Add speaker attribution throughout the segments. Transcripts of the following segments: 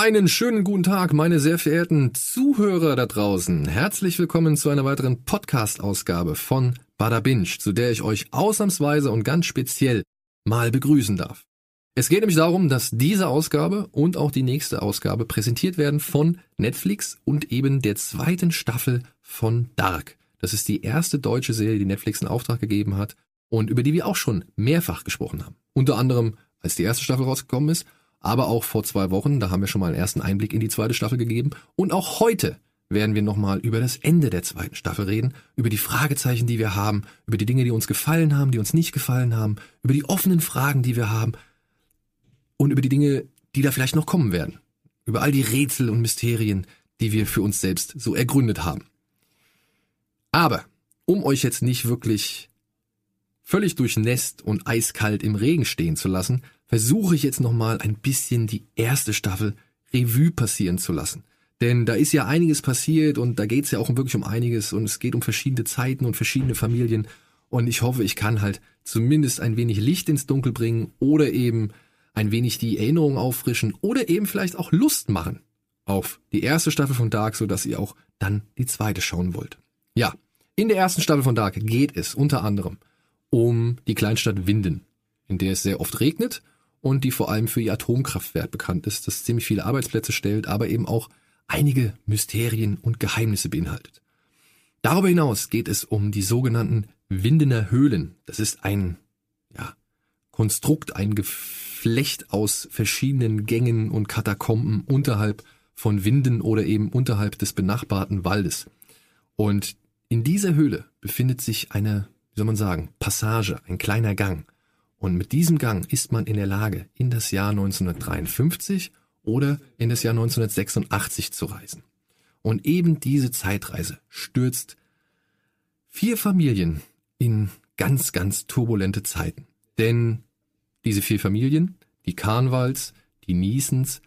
Speaker 1: Einen schönen guten Tag, meine sehr verehrten Zuhörer da draußen. Herzlich willkommen zu einer weiteren Podcast-Ausgabe von Bada Binge, zu der ich euch ausnahmsweise und ganz speziell mal begrüßen darf. Es geht nämlich darum, dass diese Ausgabe und auch die nächste Ausgabe präsentiert werden von Netflix und eben der zweiten Staffel von Dark. Das ist die erste deutsche Serie, die Netflix in Auftrag gegeben hat und über die wir auch schon mehrfach gesprochen haben. Unter anderem, als die erste Staffel rausgekommen ist aber auch vor zwei Wochen, da haben wir schon mal einen ersten Einblick in die zweite Staffel gegeben. Und auch heute werden wir nochmal über das Ende der zweiten Staffel reden, über die Fragezeichen, die wir haben, über die Dinge, die uns gefallen haben, die uns nicht gefallen haben, über die offenen Fragen, die wir haben und über die Dinge, die da vielleicht noch kommen werden. Über all die Rätsel und Mysterien, die wir für uns selbst so ergründet haben. Aber, um euch jetzt nicht wirklich völlig durchnässt und eiskalt im Regen stehen zu lassen, versuche ich jetzt nochmal ein bisschen die erste Staffel Revue passieren zu lassen. Denn da ist ja einiges passiert und da geht es ja auch wirklich um einiges und es geht um verschiedene Zeiten und verschiedene Familien. Und ich hoffe, ich kann halt zumindest ein wenig Licht ins Dunkel bringen oder eben ein wenig die Erinnerung auffrischen oder eben vielleicht auch Lust machen auf die erste Staffel von Dark, so dass ihr auch dann die zweite schauen wollt. Ja, in der ersten Staffel von Dark geht es unter anderem um die Kleinstadt Winden, in der es sehr oft regnet und die vor allem für ihr Atomkraftwerk bekannt ist, das ziemlich viele Arbeitsplätze stellt, aber eben auch einige Mysterien und Geheimnisse beinhaltet. Darüber hinaus geht es um die sogenannten Windener Höhlen. Das ist ein ja, Konstrukt, ein Geflecht aus verschiedenen Gängen und Katakomben unterhalb von Winden oder eben unterhalb des benachbarten Waldes. Und in dieser Höhle befindet sich eine wie soll man sagen, Passage, ein kleiner Gang. Und mit diesem Gang ist man in der Lage, in das Jahr 1953 oder in das Jahr 1986 zu reisen. Und eben diese Zeitreise stürzt vier Familien in ganz, ganz turbulente Zeiten. Denn diese vier Familien, die Karnwals, die Niesens,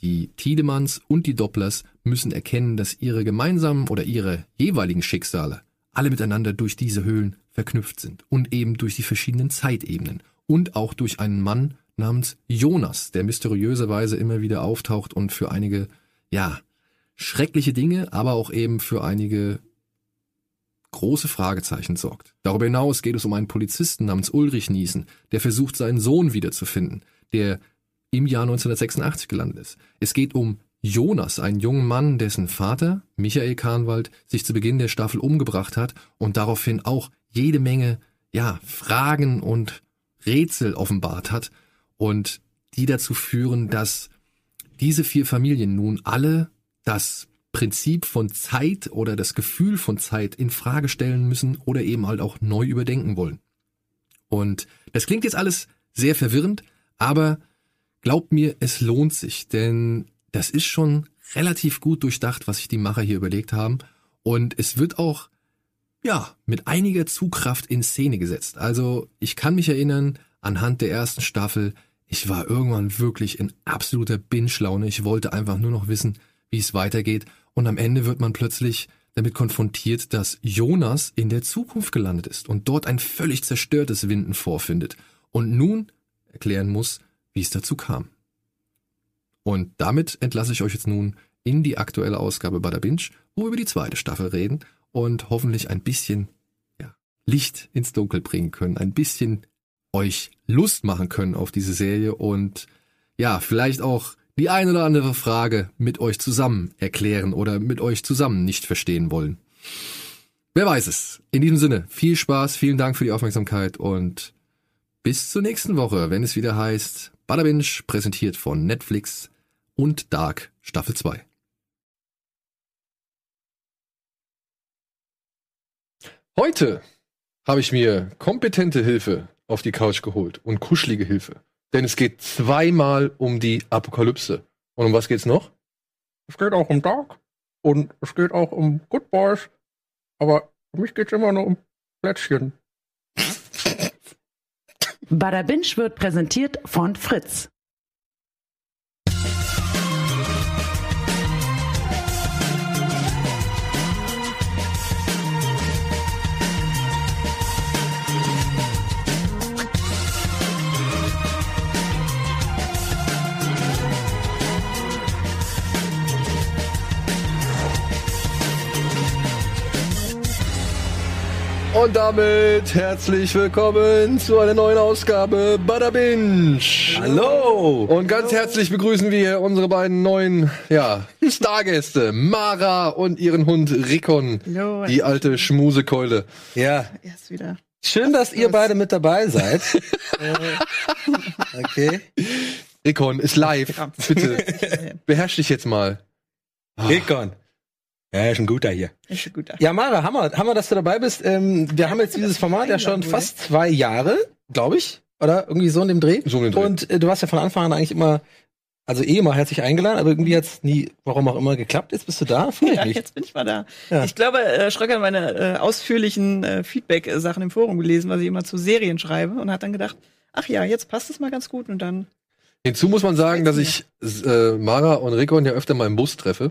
Speaker 1: die Tiedemanns und die Dopplers müssen erkennen, dass ihre gemeinsamen oder ihre jeweiligen Schicksale alle miteinander durch diese Höhlen verknüpft sind und eben durch die verschiedenen Zeitebenen und auch durch einen Mann namens Jonas, der mysteriöserweise immer wieder auftaucht und für einige, ja, schreckliche Dinge, aber auch eben für einige große Fragezeichen sorgt. Darüber hinaus geht es um einen Polizisten namens Ulrich Niesen, der versucht, seinen Sohn wiederzufinden, der im Jahr 1986 gelandet ist. Es geht um Jonas, einen jungen Mann, dessen Vater, Michael Kahnwald, sich zu Beginn der Staffel umgebracht hat und daraufhin auch jede Menge, ja, Fragen und Rätsel offenbart hat und die dazu führen, dass diese vier Familien nun alle das Prinzip von Zeit oder das Gefühl von Zeit in Frage stellen müssen oder eben halt auch neu überdenken wollen. Und das klingt jetzt alles sehr verwirrend, aber glaubt mir, es lohnt sich, denn das ist schon relativ gut durchdacht, was sich die Macher hier überlegt haben. Und es wird auch, ja, mit einiger Zugkraft in Szene gesetzt. Also ich kann mich erinnern, anhand der ersten Staffel, ich war irgendwann wirklich in absoluter Binge-Laune. Ich wollte einfach nur noch wissen, wie es weitergeht. Und am Ende wird man plötzlich damit konfrontiert, dass Jonas in der Zukunft gelandet ist und dort ein völlig zerstörtes Winden vorfindet und nun erklären muss, wie es dazu kam. Und damit entlasse ich euch jetzt nun in die aktuelle Ausgabe bei der Binge, wo wir über die zweite Staffel reden und hoffentlich ein bisschen ja, Licht ins Dunkel bringen können, ein bisschen euch Lust machen können auf diese Serie und ja, vielleicht auch die ein oder andere Frage mit euch zusammen erklären oder mit euch zusammen nicht verstehen wollen. Wer weiß es. In diesem Sinne, viel Spaß, vielen Dank für die Aufmerksamkeit und bis zur nächsten Woche, wenn es wieder heißt Bada Binge, präsentiert von Netflix und Dark Staffel 2. Heute habe ich mir kompetente Hilfe auf die Couch geholt und kuschelige Hilfe. Denn es geht zweimal um die Apokalypse. Und um was geht's noch?
Speaker 2: Es geht auch um Dark. Und es geht auch um Good Boys. Aber für mich geht's immer nur um Plätzchen.
Speaker 3: Bada Binge wird präsentiert von Fritz.
Speaker 1: Und damit herzlich willkommen zu einer neuen Ausgabe Bada Binge.
Speaker 4: Hallo!
Speaker 1: Und ganz herzlich begrüßen wir unsere beiden neuen ja, Stargäste, Mara und ihren Hund Rickon,
Speaker 5: Hallo.
Speaker 1: die alte Schmusekeule.
Speaker 4: Ja,
Speaker 5: Erst wieder.
Speaker 4: schön, dass ihr beide mit dabei seid. äh, okay.
Speaker 1: Rickon ist live. Bitte, beherrsch dich jetzt mal.
Speaker 4: Rickon. Ja, ist ein guter hier.
Speaker 5: Ist schon gut.
Speaker 4: Ja, Mara, Hammer, Hammer, dass du dabei bist. Ähm, wir haben jetzt dieses Format ja schon fast zwei Jahre, glaube ich. Oder irgendwie so in dem Dreh.
Speaker 1: So in dem Dreh.
Speaker 4: Und äh, du hast ja von Anfang an eigentlich immer, also eh immer herzlich eingeladen, aber irgendwie hat's nie, warum auch immer, geklappt. Jetzt bist du da? Freue ich
Speaker 5: Ja,
Speaker 4: mich.
Speaker 5: jetzt bin ich mal da.
Speaker 4: Ja.
Speaker 5: Ich glaube, äh, Schröck hat meine äh, ausführlichen äh, Feedback-Sachen im Forum gelesen, was ich immer zu Serien schreibe und hat dann gedacht, ach ja, jetzt passt es mal ganz gut und dann.
Speaker 1: Hinzu muss man sagen, dass ich äh, Mara und Rickon ja öfter mal im Bus treffe.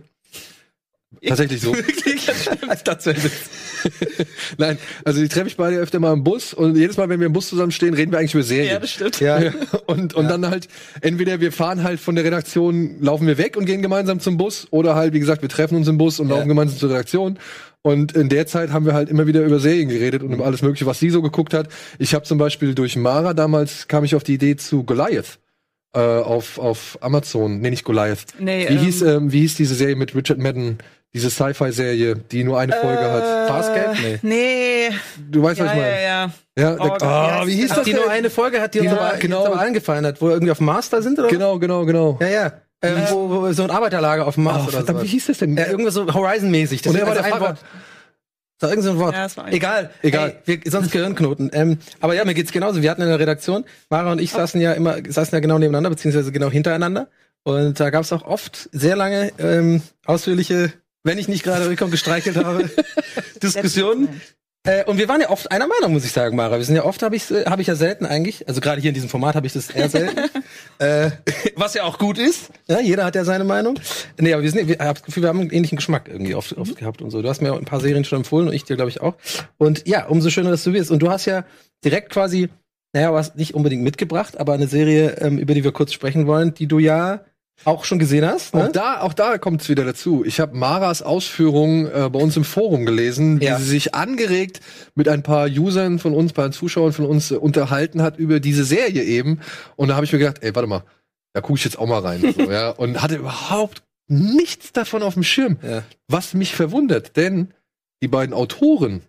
Speaker 1: Tatsächlich so.
Speaker 4: Witz.
Speaker 1: Nein, also die treffe ich beide öfter mal im Bus und jedes Mal, wenn wir im Bus zusammenstehen, reden wir eigentlich über Serien.
Speaker 5: ja, das stimmt.
Speaker 4: ja.
Speaker 1: Und, und dann halt, entweder wir fahren halt von der Redaktion, laufen wir weg und gehen gemeinsam zum Bus, oder halt, wie gesagt, wir treffen uns im Bus und
Speaker 4: Ja.
Speaker 1: laufen gemeinsam zur Redaktion. Und in der Zeit haben wir halt immer wieder über Serien geredet und über alles Mögliche, was sie so geguckt hat. Ich habe zum Beispiel durch Mara damals kam ich auf die Idee zu Goliath äh, auf, auf Amazon. Nee, nicht Goliath.
Speaker 5: Nee,
Speaker 1: Wie
Speaker 5: ähm,
Speaker 1: hieß, ähm, wie hieß diese Serie mit Richard Madden? Diese Sci-Fi-Serie, die nur eine Folge hat.
Speaker 4: Farscape? Nee.
Speaker 5: Nee.
Speaker 1: Du weißt,
Speaker 5: Ja,
Speaker 1: was ich
Speaker 5: ja,
Speaker 1: meine.
Speaker 5: ja.
Speaker 1: Ja,
Speaker 5: Oh
Speaker 1: da, ah,
Speaker 5: wie
Speaker 1: hieß
Speaker 5: das
Speaker 1: das
Speaker 4: die
Speaker 1: denn?
Speaker 4: nur eine Folge hat, die uns
Speaker 1: Ja,
Speaker 4: aber,
Speaker 1: genau.
Speaker 4: aber allen gefallen hat, wo wir irgendwie auf dem Mars da sind, oder?
Speaker 1: Genau, genau, genau.
Speaker 4: Ja, ja. Ähm, wo, wo so ein Arbeiterlager auf dem Mars
Speaker 1: Oh,
Speaker 4: oder
Speaker 1: verdammt,
Speaker 4: so.
Speaker 1: wie hieß das denn?
Speaker 4: Ja, irgendwas so Horizon-mäßig.
Speaker 1: Und er war
Speaker 4: also
Speaker 1: der
Speaker 4: ein Wort. Da irgend so ein Wort.
Speaker 5: Ja, es war ein-
Speaker 4: Egal,
Speaker 1: Egal.
Speaker 4: Ey, wir, sonst Gehirnknoten. Ähm, aber ja, mir geht's genauso. Wir hatten in der Redaktion, Mara und ich saßen ja immer, saßen ja genau nebeneinander, beziehungsweise genau hintereinander. Und da gab's auch oft sehr lange ähm, ausführliche, wenn ich nicht gerade Rico gestreichelt habe, Diskussionen. Äh, und wir waren ja oft einer Meinung, muss ich sagen, Mara. Wir sind ja oft, habe ich, äh, hab ich ja selten eigentlich, also gerade hier in diesem Format habe ich das eher selten. äh, was ja auch gut ist. Ja, jeder hat ja seine Meinung. Nee, aber wir sind, wir, ich hab das Gefühl, wir haben einen ähnlichen Geschmack irgendwie oft, oft gehabt und so. Du hast mir auch ein paar Serien schon empfohlen und ich dir, glaube ich, auch. Und ja, umso schöner, dass du bist. Und du hast ja direkt quasi, naja, hast nicht unbedingt mitgebracht, aber eine Serie, ähm, über die wir kurz sprechen wollen, die du ja auch schon gesehen hast.
Speaker 1: Auch
Speaker 4: Ne?
Speaker 1: da, auch da kommt es wieder dazu. Ich habe Maras Ausführungen äh, bei uns im Forum gelesen, wie
Speaker 4: Ja.
Speaker 1: sie sich angeregt mit ein paar Usern von uns, bei den Zuschauern von uns äh, unterhalten hat über diese Serie eben. Und da habe ich mir gedacht, ey, warte mal, da gucke ich jetzt auch mal rein. so, ja, und hatte überhaupt nichts davon auf dem Schirm.
Speaker 4: Ja.
Speaker 1: Was mich verwundert, denn die beiden Autoren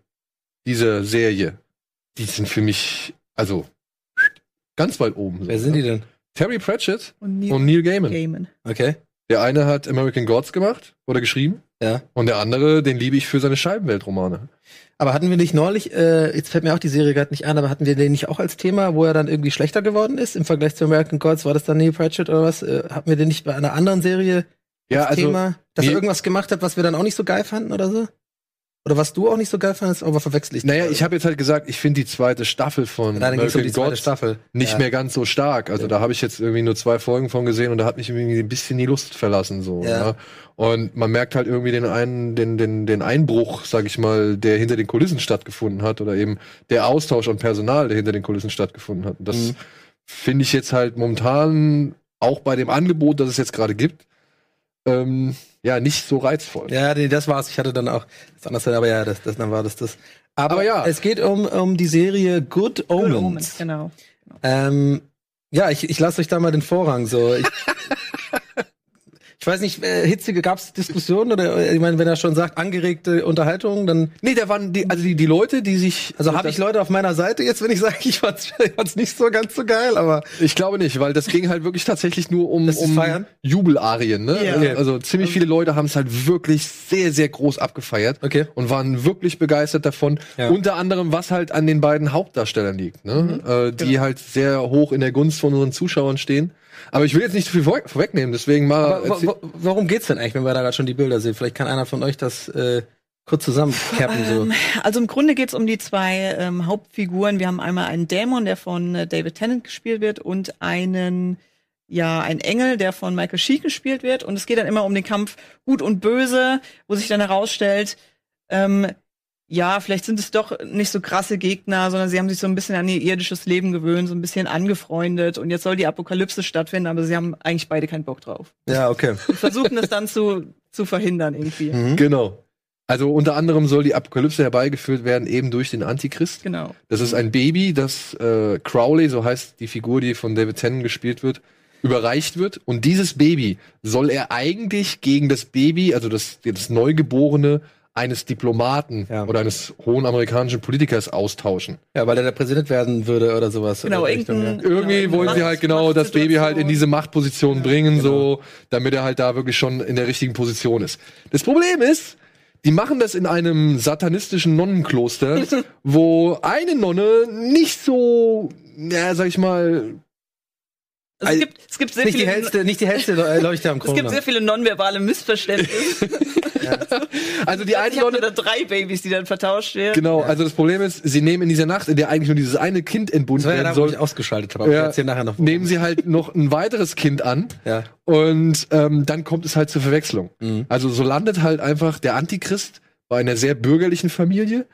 Speaker 1: dieser Serie, die sind für mich, also ganz weit oben.
Speaker 4: Wer sind die
Speaker 1: ne?
Speaker 4: denn?
Speaker 1: Terry Pratchett
Speaker 5: Und Neil
Speaker 1: und Neil Gaiman.
Speaker 5: Gaiman.
Speaker 4: Okay.
Speaker 1: Der eine hat American Gods gemacht oder geschrieben.
Speaker 4: Ja.
Speaker 1: Und der andere, den liebe ich für seine Scheibenweltromane.
Speaker 4: Aber hatten wir nicht neulich, äh, jetzt fällt mir auch die Serie gerade nicht an, aber hatten wir den nicht auch als Thema, wo er dann irgendwie schlechter geworden ist im Vergleich zu American Gods? War das dann Neil Pratchett oder was? Äh, hatten wir den nicht bei einer anderen Serie
Speaker 1: Ja,
Speaker 4: als
Speaker 1: also
Speaker 4: Thema, dass er irgendwas gemacht hat, was wir dann auch nicht so geil fanden oder so? Oder was du auch nicht so geil fandest, aber verwechsel ich.
Speaker 1: naja, ich habe jetzt halt gesagt, ich finde die zweite Staffel von
Speaker 4: um
Speaker 1: American
Speaker 4: die zweite
Speaker 1: Gods
Speaker 4: Staffel.
Speaker 1: nicht
Speaker 4: ja.
Speaker 1: mehr ganz so stark. Also
Speaker 4: Ja.
Speaker 1: da habe ich jetzt irgendwie nur zwei Folgen von gesehen und da hat mich irgendwie ein bisschen die Lust verlassen so.
Speaker 4: Ja.
Speaker 1: Ja. Und man merkt halt irgendwie den einen, den, den, den Einbruch, sag ich mal, der hinter den Kulissen stattgefunden hat oder eben der Austausch an Personal, der hinter den Kulissen stattgefunden hat. Und das
Speaker 4: Mhm.
Speaker 1: finde ich jetzt halt momentan auch bei dem Angebot, das es jetzt gerade gibt, ähm, ja, nicht so reizvoll.
Speaker 4: Ja, nee, das war's. Ich hatte dann auch das anders, aber ja, das, das, dann war das das. Aber,
Speaker 1: Aber ja.
Speaker 4: es geht um, um die Serie Good Omens.
Speaker 5: Good Omens, genau.
Speaker 4: Ähm, ja, ich, ich lasse euch da mal den Vorrang. So, ich, ich weiß nicht, äh, hitzige gab's Diskussionen oder äh, ich meine, wenn er schon sagt angeregte Unterhaltung, dann
Speaker 1: Nee, da waren die, also die, die Leute, die sich.
Speaker 4: also habe ich Leute auf meiner Seite jetzt, wenn ich sage, ich fand's, ich fand's nicht so ganz so geil, aber
Speaker 1: Ich glaube nicht, weil das ging halt wirklich tatsächlich nur um, um
Speaker 4: Feiern?
Speaker 1: Jubelarien, ne?
Speaker 5: Ja.
Speaker 1: Also, also ziemlich viele Leute haben es halt wirklich sehr, sehr groß abgefeiert
Speaker 4: okay.
Speaker 1: und waren wirklich begeistert davon.
Speaker 4: Ja.
Speaker 1: Unter anderem, was halt an den beiden Hauptdarstellern liegt, ne? Äh, die halt sehr hoch in der Gunst von unseren Zuschauern stehen. Aber ich will jetzt nicht zu viel vor vorwegnehmen, deswegen mal.
Speaker 4: Worum geht's denn eigentlich, wenn wir da gerade schon die Bilder sehen? Vielleicht kann einer von euch das äh, kurz zusammencappen so.
Speaker 5: Ähm, also im Grunde geht's um die zwei ähm, Hauptfiguren. Wir haben einmal einen Dämon, der von äh, David Tennant gespielt wird, und einen ja, ein Engel, der von Michael Sheen gespielt wird. Und es geht dann immer um den Kampf Gut und Böse, wo sich dann herausstellt, ähm, ja, vielleicht sind es doch nicht so krasse Gegner, sondern sie haben sich so ein bisschen an ihr irdisches Leben gewöhnt, so ein bisschen angefreundet. Und jetzt soll die Apokalypse stattfinden, aber sie haben eigentlich beide keinen Bock drauf.
Speaker 4: Ja, okay.
Speaker 5: Und versuchen das dann zu, zu verhindern irgendwie.
Speaker 4: Mhm.
Speaker 1: Genau. Also unter anderem soll die Apokalypse herbeigeführt werden eben durch den Antichrist.
Speaker 5: Genau.
Speaker 1: Das ist ein Baby, das äh, Crowley, so heißt die Figur, die von David Tennant gespielt wird, überreicht wird. Und dieses Baby soll er eigentlich gegen das Baby, also das, das Neugeborene eines Diplomaten
Speaker 4: Ja.
Speaker 1: oder eines hohen amerikanischen Politikers austauschen.
Speaker 4: Ja, weil er der Präsident werden würde oder sowas.
Speaker 5: Genau,
Speaker 4: Richtung,
Speaker 5: irgendein-
Speaker 1: Irgendwie
Speaker 5: Genau,
Speaker 1: wollen sie halt genau das Baby halt in diese Machtposition bringen,
Speaker 4: genau.
Speaker 1: so, damit er halt da wirklich schon in der richtigen Position ist. Das Problem ist, die machen das in einem satanistischen Nonnenkloster, wo eine Nonne nicht so, ja, sag ich mal,
Speaker 5: Also es, gibt, es gibt sehr
Speaker 4: Nicht die
Speaker 5: viele,
Speaker 4: hellste, nicht die hellste Leuchte am
Speaker 5: es gibt
Speaker 4: Kronleuchter.
Speaker 5: sehr viele nonverbale Missverständnisse.
Speaker 1: also die eine Nonne,
Speaker 5: da drei Babys, die dann vertauscht werden.
Speaker 1: genau, also das Problem ist, sie nehmen in dieser Nacht, in der eigentlich nur dieses eine Kind entbunden
Speaker 4: ja
Speaker 1: werden
Speaker 4: wo
Speaker 1: soll,
Speaker 4: ich ausgeschaltet habe. Aber
Speaker 1: Ja.
Speaker 4: ich nachher noch.
Speaker 1: nehmen sie halt noch ein weiteres Kind an
Speaker 4: Ja.
Speaker 1: und ähm, dann kommt es halt zur Verwechslung.
Speaker 4: Mhm.
Speaker 1: Also so landet halt einfach der Antichrist bei einer sehr bürgerlichen Familie.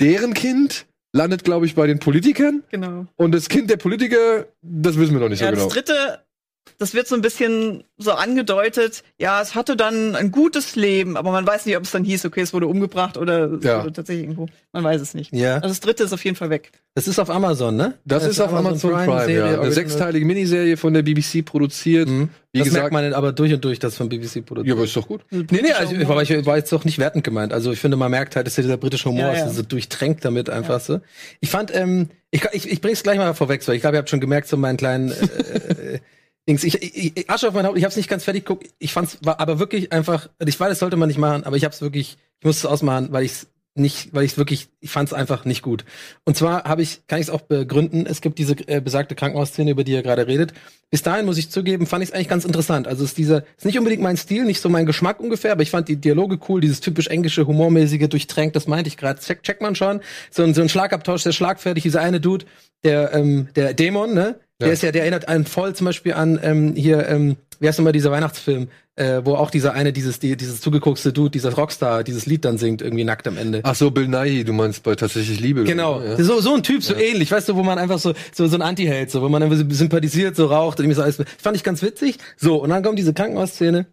Speaker 1: Deren Kind landet, glaube ich, bei den Politikern.
Speaker 5: Genau.
Speaker 1: Und das Kind der Politiker, das wissen wir noch nicht
Speaker 5: Ja,
Speaker 1: so
Speaker 5: das
Speaker 1: genau.
Speaker 5: dritte, das wird so ein bisschen so angedeutet, ja, es hatte dann ein gutes Leben, aber man weiß nicht, ob es dann hieß, okay, es wurde umgebracht oder
Speaker 1: Ja.
Speaker 5: wurde tatsächlich irgendwo. Man weiß es nicht.
Speaker 4: Ja.
Speaker 5: Also das dritte ist auf jeden Fall weg.
Speaker 4: Das ist auf Amazon, ne?
Speaker 1: Das ist auf Amazon Prime,
Speaker 4: Serie,
Speaker 1: ja. Eine sechsteilige Miniserie von der BBC produziert.
Speaker 4: Mhm.
Speaker 1: Wie
Speaker 4: das
Speaker 1: gesagt,
Speaker 4: merkt man aber durch und durch, das von BBC produziert.
Speaker 1: ja, aber ist doch gut.
Speaker 4: Nee, nee, also, ich, war, ich war jetzt doch nicht wertend gemeint. Also ich finde, man merkt halt, dass ja dieser britische Humor
Speaker 5: Ja,
Speaker 4: ist
Speaker 5: ja.
Speaker 4: so durchtränkt damit einfach so. Ich fand, ähm, ich, ich, ich bring's gleich mal vorweg, weil ich glaube, ihr habt schon gemerkt, so meinen kleinen äh, äh, Dings. Ich, ich, Asche auf mein Haupt, ich hab's nicht ganz fertig geguckt. Ich fand's war aber wirklich einfach, ich weiß, das sollte man nicht machen, aber ich hab's wirklich, ich musste es ausmachen, weil ich's nicht, weil ich wirklich, ich fand es einfach nicht gut. Und zwar habe ich, kann ich es auch begründen, es gibt diese äh, besagte Krankenhausszene, über die ihr gerade redet. Bis dahin muss ich zugeben, fand ich es eigentlich ganz interessant. Also ist dieser, ist nicht unbedingt mein Stil, nicht so mein Geschmack ungefähr, aber ich fand die Dialoge cool, dieses typisch englische, humormäßige, durchtränkt, das meinte ich gerade. Check, checkt man schon. So ein, so ein Schlagabtausch, der schlagfertig, dieser eine Dude, der, ähm, der Dämon, ne? Der
Speaker 1: Ja.
Speaker 4: ist ja, der erinnert einen voll zum Beispiel an ähm, hier, ähm, wie heißt nochmal dieser Weihnachtsfilm, äh, wo auch dieser eine, dieses, die, dieses zugeguckste Dude, dieser Rockstar, dieses Lied dann singt, irgendwie nackt am Ende.
Speaker 1: Ach so, Bill Nighy, du meinst bei tatsächlich Liebe.
Speaker 4: Genau,
Speaker 1: Ja.
Speaker 4: so, so ein Typ, so ähnlich, weißt du, wo man einfach so, so, so ein Anti-Held, so, wo man einfach so sympathisiert, so raucht und irgendwie so alles. Fand ich ganz witzig. So, und dann kommt diese Krankenhausszene.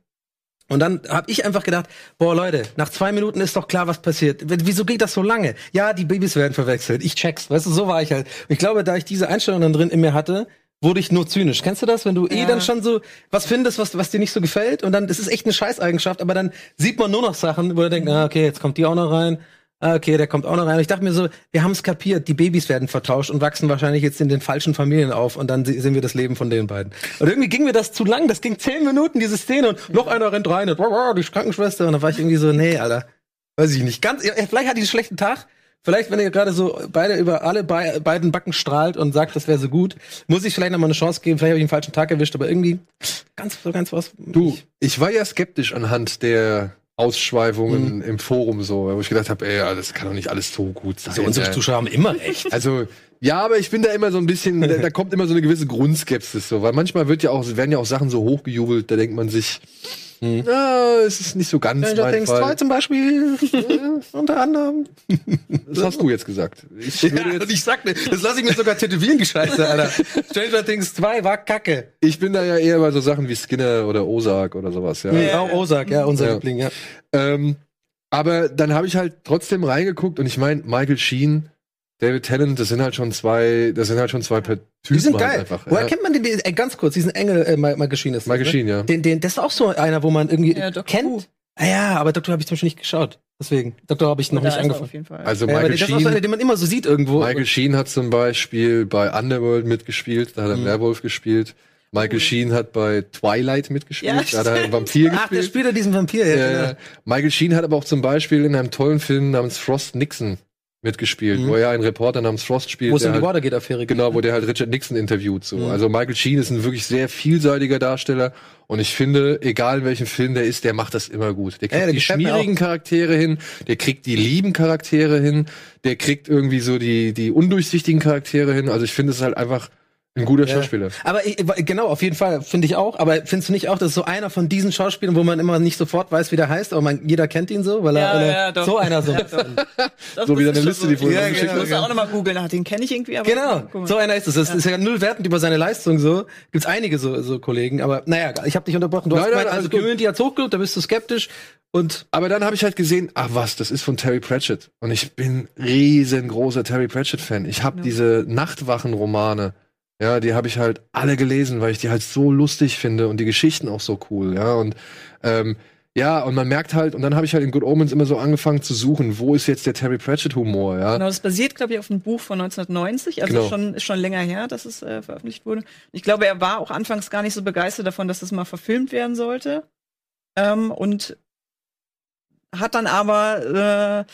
Speaker 4: Und dann habe ich einfach gedacht, boah Leute, nach zwei Minuten ist doch klar, was passiert. Wieso geht das so lange? Ja, die Babys werden verwechselt. Ich check's, weißt du, so war ich halt. Und ich glaube, da ich diese Einstellung dann drin in mir hatte, wurde ich nur zynisch. Kennst du das, wenn du eh
Speaker 5: Ja.
Speaker 4: dann schon so was findest, was, was dir nicht so gefällt? Und dann, das ist echt eine Scheißeigenschaft, aber dann sieht man nur noch Sachen, wo er denkt, ah, okay, jetzt kommt die auch noch rein. Ah, okay, der kommt auch noch rein. Ich dachte mir so, wir haben es kapiert, die Babys werden vertauscht und wachsen wahrscheinlich jetzt in den falschen Familien auf und dann se- sehen wir das Leben von den beiden. Und irgendwie ging mir das zu lang, das ging zehn Minuten, diese Szene und noch einer rennt rein und die Krankenschwester und dann war ich irgendwie so, nee, Alter, weiß ich nicht. Ganz, vielleicht hat die einen schlechten Tag. Vielleicht, wenn ihr gerade so beide über alle bei, beiden Backen strahlt und sagt, das wäre so gut, muss ich vielleicht noch mal eine Chance geben. Vielleicht habe ich einen falschen Tag erwischt, aber irgendwie ganz, so ganz was.
Speaker 1: Du, ich war ja skeptisch anhand der Ausschweifungen im Forum so, wo ich gedacht habe, ey, das kann doch nicht alles so gut sein.
Speaker 4: so, unsere
Speaker 1: ey.
Speaker 4: Zuschauer haben immer recht.
Speaker 1: Also, ja, aber ich bin da immer so ein bisschen, da, da kommt immer so eine gewisse Grundskepsis so, weil manchmal wird ja auch, werden ja auch Sachen so hochgejubelt, da denkt man sich, ja, es ist nicht so ganz
Speaker 4: Stranger
Speaker 1: mein
Speaker 4: Things 2
Speaker 1: Fall.
Speaker 4: zum Beispiel, äh, unter anderem.
Speaker 1: Das hast du jetzt gesagt. Ich
Speaker 4: Ja, und
Speaker 1: jetzt,
Speaker 4: ich sagte, das lasse ich mir sogar tätowieren, die Scheiße, Alter. Stranger Things 2 war kacke.
Speaker 1: ich bin da ja eher bei so Sachen wie Skinner oder Ozark oder sowas, ja.
Speaker 4: Auch Ozark, ja, unser
Speaker 1: Ja.
Speaker 4: Liebling, ja.
Speaker 1: Ähm, aber dann habe ich halt trotzdem reingeguckt und ich meine, Michael Sheen, David Tennant, das sind halt schon zwei, das sind halt schon zwei Per- Typen
Speaker 4: Die sind
Speaker 1: halt
Speaker 4: geil.
Speaker 1: einfach.
Speaker 4: Woher
Speaker 1: ja.
Speaker 4: kennt man den, den ey, ganz kurz, diesen Engel, äh, Michael Sheen ist das,
Speaker 1: Michael
Speaker 4: ne?
Speaker 1: Sheen, ja.
Speaker 4: Den, den, das ist auch so einer, wo man irgendwie
Speaker 5: Ja,
Speaker 4: kennt.
Speaker 5: Who.
Speaker 4: Ah ja, aber Doktor habe ich zum Beispiel nicht geschaut. Deswegen. Doktor habe ich noch
Speaker 5: Da
Speaker 4: nicht
Speaker 5: er
Speaker 4: angefangen.
Speaker 5: Auf jeden Fall.
Speaker 1: Also
Speaker 4: Ja, aber
Speaker 1: Michael
Speaker 4: das ist auch so einer,
Speaker 1: Sheen,
Speaker 4: den man immer so sieht irgendwo.
Speaker 1: Michael Sheen hat zum Beispiel bei Underworld mitgespielt, da hat er
Speaker 4: Mhm.
Speaker 1: Werwolf gespielt. Michael Sheen hat bei Twilight mitgespielt,
Speaker 5: Ja,
Speaker 1: da hat er einen Vampir
Speaker 4: Ach, der
Speaker 1: gespielt.
Speaker 4: spielt ja diesen Vampir, ja.
Speaker 1: Ja,
Speaker 4: genau.
Speaker 1: ja. Michael Sheen hat aber auch zum Beispiel in einem tollen Film namens Frost Nixon mitgespielt,
Speaker 4: Mhm.
Speaker 1: wo er einen Reporter namens Frost spielt.
Speaker 4: Wo es um die
Speaker 1: halt,
Speaker 4: Watergate-Affäre geht.
Speaker 1: Genau, wo der halt Richard Nixon interviewt. So.
Speaker 4: Mhm.
Speaker 1: Also Michael Sheen ist ein wirklich sehr vielseitiger Darsteller und ich finde, egal in welchem Film der ist, der macht das immer gut. Der kriegt
Speaker 4: Ja, der
Speaker 1: die schmierigen Charaktere hin, der kriegt die lieben Charaktere hin, der kriegt irgendwie so die, die undurchsichtigen Charaktere hin. Also ich finde es halt einfach Ein guter
Speaker 4: Ja.
Speaker 1: Schauspieler.
Speaker 4: Aber ich, genau, auf jeden Fall, finde ich auch. Aber findest du nicht auch, das ist so einer von diesen Schauspielern, wo man immer nicht sofort weiß, wie der heißt, aber man, jeder kennt ihn so, weil er,
Speaker 5: Ja,
Speaker 4: er
Speaker 5: ja, doch.
Speaker 4: so einer so.
Speaker 1: So wie deine
Speaker 5: ist
Speaker 1: Liste, die vorhin
Speaker 4: Ja,
Speaker 1: geschickt
Speaker 4: genau,
Speaker 5: Ich muss auch nochmal googeln, ach, den kenne ich irgendwie, aber.
Speaker 4: Genau, so einer ist es. Das ist ja null wertend über seine Leistung so. Gibt's einige so, so Kollegen, aber naja, ich habe dich unterbrochen. Du
Speaker 1: Nein,
Speaker 4: hast
Speaker 1: nein,
Speaker 4: gemeint, also. Community hat's hochgelobt, da bist du skeptisch und
Speaker 1: Aber dann habe ich halt gesehen, ach was, das ist von Terry Pratchett. Und ich bin riesengroßer Terry Pratchett-Fan. Ich habe
Speaker 5: Ja.
Speaker 1: diese Nachtwachen-Romane, ja, die habe ich halt alle gelesen, weil ich die halt so lustig finde und die Geschichten auch so cool, ja. Und ähm, ja, und man merkt halt, und dann habe ich halt in Good Omens immer so angefangen zu suchen, wo ist jetzt der Terry Pratchett-Humor, ja.
Speaker 5: Genau, das basiert, glaube ich, auf einem Buch von 1990, also
Speaker 1: Genau.
Speaker 5: schon, ist schon länger her, dass es äh, veröffentlicht wurde. Ich glaube, er war auch anfangs gar nicht so begeistert davon, dass das mal verfilmt werden sollte. Ähm, und hat dann aber, äh,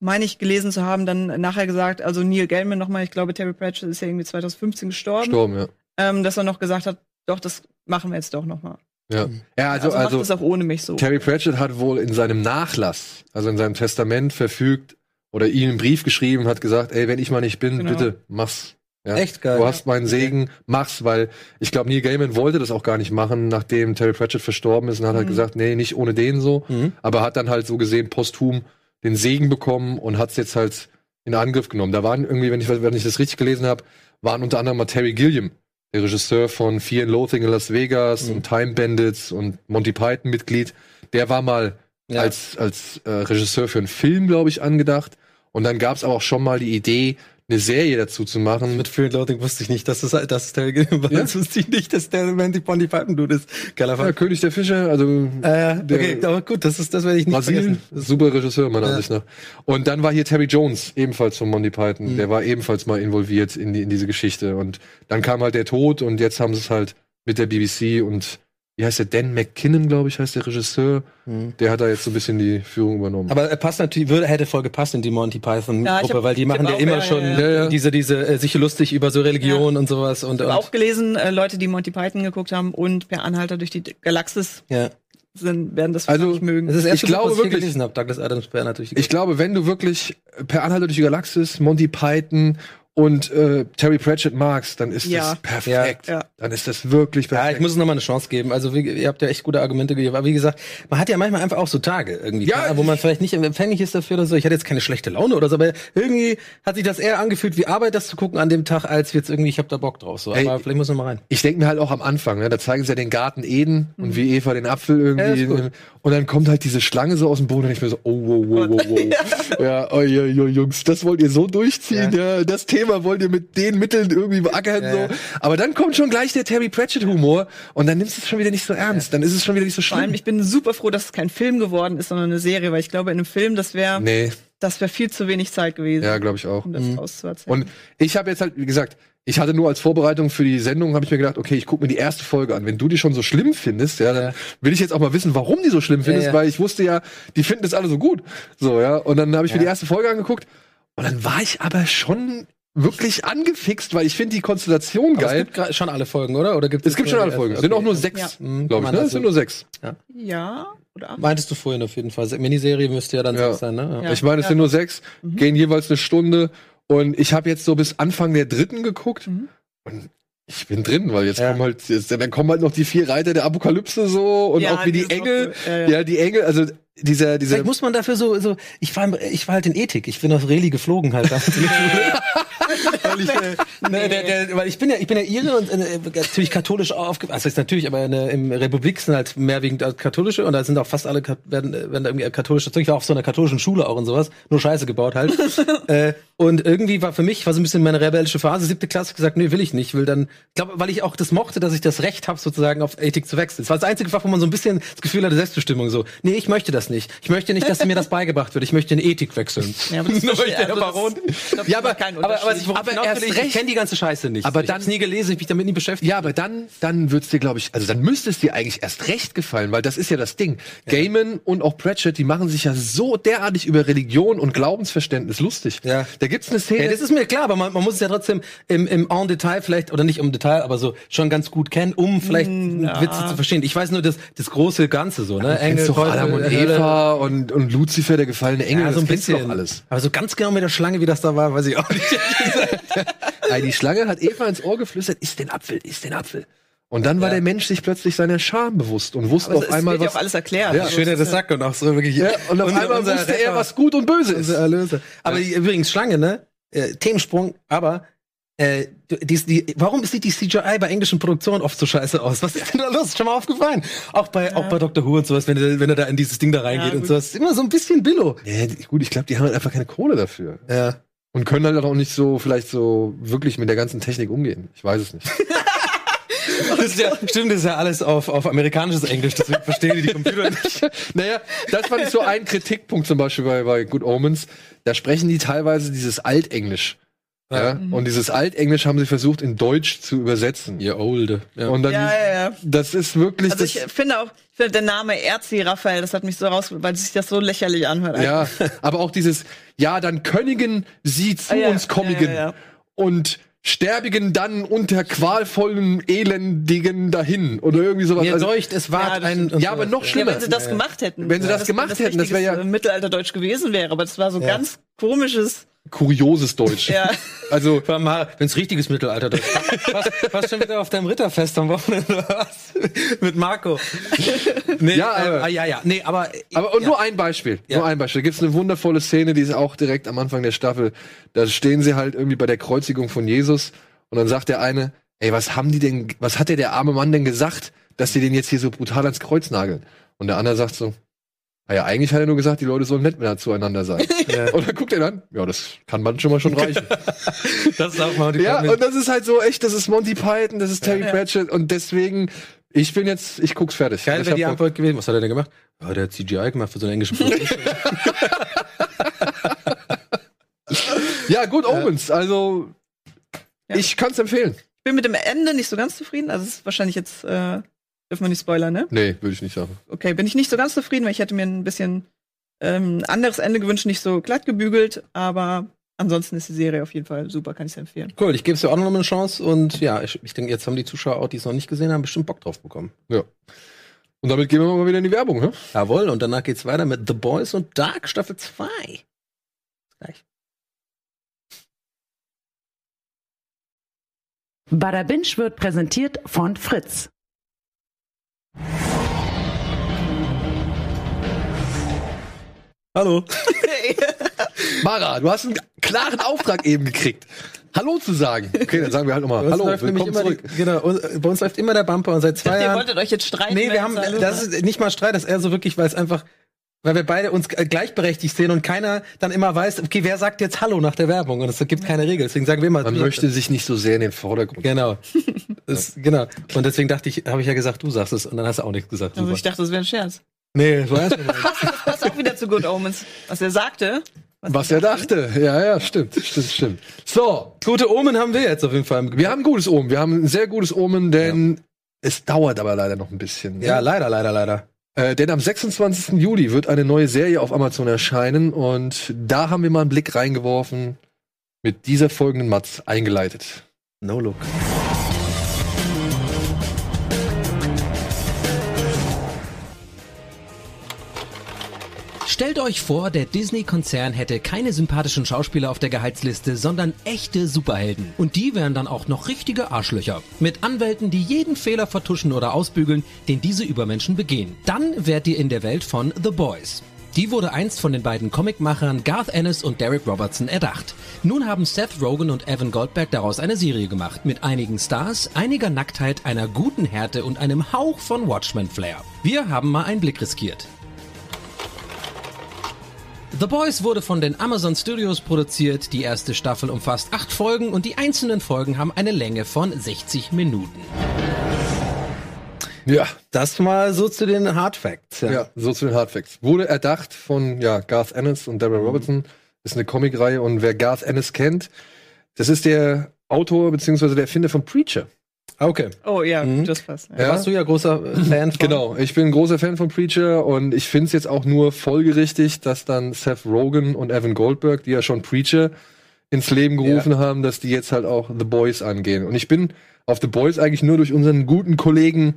Speaker 5: meine ich, gelesen zu haben, dann nachher gesagt, also Neil Gaiman nochmal, ich glaube, Terry Pratchett ist ja irgendwie 2015 gestorben,
Speaker 1: Sturm, ja.
Speaker 5: ähm, dass er noch gesagt hat, doch, das machen wir jetzt doch nochmal.
Speaker 1: Ja, ja also,
Speaker 5: Also, macht
Speaker 1: also
Speaker 5: das auch ohne mich so.
Speaker 1: Terry Pratchett hat wohl in seinem Nachlass, also in seinem Testament verfügt oder ihm einen Brief geschrieben, hat gesagt, ey, wenn ich mal nicht bin,
Speaker 5: Genau.
Speaker 1: bitte mach's. Ja?
Speaker 4: echt geil.
Speaker 1: Du hast meinen Segen, mach's, weil ich glaube, Neil Gaiman wollte das auch gar nicht machen, nachdem Terry Pratchett verstorben ist und hat halt
Speaker 5: Mhm.
Speaker 1: gesagt, nee, nicht ohne den so,
Speaker 4: Mhm.
Speaker 1: aber hat dann halt so gesehen posthum den Segen bekommen und hat's jetzt halt in Angriff genommen. Da waren irgendwie, wenn ich, wenn ich das richtig gelesen habe, waren unter anderem mal Terry Gilliam, der Regisseur von Fear and Loathing in Las Vegas
Speaker 4: Mhm.
Speaker 1: und Time Bandits und Monty Python Mitglied. Der war mal
Speaker 4: Ja.
Speaker 1: als, als äh, Regisseur für einen Film, glaube ich, angedacht. Und dann gab's aber auch schon mal die Idee, eine Serie dazu zu machen.
Speaker 4: Mit Fear and Loathing wusste ich nicht, dass das, dass es Terry Gilliam war.
Speaker 1: Ja?
Speaker 4: Das wusste ich nicht, dass der Mandy Ponty Pipen Dude ist. Geiler
Speaker 1: ja,
Speaker 4: Fall.
Speaker 1: König der Fische, also
Speaker 4: Äh,
Speaker 1: der-
Speaker 4: okay, aber gut, das ist, das werde ich nicht
Speaker 1: Brasilien,
Speaker 4: vergessen.
Speaker 1: super Regisseur meiner
Speaker 4: Ja.
Speaker 1: Ansicht nach. Und dann war hier Terry Jones, ebenfalls von Monty Python.
Speaker 4: Mhm.
Speaker 1: Der war ebenfalls mal involviert in, die, in diese Geschichte. Und dann kam halt der Tod und jetzt haben sie es halt mit der BBC und wie heißt der? Dan McKinnon, glaube ich, heißt der Regisseur.
Speaker 4: Mhm.
Speaker 1: Der hat da jetzt so ein bisschen die Führung übernommen.
Speaker 4: Aber er passt natürlich, würde, hätte voll gepasst in die Monty Python
Speaker 5: Ja, ich
Speaker 4: weil die
Speaker 5: ich
Speaker 4: machen ja immer
Speaker 5: ja,
Speaker 4: schon
Speaker 5: ja,
Speaker 1: ja. Ja,
Speaker 4: diese, diese, äh, sich lustig über so Religion und sowas und,
Speaker 5: Ich
Speaker 4: und
Speaker 5: habe auch gelesen, äh, Leute, die Monty Python geguckt haben und per Anhalter durch die Galaxis
Speaker 4: ja.
Speaker 5: sind, werden das
Speaker 1: Also,
Speaker 5: nicht mögen.
Speaker 4: Das ist das
Speaker 1: Ich glaube
Speaker 4: was ich
Speaker 1: wirklich-
Speaker 4: gelesen habe. Douglas Adams per natürlich.
Speaker 1: Ich glaube, wenn du wirklich per Anhalter durch die Galaxis, Monty Python und äh, Terry Pratchett magst, dann ist
Speaker 5: Ja.
Speaker 1: das perfekt.
Speaker 5: Ja. Ja.
Speaker 1: Dann ist das wirklich
Speaker 4: ja,
Speaker 1: perfekt.
Speaker 4: ich muss es nochmal eine Chance geben. Also, wie, ihr habt ja echt gute Argumente gegeben. Aber wie gesagt, man hat ja manchmal einfach auch so Tage irgendwie,
Speaker 1: Ja,
Speaker 4: wo man vielleicht nicht empfänglich ist dafür oder so. Ich hatte jetzt keine schlechte Laune oder so, aber irgendwie hat sich das eher angefühlt wie Arbeit, das zu gucken an dem Tag, als jetzt irgendwie, ich habe da Bock drauf. So.
Speaker 1: Ey,
Speaker 4: aber vielleicht muss man mal rein.
Speaker 1: ich denke mir halt auch am Anfang, ne, da zeigen sie ja den Garten Eden und wie Eva den Apfel
Speaker 4: Mhm. Ja,
Speaker 1: irgendwie.
Speaker 4: gut.
Speaker 1: und dann kommt halt diese Schlange so aus dem Boden und ich mir so, oh, wow, wow, wow, wow. ja, oh, ja, ja, Jungs, das wollt ihr so durchziehen, ja. das Thema wollt ihr mit den Mitteln irgendwie beackern,
Speaker 4: Ja,
Speaker 1: so.
Speaker 4: ja.
Speaker 1: Aber dann kommt schon gleich der Terry Pratchett-Humor und dann nimmst du es schon wieder nicht so ernst. Dann ist es schon wieder nicht so
Speaker 5: Vor allem,
Speaker 1: schlimm.
Speaker 5: ich bin super froh, dass es kein Film geworden ist, sondern eine Serie, weil ich glaube, in einem Film, das wäre
Speaker 1: Nee,
Speaker 5: das wäre viel zu wenig Zeit gewesen,
Speaker 1: ja, glaube ich auch.
Speaker 5: um das
Speaker 4: Mhm.
Speaker 5: auszuerzählen.
Speaker 1: Und ich habe jetzt halt, wie gesagt, ich hatte nur als Vorbereitung für die Sendung, habe ich mir gedacht, okay, ich gucke mir die erste Folge an. Wenn du die schon so schlimm findest, ja, dann
Speaker 4: Ja.
Speaker 1: will ich jetzt auch mal wissen, warum die so schlimm findest,
Speaker 4: ja.
Speaker 1: weil ich wusste ja, die finden das alle so gut. So, ja. Und dann habe ich mir
Speaker 4: Ja.
Speaker 1: die erste Folge angeguckt und dann war ich aber schon wirklich angefixt, weil ich finde die Konstellation
Speaker 4: Aber es
Speaker 1: geil.
Speaker 4: gibt gra- schon alle Folgen, oder? Oder gibt
Speaker 1: Es gibt schon alle Folgen. Es sind auch nur sechs,
Speaker 5: Ja.
Speaker 1: Glaube ich. Ne? Es sind nur sechs.
Speaker 5: ja, oder acht?
Speaker 4: Meintest du vorhin auf jeden Fall. Miniserie müsste ja dann
Speaker 1: Ja.
Speaker 4: sechs sein, ne?
Speaker 5: Ja.
Speaker 1: Ich meine, es
Speaker 5: Ja,
Speaker 1: sind nur sechs,
Speaker 5: Mhm.
Speaker 1: gehen jeweils eine Stunde. Und ich habe jetzt so bis Anfang der dritten geguckt.
Speaker 5: Mhm.
Speaker 1: Und ich bin drin, weil jetzt
Speaker 4: Ja.
Speaker 1: kommen halt, jetzt, dann kommen halt noch die vier Reiter der Apokalypse so und
Speaker 5: Ja,
Speaker 1: auch wie die Engel.
Speaker 5: Ja,
Speaker 1: Ja,
Speaker 5: ja.
Speaker 1: die Engel, also dieser, dieser.
Speaker 4: Vielleicht muss man dafür so, so ich war, ich war halt in Ethik. Ich bin auf Reli geflogen halt. damals in der Schule. weil, ich, äh, ne, der, der, weil ich bin ja, ich bin ja Ire und äh, natürlich katholisch aufgewachsen. Also ist natürlich, aber in, der- im Republik sind halt mehrwiegend als katholische und da sind auch fast alle werden, äh, werden da irgendwie katholisch. Ich war auf so einer katholischen Schule auch und sowas, nur Scheiße gebaut halt. äh, und irgendwie war für mich war so ein bisschen meine rebellische Phase, siebte Klasse gesagt, nee, will ich nicht, will dann, glaube, weil ich auch das mochte, dass ich das Recht habe, sozusagen auf Ethik zu wechseln. Das war das einzige Fach, wo man so ein bisschen das Gefühl hatte, Selbstbestimmung so. Nee, ich möchte das nicht. Ich möchte nicht, dass mir das beigebracht wird. Ich möchte in Ethik wechseln.
Speaker 5: Ja, aber das verstehe-
Speaker 4: der
Speaker 5: also das- glaub,
Speaker 4: Ja,
Speaker 5: das
Speaker 4: aber,
Speaker 5: keinen
Speaker 4: aber, aber,
Speaker 1: Aber
Speaker 4: hinaus
Speaker 1: erst recht-
Speaker 4: ich kenne die ganze Scheiße nicht.
Speaker 1: Aber
Speaker 4: ich
Speaker 1: dann-
Speaker 4: hab's nie gelesen, ich mich damit nie beschäftigt.
Speaker 1: ja, aber dann, dann wird's dir, glaube ich, also dann müsste es dir eigentlich erst recht gefallen, weil das ist ja das Ding. Gaiman und auch Pratchett, die machen sich ja so derartig über Religion und Glaubensverständnis lustig.
Speaker 4: Ja.
Speaker 1: Da gibt's eine Szene.
Speaker 4: Ja, das ist mir klar, aber man, man muss es ja trotzdem im, im en Detail vielleicht, oder nicht im Detail, aber so schon ganz gut kennen, um vielleicht
Speaker 5: ja.
Speaker 4: Witze zu verstehen. Ich weiß nur das, das große Ganze so, ne?
Speaker 1: Kennst doch
Speaker 4: Teufel,
Speaker 1: Adam und
Speaker 4: Hölle.
Speaker 1: Eva und, und Lucifer, der gefallene Engel,
Speaker 4: Ja, so ein
Speaker 1: das kennst du
Speaker 4: bisschen.
Speaker 1: doch alles.
Speaker 4: Aber so ganz genau mit der Schlange, wie das da war, weiß ich auch nicht.
Speaker 1: Die Schlange hat Eva ins Ohr geflüstert, isst den Apfel, isst den Apfel. Und dann war
Speaker 4: Ja.
Speaker 1: der Mensch sich plötzlich seiner Scham bewusst und wusste
Speaker 5: Aber
Speaker 1: auf
Speaker 5: es
Speaker 1: einmal
Speaker 5: wird ja
Speaker 1: was.
Speaker 5: auch alles erklärt.
Speaker 1: Ja,
Speaker 5: Also,
Speaker 4: Schön, der das
Speaker 5: ist
Speaker 4: sagt und auch so wirklich.
Speaker 1: Ja, und auf
Speaker 4: Unser-
Speaker 1: einmal
Speaker 4: unser
Speaker 1: wusste er, was gut und böse ist.
Speaker 4: Unser Erlöser. Aber die- übrigens, Schlange, ne? Äh, Themensprung, aber äh, die, die, warum sieht die CGI bei englischen Produktionen oft so scheiße aus? Was ist denn da los? Ist Schon mal aufgefallen. Auch bei, auch bei Dr. Who und sowas, wenn er, wenn er da in dieses Ding da reingeht
Speaker 5: Ja,
Speaker 4: und sowas. Ist immer so ein bisschen Billo.
Speaker 1: Ja, gut, ich glaube, die haben halt einfach keine Kohle dafür.
Speaker 4: Ja.
Speaker 1: Und können halt auch nicht so, vielleicht so wirklich mit der ganzen Technik umgehen. Ich weiß es nicht.
Speaker 4: Das ist ja, stimmt, das ist ja alles auf, auf amerikanisches Englisch, deswegen verstehen die die Computer nicht.
Speaker 1: naja, das fand ich so ein Kritikpunkt zum Beispiel bei, bei Good Omens. Da sprechen die teilweise dieses Altenglisch. Ja. Und dieses Altenglisch haben sie versucht in Deutsch zu übersetzen.
Speaker 4: Ihr Olde. Ja.
Speaker 1: Und dann,
Speaker 5: Ja, ja, ja.
Speaker 1: das ist wirklich,
Speaker 5: Also ich
Speaker 1: das,
Speaker 5: finde auch, ich finde der Name Erzi Raphael, das hat mich so raus, weil sich das so lächerlich anhört.
Speaker 1: ja, aber auch dieses, ja, dann Königen sie zu
Speaker 5: Ah, ja.
Speaker 1: uns kommigen
Speaker 5: Ja, ja, ja.
Speaker 1: und Sterbigen dann unter qualvollen Elendigen dahin oder irgendwie sowas.
Speaker 4: Mir
Speaker 1: Also,
Speaker 4: deucht, es war
Speaker 5: Ja, das
Speaker 4: ein.
Speaker 1: ja, aber noch
Speaker 5: Ja,
Speaker 1: schlimmer.
Speaker 5: wenn sie das gemacht hätten.
Speaker 1: Wenn sie das gemacht hätten, das wär ja-
Speaker 5: Mittelalterdeutsch gewesen wäre, aber das war so
Speaker 4: Ja.
Speaker 5: ganz komisches.
Speaker 1: Kurioses Deutsch.
Speaker 5: Ja.
Speaker 1: Also,
Speaker 4: Wenn es richtiges Mittelalter ist. Warst, warst schon wieder auf deinem Ritterfest am Wochenende was? Mit Marco. Nee,
Speaker 1: Ja,
Speaker 4: äh,
Speaker 1: aber-
Speaker 4: ah, ja, ja. Nee, aber.
Speaker 1: Aber und
Speaker 4: ja.
Speaker 1: nur ein Beispiel,
Speaker 4: Ja.
Speaker 1: nur ein Beispiel. Da gibt's eine wundervolle Szene, die ist auch direkt am Anfang der Staffel. Da stehen sie halt irgendwie bei der Kreuzigung von Jesus und dann sagt der eine, ey, was haben die denn, was hat der der arme Mann denn gesagt, dass sie den jetzt hier so brutal ans Kreuz nageln? Und der andere sagt so, naja, eigentlich hat er nur gesagt, die Leute sollen nett miteinander zueinander sein.
Speaker 4: Ja.
Speaker 1: Und dann guckt er dann, ja, das kann man schon mal schon reichen.
Speaker 4: Das ist auch mal die
Speaker 1: ja, und das ist halt so echt, das ist Monty Python, das ist Terry
Speaker 5: Ja.
Speaker 1: Pratchett und deswegen, ich bin jetzt, ich guck's fertig.
Speaker 4: Geil
Speaker 1: ich
Speaker 4: wäre die. Antwort gewesen. Was hat er denn gemacht? Ja, der hat CGI gemacht für so einen englischen.
Speaker 1: Ja, Good Omens, also,
Speaker 5: Ja.
Speaker 1: ich kann's empfehlen.
Speaker 5: Ich bin mit dem Ende nicht so ganz zufrieden. Also es ist wahrscheinlich jetzt, äh, dürfen wir nicht spoilern, ne?
Speaker 1: Nee, würde ich nicht sagen.
Speaker 5: Okay, bin ich nicht so ganz zufrieden, weil ich hätte mir ein bisschen ähm, anderes Ende gewünscht, nicht so glatt gebügelt, aber ansonsten ist die Serie auf jeden Fall super, kann ich empfehlen.
Speaker 4: cool, ich gebe es dir auch noch mal eine Chance und ja, ich, ich denke, jetzt haben die Zuschauer auch, die es noch nicht gesehen haben, bestimmt Bock drauf bekommen.
Speaker 1: Und damit gehen wir mal wieder in die Werbung, ne?
Speaker 4: Jawohl, und danach geht's weiter mit The Boys und Dark Staffel 2. Gleich.
Speaker 3: Bada Binge wird präsentiert von Fritz.
Speaker 4: Hallo.
Speaker 1: Mara, du hast einen klaren Auftrag eben gekriegt. Hallo zu sagen. Okay, dann sagen wir halt nochmal Hallo, willkommen
Speaker 4: immer
Speaker 1: zurück.
Speaker 4: Die, genau, und bei uns läuft immer der Bumper und seit zwei
Speaker 5: Ihr
Speaker 4: Jahren.
Speaker 5: wolltet euch jetzt streiten.
Speaker 4: Nee, wir haben, das ist nicht mal Streit, das ist eher so wirklich, weil es einfach, weil wir beide uns äh, gleichberechtigt sehen und keiner dann immer weiß, okay, wer sagt jetzt Hallo nach der Werbung und es gibt keine Regel. Deswegen sagen wir immer.
Speaker 1: Man möchte sich nicht so sehr in den Vordergrund.
Speaker 4: Genau. Das, genau. Und deswegen dachte ich, habe ich ja gesagt, du sagst es und dann hast du auch nichts gesagt.
Speaker 5: Also
Speaker 4: Super.
Speaker 5: ich dachte, das wäre ein Scherz.
Speaker 4: nee, das war erst mal.
Speaker 5: Das passt auch wieder zu Good Omens. Was er sagte.
Speaker 1: Was er dachte. Ja, ja, stimmt, stimmt, stimmt. So,
Speaker 4: Gute Omen haben wir jetzt auf jeden Fall.
Speaker 1: wir haben ein gutes Omen. Wir haben ein sehr gutes Omen, denn es dauert aber leider noch ein bisschen.
Speaker 4: Ja, leider, leider, leider.
Speaker 1: Äh, denn am 26. Juli wird eine neue Serie auf Amazon erscheinen und da haben wir mal einen Blick reingeworfen mit dieser folgenden Matz eingeleitet.
Speaker 4: No look.
Speaker 6: Stellt euch vor, der Disney-Konzern hätte keine sympathischen Schauspieler auf der Gehaltsliste, sondern echte Superhelden. Und die wären dann auch noch richtige Arschlöcher. Mit Anwälten, die jeden Fehler vertuschen oder ausbügeln, den diese Übermenschen begehen. Dann wärt ihr in der Welt von The Boys. Die wurde einst von den beiden Comicmachern Garth Ennis und Derek Robertson erdacht. Nun haben Seth Rogen und Evan Goldberg daraus eine Serie gemacht. Mit einigen Stars, einiger Nacktheit, einer guten Härte und einem Hauch von Watchmen-Flair. Wir haben mal einen Blick riskiert. The Boys wurde von den Amazon Studios produziert. Die erste Staffel umfasst acht Folgen und die einzelnen Folgen haben eine Länge von 60 Minuten.
Speaker 1: Ja,
Speaker 4: Das mal so zu den Hard Facts.
Speaker 1: ja, so zu den Hardfacts. Wurde erdacht von ja, Garth Ennis und Deborah
Speaker 4: Mhm.
Speaker 1: Robertson. Ist eine Comicreihe und wer Garth Ennis kennt, das ist der Autor bzw. der Erfinder von Preacher.
Speaker 4: Okay.
Speaker 5: Oh ja,
Speaker 4: Mhm.
Speaker 5: das passt. Ja.
Speaker 4: Warst du ja großer Fan von.
Speaker 1: Genau, ich bin ein großer Fan von Preacher und ich finde es jetzt auch nur folgerichtig, dass dann Seth Rogen und Evan Goldberg, die ja schon Preacher ins Leben gerufen haben, dass die jetzt halt auch The Boys angehen. Und ich bin auf The Boys eigentlich nur durch unseren guten Kollegen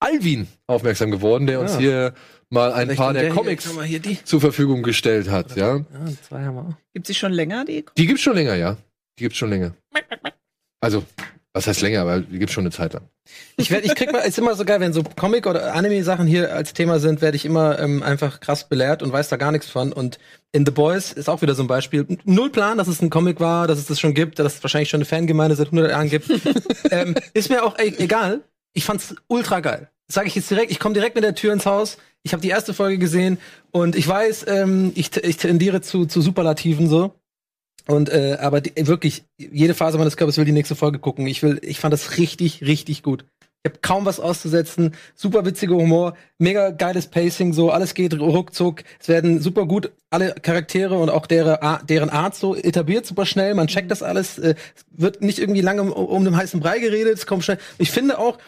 Speaker 1: Alvin aufmerksam geworden, der uns
Speaker 4: Ah.
Speaker 1: hier mal ein
Speaker 4: Vielleicht
Speaker 1: paar der
Speaker 4: der
Speaker 1: Comics
Speaker 4: die-
Speaker 1: zur Verfügung gestellt hat. Ja,
Speaker 4: Ja, zwei haben wir auch.
Speaker 5: Gibt sie schon länger, die?
Speaker 1: die gibt's schon länger, ja. Die gibt's schon länger. Also, was heißt länger, aber die gibt's schon eine Zeit lang.
Speaker 4: Ich, werd, ich krieg mal, ist immer so geil, wenn so Comic- oder Anime-Sachen hier als Thema sind, werde ich immer ähm, einfach krass belehrt und weiß da gar nichts von. Und in The Boys ist auch wieder so ein Beispiel. Null Plan, dass es ein Comic war, dass es das schon gibt, dass es wahrscheinlich schon eine Fangemeinde seit 100 Jahren gibt. ähm, ist mir auch e egal. Ich fand's ultra geil. Sage ich jetzt direkt, ich komme direkt mit der Tür ins Haus. Ich habe die erste Folge gesehen und ich weiß, ähm, ich, ich tendiere zu, zu Superlativen so. Und äh, aber die, wirklich, jede Phase meines Körpers will die nächste Folge gucken. Ich will, ich fand das richtig, richtig gut. Ich habe kaum was auszusetzen. Super witziger Humor, mega geiles Pacing, so alles geht ruckzuck. Es werden super gut alle Charaktere und auch deren, deren Art so etabliert, super schnell. Man checkt das alles. Äh, es wird nicht irgendwie lange um, um den heißen Brei geredet. Es kommt schnell. Ich finde auch,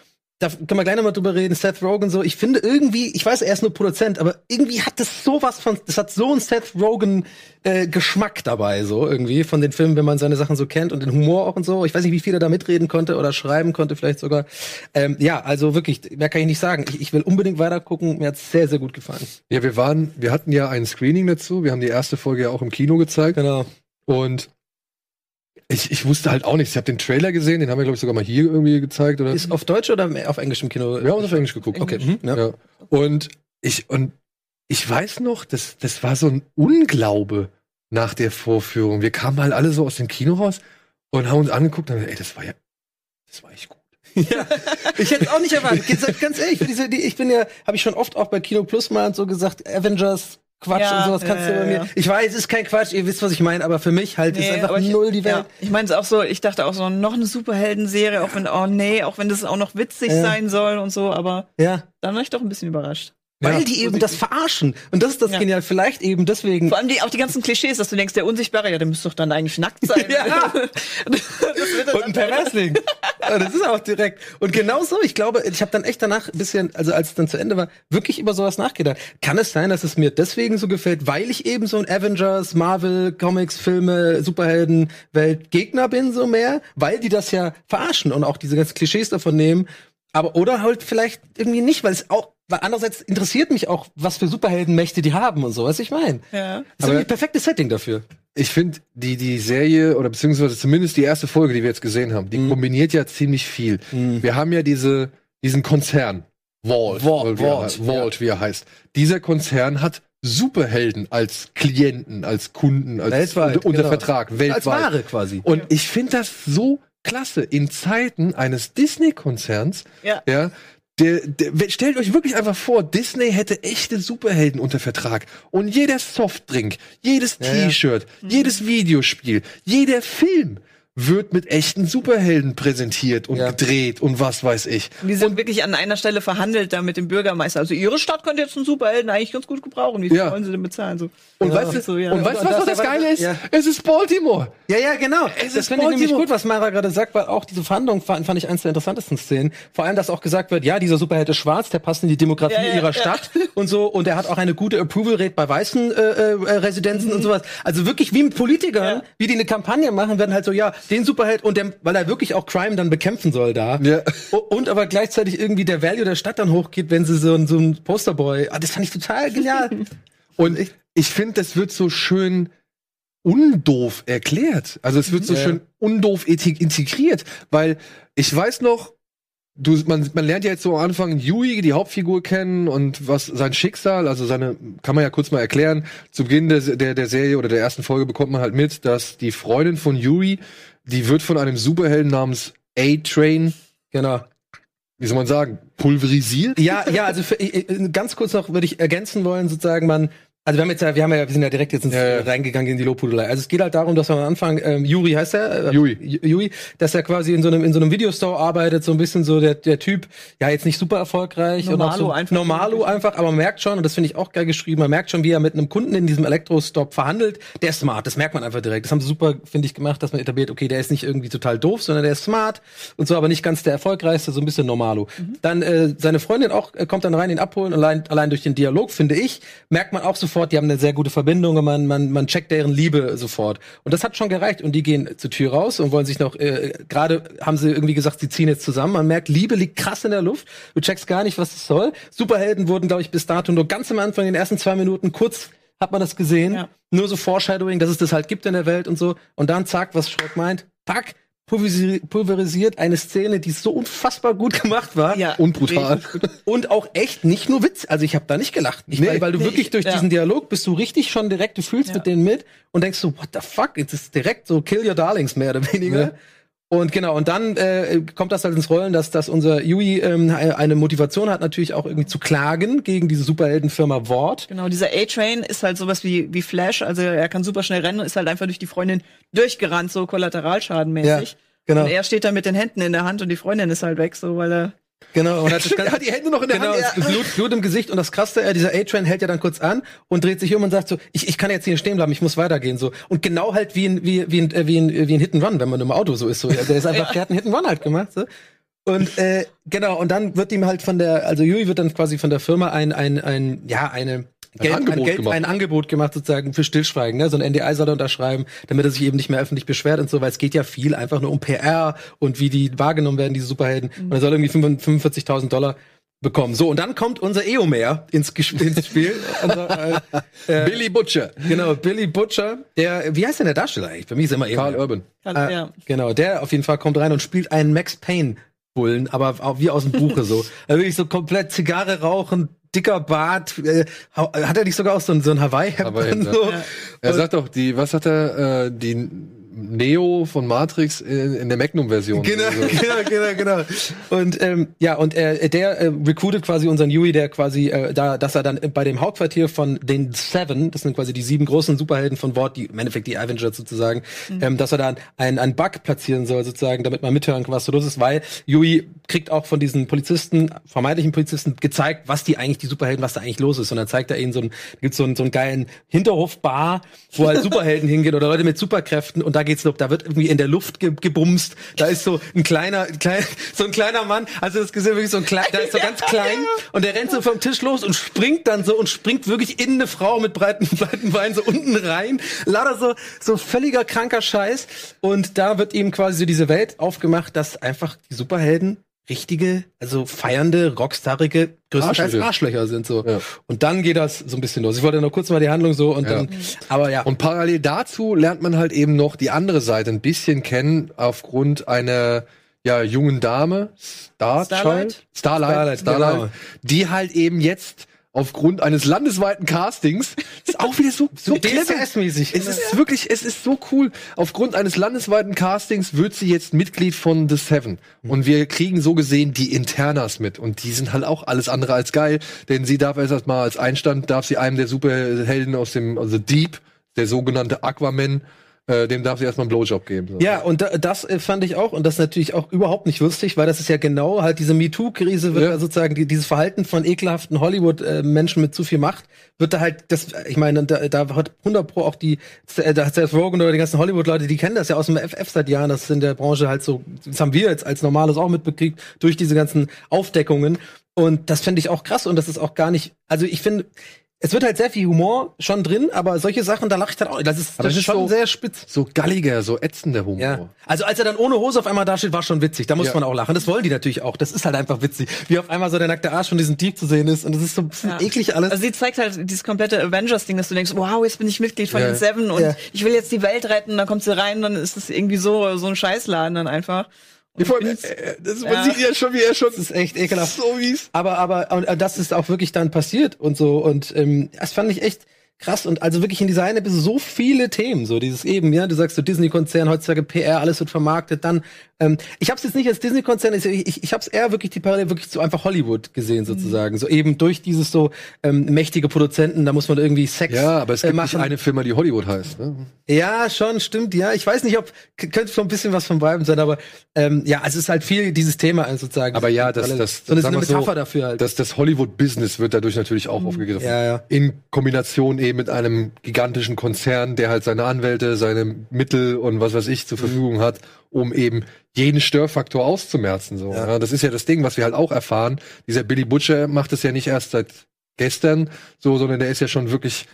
Speaker 4: da können wir gleich nochmal drüber reden, Seth Rogen so, ich finde irgendwie, ich weiß, er ist nur Produzent, aber irgendwie hat das sowas von, das hat so einen Seth Rogen äh, Geschmack dabei, so irgendwie, von den Filmen, wenn man seine Sachen so kennt und den Humor auch und so. Ich weiß nicht, wie viel er da mitreden konnte oder schreiben konnte, vielleicht sogar. Ähm, ja, also wirklich, mehr kann ich nicht sagen. Ich, ich will unbedingt weiter gucken. Mir hat's sehr, sehr gut gefallen.
Speaker 1: Ja, wir waren, wir hatten ja ein Screening dazu. Wir haben die erste Folge ja auch im Kino gezeigt.
Speaker 4: Genau.
Speaker 1: Und ich, ich wusste halt auch nichts. Ich habe den Trailer gesehen, den haben wir, glaube ich, sogar mal hier irgendwie gezeigt. Oder?
Speaker 4: Ist auf Deutsch oder auf Englisch im Kino?
Speaker 1: wir haben uns auf Englisch geguckt.
Speaker 4: Okay. Mhm, ja.
Speaker 1: Ja. Und ich, und ich weiß noch, das, das war so ein Unglaube nach der Vorführung. Wir kamen halt alle so aus dem Kino raus und haben uns angeguckt und ey, das war ja, das war echt gut.
Speaker 4: Ja, ich hätte auch nicht erwartet. Ganz, ehrlich, diese, die, ich bin ja, habe ich schon oft auch bei Kino Plus mal so gesagt, Avengers Quatsch
Speaker 5: Ja,
Speaker 4: und sowas kannst
Speaker 5: ja,
Speaker 4: du bei mir.
Speaker 5: ja.
Speaker 4: Ich weiß, es ist kein Quatsch, ihr wisst, was ich meine, aber für mich halt ist
Speaker 5: Nee,
Speaker 4: einfach
Speaker 5: aber ich-
Speaker 4: null die Welt.
Speaker 5: Ja, ich meine es auch so, ich dachte auch so, noch eine Superhelden-Serie, auch wenn, oh nee, auch wenn das auch noch witzig sein soll und so, aber
Speaker 4: Ja.
Speaker 5: dann war ich doch ein bisschen überrascht.
Speaker 4: Weil
Speaker 1: Ja.
Speaker 4: die eben das verarschen. Und das ist das
Speaker 5: Ja.
Speaker 4: genial. Vielleicht eben deswegen.
Speaker 5: Vor allem die, auch die ganzen Klischees, dass du denkst, der Unsichtbare, ja, der müsste doch dann eigentlich nackt sein.
Speaker 4: Ja. Und ein Perversling. das ist auch direkt. Und genau so, ich glaube, ich habe dann echt danach ein bisschen, also als es dann zu Ende war, wirklich über sowas nachgedacht. Kann es sein, dass es mir deswegen so gefällt, weil ich eben so ein Avengers, Marvel, Comics, Filme, Superhelden-Welt Gegner bin, so mehr? Weil die das ja verarschen und auch diese ganzen Klischees davon nehmen. Aber oder halt vielleicht irgendwie nicht, weil es auch, weil andererseits interessiert mich auch, was für Superheldenmächte die haben und so, was ich meine.
Speaker 5: Ja.
Speaker 4: Das ist irgendwie ein perfektes Setting dafür.
Speaker 1: Ich finde, die, die Serie, oder beziehungsweise zumindest die erste Folge, die wir jetzt gesehen haben, die
Speaker 4: Mhm.
Speaker 1: kombiniert ja ziemlich viel.
Speaker 4: Mhm.
Speaker 1: Wir haben ja diese, diesen Konzern, Vault,
Speaker 4: Vault,
Speaker 1: wie, er,
Speaker 4: Vault,
Speaker 1: Vault wie er heißt. Dieser Konzern hat Superhelden als Klienten, als Kunden, als
Speaker 4: Weltweit,
Speaker 1: unter, unter
Speaker 4: genau.
Speaker 1: Vertrag, weltweit.
Speaker 4: Als Ware quasi.
Speaker 1: Und ich finde das so klasse in Zeiten eines Disney-Konzerns.
Speaker 5: Ja.
Speaker 1: Ja. Der, der, stellt euch wirklich einfach vor, Disney hätte echte Superhelden unter Vertrag. Und jeder Softdrink, jedes
Speaker 4: Ja, ja.
Speaker 1: T-Shirt, jedes Videospiel, jeder Film wird mit echten Superhelden präsentiert und
Speaker 4: Ja.
Speaker 1: gedreht und was weiß ich.
Speaker 5: Und die sind wirklich an einer Stelle verhandelt da mit dem Bürgermeister. Also ihre Stadt könnte jetzt einen Superhelden eigentlich ganz gut gebrauchen. Wie viel
Speaker 1: Ja.
Speaker 5: wollen sie denn bezahlen? So.
Speaker 1: Und
Speaker 5: Ja,
Speaker 1: weißt du,
Speaker 5: so, ja.
Speaker 1: und weißt du,
Speaker 4: Und
Speaker 1: was noch
Speaker 4: das
Speaker 1: das Geile ist?
Speaker 4: ja.
Speaker 1: Es ist Baltimore.
Speaker 4: Ja, ja, genau.
Speaker 1: Es
Speaker 4: das
Speaker 1: ist
Speaker 4: finde ich nämlich gut, was Mara gerade sagt, weil auch diese Verhandlung fand, fand ich eines der interessantesten Szenen. Vor allem, dass auch gesagt wird, ja, dieser Superheld ist schwarz, der passt in die
Speaker 5: ja,
Speaker 4: ihrer
Speaker 5: ja.
Speaker 4: Stadt und so und der hat auch eine gute Approval Rate bei weißen äh, äh, Residenzen und sowas. Also wirklich wie mit Politikern,
Speaker 5: Ja.
Speaker 4: wie die eine Kampagne machen, werden halt so, ja, den Superheld und der, weil er wirklich auch Crime dann bekämpfen soll da.
Speaker 1: Ja.
Speaker 4: Und aber gleichzeitig irgendwie der Value der Stadt dann hochgeht, wenn sie so, ein- so ein Posterboy, ah, das fand ich total genial.
Speaker 1: Und ich, ich finde, das wird so schön undoof erklärt. Also es wird so
Speaker 4: Ja.
Speaker 1: schön undoof integriert, weil ich weiß noch, du, man, man lernt ja jetzt so am Anfang Yui, die Hauptfigur kennen und was sein Schicksal, also seine, kann man ja kurz mal erklären. Zu Beginn der, der, der Serie oder der ersten Folge bekommt man halt mit, dass die Freundin von Yui, die wird von einem Superhelden namens A-Train,
Speaker 4: genau.
Speaker 1: wie soll man sagen, pulverisiert.
Speaker 4: Ja, ja, also für, ich- ich- ganz kurz noch würde ich ergänzen wollen, sozusagen, man, also wir haben jetzt ja, wir haben ja, wir sind ja direkt jetzt ins,
Speaker 1: Ja, ja.
Speaker 4: äh, reingegangen in die Lobhudelei. Also es geht halt darum, dass man am Anfang, ähm, Juri heißt er, äh,
Speaker 1: Yui.
Speaker 4: Ju- Yui, dass er quasi in so einem, in so einem Videostore arbeitet, so ein bisschen so der, der Typ, ja, jetzt nicht super erfolgreich. und auch
Speaker 5: Normalo
Speaker 4: so,
Speaker 5: einfach.
Speaker 4: Normalo einfach, aber man merkt schon, und das finde ich auch geil geschrieben, man merkt schon, wie er mit einem Kunden in diesem Elektrostop verhandelt. Der ist smart, das merkt man einfach direkt. Das haben sie super, finde ich, gemacht, dass man etabliert, okay, der ist nicht irgendwie total doof, sondern der ist smart und so, aber nicht ganz der erfolgreichste, so ein bisschen Normalo. Dann äh, seine Freundin auch äh, kommt dann rein, ihn abholen, allein, allein durch den Dialog, finde ich, merkt man auch sofort, die haben eine sehr gute Verbindung und man, man, man checkt deren Liebe sofort. Und das hat schon gereicht. Und die gehen zur Tür raus und wollen sich noch, äh, gerade haben sie irgendwie gesagt, sie ziehen jetzt zusammen. Man merkt, Liebe liegt krass in der Luft. Du checkst gar nicht, was das soll. Superhelden wurden, glaube ich, bis dato nur ganz am Anfang, in den ersten zwei Minuten kurz hat man das gesehen.
Speaker 5: Ja.
Speaker 4: Nur so Foreshadowing, dass es das halt gibt in der Welt und so. Und dann zack, was Schreck meint, pack, pulverisi- pulverisiert eine Szene, die so unfassbar gut gemacht war.
Speaker 5: Ja.
Speaker 1: Und brutal.
Speaker 4: Und auch echt nicht nur Witz. Also ich habe da nicht gelacht. Ich,
Speaker 1: Nee.
Speaker 4: weil, weil du
Speaker 5: Nee,
Speaker 4: wirklich durch
Speaker 5: ja.
Speaker 4: diesen Dialog bist du richtig schon direkt, du fühlst
Speaker 5: Ja.
Speaker 4: mit denen mit und denkst so, what the fuck? Es ist direkt so Kill Your Darlings mehr oder weniger.
Speaker 1: Ja.
Speaker 4: Und genau, und dann äh, kommt das halt ins Rollen, dass, dass unser Yui ähm, eine Motivation hat, natürlich auch irgendwie zu klagen gegen diese Superheldenfirma Ward.
Speaker 5: Genau, dieser A-Train ist halt sowas wie, wie Flash, also er kann super schnell rennen und ist halt einfach durch die Freundin durchgerannt, so kollateralschadenmäßig.
Speaker 4: Genau,
Speaker 5: Und er steht da mit den Händen in der Hand und die Freundin ist halt weg, so weil er.
Speaker 4: Genau. Und hat das
Speaker 1: Er hat die Hände noch in der
Speaker 4: Genau,
Speaker 1: Hand.
Speaker 4: es Blut, Blut im Gesicht und das Krasse, äh, dieser A-Train hält ja dann kurz an und dreht sich um und sagt so, ich, ich kann jetzt hier stehen bleiben, ich muss weitergehen so. Und genau halt wie ein wie wie ein, äh, wie ein, wie ein Hit and Run, wenn man im Auto so ist so. Der ist einfach, der hat einen Hit and Run halt gemacht so. Und äh, genau und dann wird ihm halt von der, also Yui wird dann quasi von der Firma ein ein ein ja eine Geld, ein,
Speaker 1: Angebot
Speaker 4: Geld,
Speaker 1: gemacht.
Speaker 4: ein Angebot gemacht sozusagen für Stillschweigen, ne? so ein NDI soll er unterschreiben, damit er sich eben nicht mehr öffentlich beschwert und so, weil es geht ja viel einfach nur um PR und wie die wahrgenommen werden, diese Superhelden. Und er soll irgendwie 45.000 Dollar bekommen. So, und dann kommt unser Eomer ins, ins Spiel. unser, äh, äh,
Speaker 1: Billy Butcher.
Speaker 4: Genau, Billy Butcher. Der, wie heißt denn der Darsteller eigentlich? Bei mir ist er immer
Speaker 1: Carl
Speaker 4: Eomer.
Speaker 1: Urban.
Speaker 4: Äh,
Speaker 5: ja.
Speaker 4: Genau, der auf jeden Fall kommt rein und spielt einen Max Payne Bullen, aber auch wie aus dem Buche so. Also wirklich so komplett Zigarre rauchen, dicker Bart. Äh, hat er nicht sogar auch so ein, so ein Hawaii-Hemd so?
Speaker 5: ja.
Speaker 1: Er sagt doch, die, was hat er, äh, die Neo von Matrix in, in der Magnum-Version.
Speaker 4: Genau,
Speaker 1: Also,
Speaker 4: genau, genau, genau. Und ähm, ja, und äh, der äh, recruited quasi unseren Yui, der quasi äh, da, dass er dann bei dem Hauptquartier von den Seven, das sind quasi die sieben großen Superhelden von Wort, die im Endeffekt die Avengers sozusagen, ähm, dass er dann einen, einen Bug platzieren soll sozusagen, damit man mithören kann, was so los ist, weil Yui kriegt auch von diesen Polizisten, vermeintlichen Polizisten gezeigt, was die eigentlich, die Superhelden, was da eigentlich los ist. Und dann zeigt er ihnen so einen, gibt's so einen, so einen geilen Hinterhofbar, wo halt Superhelden hingehen oder Leute mit Superkräften und da geht's noch, da wird irgendwie in der Luft ge gebumst. Da ist so ein kleiner, klein, so ein kleiner Mann, also das gesehen wirklich so ein klein, der ist so ganz klein und der rennt so vom Tisch los und springt dann so und springt wirklich in eine Frau mit breiten, breiten Beinen so unten rein. Lauter so, so völliger kranker Scheiß. Und da wird ihm quasi so diese Welt aufgemacht, dass einfach die Superhelden richtige, also feiernde, rockstarrige, größtenteils
Speaker 1: Arschlöcher.
Speaker 4: Arschlöcher sind so.
Speaker 1: Ja.
Speaker 4: Und dann geht das so ein bisschen los. Ich wollte noch kurz mal die Handlung so und
Speaker 1: Ja.
Speaker 4: dann, aber ja.
Speaker 1: Und parallel dazu lernt man halt eben noch die andere Seite ein bisschen kennen aufgrund einer ja, jungen Dame, Star
Speaker 5: Starlight?
Speaker 1: Starlight,
Speaker 4: Starlight,
Speaker 1: Starlight,
Speaker 4: genau.
Speaker 1: die halt eben jetzt aufgrund eines landesweiten Castings, ist auch wieder so, so clever.
Speaker 4: DSDS-mäßig.
Speaker 1: Es ist wirklich, es ist so cool. Aufgrund eines landesweiten Castings wird sie jetzt Mitglied von The Seven. Und wir kriegen so gesehen die Internas mit. Und die sind halt auch alles andere als geil. Denn sie darf erst mal als Einstand, darf sie einem der Superhelden aus dem, also Deep, der sogenannte Aquaman, äh, dem darf sie erstmal einen Blowjob geben. So.
Speaker 4: Ja, und da, das äh, fand ich auch, und das ist natürlich auch überhaupt nicht lustig, weil das ist ja genau halt diese MeToo-Krise, wird
Speaker 1: Ja.
Speaker 4: ja. sozusagen die, dieses Verhalten von ekelhaften Hollywood-Menschen mit zu viel Macht, wird da halt, das, ich meine, da, da hat 100 Pro auch die, äh, da hat Seth Rogen oder die ganzen Hollywood-Leute, die kennen das ja aus dem FF seit Jahren, das ist in der Branche halt so, das haben wir jetzt als Normales auch mitbekriegt, durch diese ganzen Aufdeckungen. Und das finde ich auch krass und das ist auch gar nicht, also ich finde, es wird halt sehr viel Humor schon drin, aber solche Sachen, da lache ich dann auch. Das ist, das
Speaker 1: das
Speaker 4: ist schon
Speaker 1: so-
Speaker 4: sehr spitz.
Speaker 1: So galliger, so ätzender Humor.
Speaker 4: Ja. Also als er dann ohne Hose auf einmal dasteht, war schon witzig. Da muss
Speaker 1: Ja.
Speaker 4: man auch lachen. Das wollen die natürlich auch. Das ist halt einfach witzig. Wie auf einmal so der nackte Arsch von diesem Dieb zu sehen ist. Und das ist so ein bisschen
Speaker 5: Ja.
Speaker 4: eklig alles.
Speaker 5: Also sie zeigt halt dieses komplette Avengers-Ding, dass du denkst, wow, jetzt bin ich Mitglied von
Speaker 1: Ja.
Speaker 5: den Seven und
Speaker 4: Ja.
Speaker 5: ich will jetzt die Welt retten. Dann kommt sie rein, dann ist es irgendwie so so ein Scheißladen dann einfach. Und
Speaker 1: Vor-
Speaker 5: ich find's-
Speaker 1: äh, das,
Speaker 5: Ja.
Speaker 1: Man sieht ja schon, wie er schon
Speaker 4: das ist echt ekelhaft.
Speaker 1: so mies.
Speaker 4: Aber, aber, und, äh, das ist auch wirklich dann passiert und so. Und ähm, das fand ich echt krass. Und also wirklich in dieser eine bis so viele Themen. So dieses eben, ja, du sagst so Disney-Konzern, heutzutage PR, alles wird vermarktet. Dann, ähm, ich habe es jetzt nicht als Disney-Konzern, ich, ich, ich habe es eher wirklich die Parallele wirklich so einfach Hollywood gesehen sozusagen. So eben durch dieses so ähm, mächtige Produzenten, da muss man irgendwie Sex
Speaker 1: Ja, aber es
Speaker 4: äh,
Speaker 1: gibt nicht
Speaker 4: machen.
Speaker 1: eine Firma, die Hollywood heißt. Ne?
Speaker 4: Ja, schon, stimmt, ja. Ich weiß nicht, ob, könnte schon ein bisschen was von beiden sein, aber ähm, ja, es ist halt viel dieses Thema äh, sozusagen.
Speaker 1: Aber ja, das, das,
Speaker 4: so eine,
Speaker 1: sagen
Speaker 4: eine
Speaker 1: wir so,
Speaker 4: Metapher dafür halt.
Speaker 1: Das, das Hollywood-Business wird dadurch natürlich auch aufgegriffen.
Speaker 4: Ja, ja.
Speaker 1: In Kombination eben mit einem gigantischen Konzern, der halt seine Anwälte, seine Mittel und was weiß ich zur Verfügung hat, um eben jeden Störfaktor auszumerzen. So. Ja. das ist ja das Ding, was wir halt auch erfahren. Dieser Billy Butcher macht es ja nicht erst seit gestern, so, sondern der ist ja schon wirklich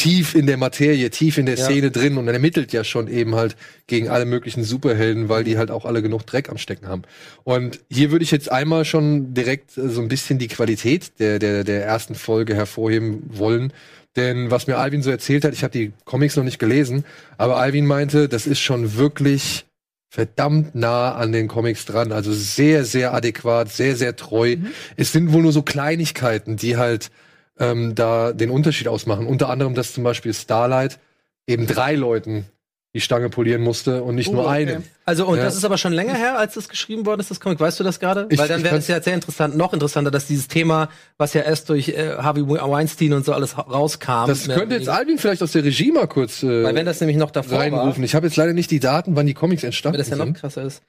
Speaker 1: tief in der Materie, tief in der
Speaker 4: Ja.
Speaker 1: Szene drin und er ermittelt ja schon eben halt gegen alle möglichen Superhelden, weil die halt auch alle genug Dreck am Stecken haben. Und hier würde ich jetzt einmal schon direkt äh, so ein bisschen die Qualität der, der, der ersten Folge hervorheben wollen. Denn was mir Alvin so erzählt hat, ich habe die Comics noch nicht gelesen, aber Alvin meinte, das ist schon wirklich verdammt nah an den Comics dran. Also sehr, sehr adäquat, sehr, sehr treu. Es sind wohl nur so Kleinigkeiten, die halt ähm, da den Unterschied ausmachen. Unter anderem, dass zum Beispiel Starlight eben drei Leuten die Stange polieren musste und nicht
Speaker 5: Oh,
Speaker 1: nur
Speaker 5: okay.
Speaker 1: einem.
Speaker 4: Also, und
Speaker 1: Ja.
Speaker 4: das ist aber schon länger her, als das geschrieben worden ist, das Comic. Weißt du das gerade? Weil dann wäre es ja sehr interessant, noch interessanter, dass dieses Thema, was ja erst durch äh, Harvey Weinstein und so alles rauskam.
Speaker 1: Das
Speaker 4: mehr
Speaker 1: könnte jetzt. Alvin vielleicht aus der Regie mal kurz äh,
Speaker 4: Weil wenn das nämlich noch davor
Speaker 1: reinrufen.
Speaker 4: war,
Speaker 1: Ich habe jetzt leider nicht die Daten, wann die Comics
Speaker 4: weil
Speaker 1: entstanden
Speaker 4: das ja noch
Speaker 1: sind.
Speaker 4: krasser ist.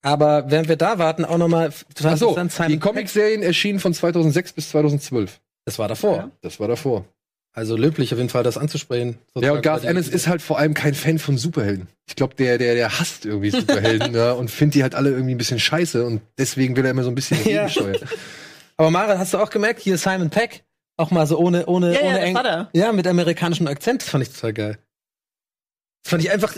Speaker 4: Aber während wir da warten, auch nochmal total
Speaker 1: Ach so, die Comic-Serien erschienen von 2006 bis 2012.
Speaker 4: Das war davor.
Speaker 5: Ja.
Speaker 1: Das war davor.
Speaker 4: Also löblich auf jeden Fall, das anzusprechen.
Speaker 1: Ja, und Garth Ennis ist halt vor allem kein Fan von Superhelden. Ich glaube, der, der, der hasst irgendwie Superhelden ja, und findet die halt alle irgendwie ein bisschen scheiße und deswegen will er immer so ein bisschen
Speaker 4: Ja.
Speaker 1: gegensteuern.
Speaker 4: Aber Mara, hast du auch gemerkt, hier Simon Peck, auch mal so ohne, ohne,
Speaker 5: Ja, ja,
Speaker 4: ohne
Speaker 5: das
Speaker 4: Eng-. Ja, mit amerikanischem Akzent, das fand ich total geil. Das fand ich einfach,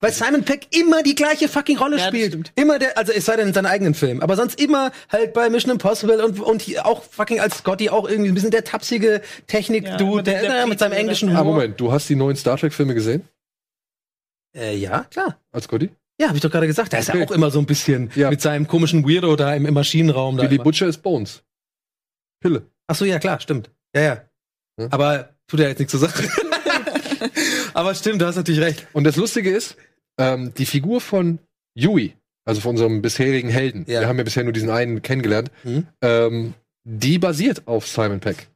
Speaker 4: weil Simon Peck immer die gleiche fucking Rolle
Speaker 5: Ja,
Speaker 4: spielt.
Speaker 5: stimmt.
Speaker 4: Immer der, also es sei denn in seinen eigenen Film, aber sonst immer halt bei Mission Impossible und, und hier auch fucking als Scotty auch irgendwie ein bisschen der tapsige Technik-Dude,
Speaker 5: mit
Speaker 4: der,
Speaker 5: der
Speaker 4: der, mit seinem englischen
Speaker 1: Ah,
Speaker 4: Humor.
Speaker 1: Moment, du hast die neuen Star Trek-Filme gesehen?
Speaker 4: Äh, ja, klar.
Speaker 1: Als Scotty?
Speaker 4: Ja, habe ich doch gerade gesagt. Der ist ja
Speaker 1: Okay.
Speaker 4: auch immer so ein bisschen
Speaker 1: Ja.
Speaker 4: mit seinem komischen Weirdo da im, im Maschinenraum. Da
Speaker 1: Billy
Speaker 4: immer.
Speaker 1: Butcher ist Bones. Pille.
Speaker 4: Ach so, ja, klar, stimmt. Ja, ja.
Speaker 1: Ja.
Speaker 4: Aber tut ja jetzt nichts zur Sache. Aber stimmt, du hast natürlich recht.
Speaker 1: Und das Lustige ist, ähm, die Figur von Yui, also von unserem bisherigen Helden,
Speaker 4: Ja.
Speaker 1: wir haben ja bisher nur diesen einen kennengelernt,
Speaker 4: Mhm.
Speaker 1: ähm, die basiert auf Simon Peck.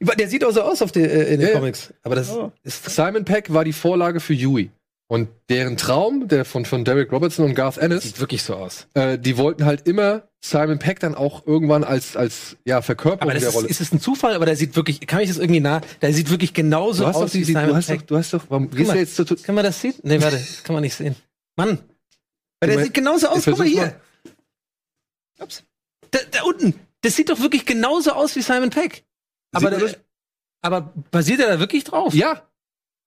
Speaker 4: Der sieht auch so aus auf die, äh, in den
Speaker 1: Ja.
Speaker 4: Comics. Aber das
Speaker 5: Oh.
Speaker 4: ist.
Speaker 1: Simon Peck war die Vorlage für Yui. Und deren Traum, der von, von Derek Robertson und Garth Ennis,
Speaker 4: Sieht wirklich so aus.
Speaker 1: äh, die wollten halt immer Simon Peck dann auch irgendwann als, als ja, Verkörperung
Speaker 4: Aber
Speaker 1: der
Speaker 4: ist,
Speaker 1: Rolle.
Speaker 4: ist es ein Zufall, aber der sieht wirklich, kann ich das irgendwie nah, der sieht wirklich genauso
Speaker 1: doch,
Speaker 4: aus wie
Speaker 1: die,
Speaker 4: Simon
Speaker 1: du hast doch,
Speaker 4: Peck.
Speaker 1: du hast doch, warum gehst
Speaker 4: mal.
Speaker 1: du jetzt zu,
Speaker 4: Kann man das sehen? Nee, warte, das kann man nicht sehen. Mann. Weil der
Speaker 1: mal-
Speaker 4: sieht genauso aus, guck mal hier. Ups. Da, da unten. Das sieht doch wirklich genauso aus wie Simon Peck. Aber, der, aber basiert er da wirklich drauf?
Speaker 1: Ja.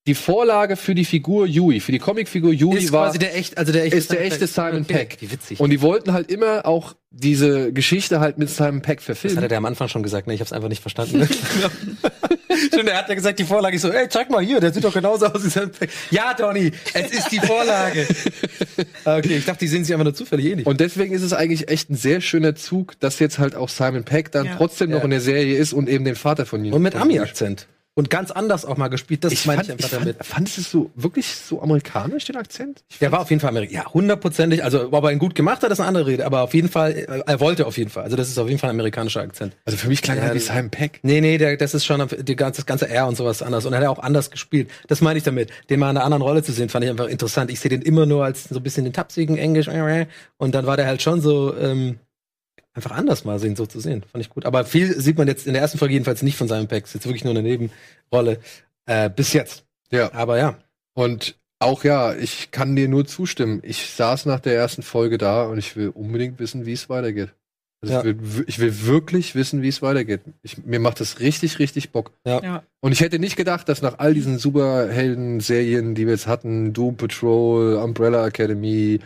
Speaker 1: Die Vorlage für die Figur Yui, für die Comicfigur Yui
Speaker 4: ist
Speaker 1: war,
Speaker 4: quasi der echt, also der echte
Speaker 1: ist der echte Simon
Speaker 4: Okay,
Speaker 1: Peck.
Speaker 4: Wie witzig.
Speaker 1: und die wollten halt immer auch diese Geschichte halt mit Simon Peck
Speaker 4: das hat er
Speaker 1: verfilmen.
Speaker 4: der am Anfang schon gesagt, ne? Ich hab's einfach nicht verstanden. Stimmt, er hat ja gesagt, die Vorlage ist so, ey, zeig mal hier, der sieht doch genauso aus wie Simon Peck. Ja, Donny, es ist die Vorlage. okay, ich dachte, die sehen sich einfach nur zufällig ähnlich.
Speaker 1: Und deswegen ist es eigentlich echt ein sehr schöner Zug, dass jetzt halt auch Simon Peck dann
Speaker 5: Ja.
Speaker 1: trotzdem noch
Speaker 4: Ja.
Speaker 1: in der Serie ist und eben den Vater von ihm.
Speaker 4: Und mit Ami-Akzent. Und ganz anders auch mal gespielt, das
Speaker 1: Ich
Speaker 4: meine
Speaker 1: fand,
Speaker 4: ich einfach
Speaker 1: ich
Speaker 4: damit.
Speaker 1: fand, fandest du es so wirklich so amerikanisch, den Akzent? Ich
Speaker 4: Der war auf jeden Fall Amerikaner. Ja, hundertprozentig. Also, ob er ihn gut gemacht hat, ist eine andere Rede. Aber auf jeden Fall, äh, er wollte auf jeden Fall. Also, das ist auf jeden Fall ein amerikanischer Akzent.
Speaker 1: Also für mich klang er wie Simon Peck.
Speaker 4: Nee, nee, der, das ist schon die ganze, das ganze R und sowas anders. Und er hat auch anders gespielt. Das meine ich damit. Den mal in einer anderen Rolle zu sehen, fand ich einfach interessant. Ich sehe den immer nur als so ein bisschen den tapsigen Englisch. Und dann war der halt schon so, ähm, einfach anders mal sehen, so zu sehen. Fand ich gut. Aber viel sieht man jetzt in der ersten Folge jedenfalls nicht von Simon Peck. Ist jetzt wirklich nur eine Nebenrolle. Äh, bis jetzt.
Speaker 1: Ja.
Speaker 4: Aber ja.
Speaker 1: Und auch ja, ich kann dir nur zustimmen. Ich saß nach der ersten Folge da und ich will unbedingt wissen, wie es weitergeht. Also
Speaker 4: Ja.
Speaker 1: ich, will, ich will wirklich wissen, wie es weitergeht. Ich, mir macht das richtig, richtig Bock.
Speaker 5: Ja.
Speaker 1: Und ich hätte nicht gedacht, dass nach all diesen Superhelden-Serien, die wir jetzt hatten, Doom Patrol, Umbrella Academy,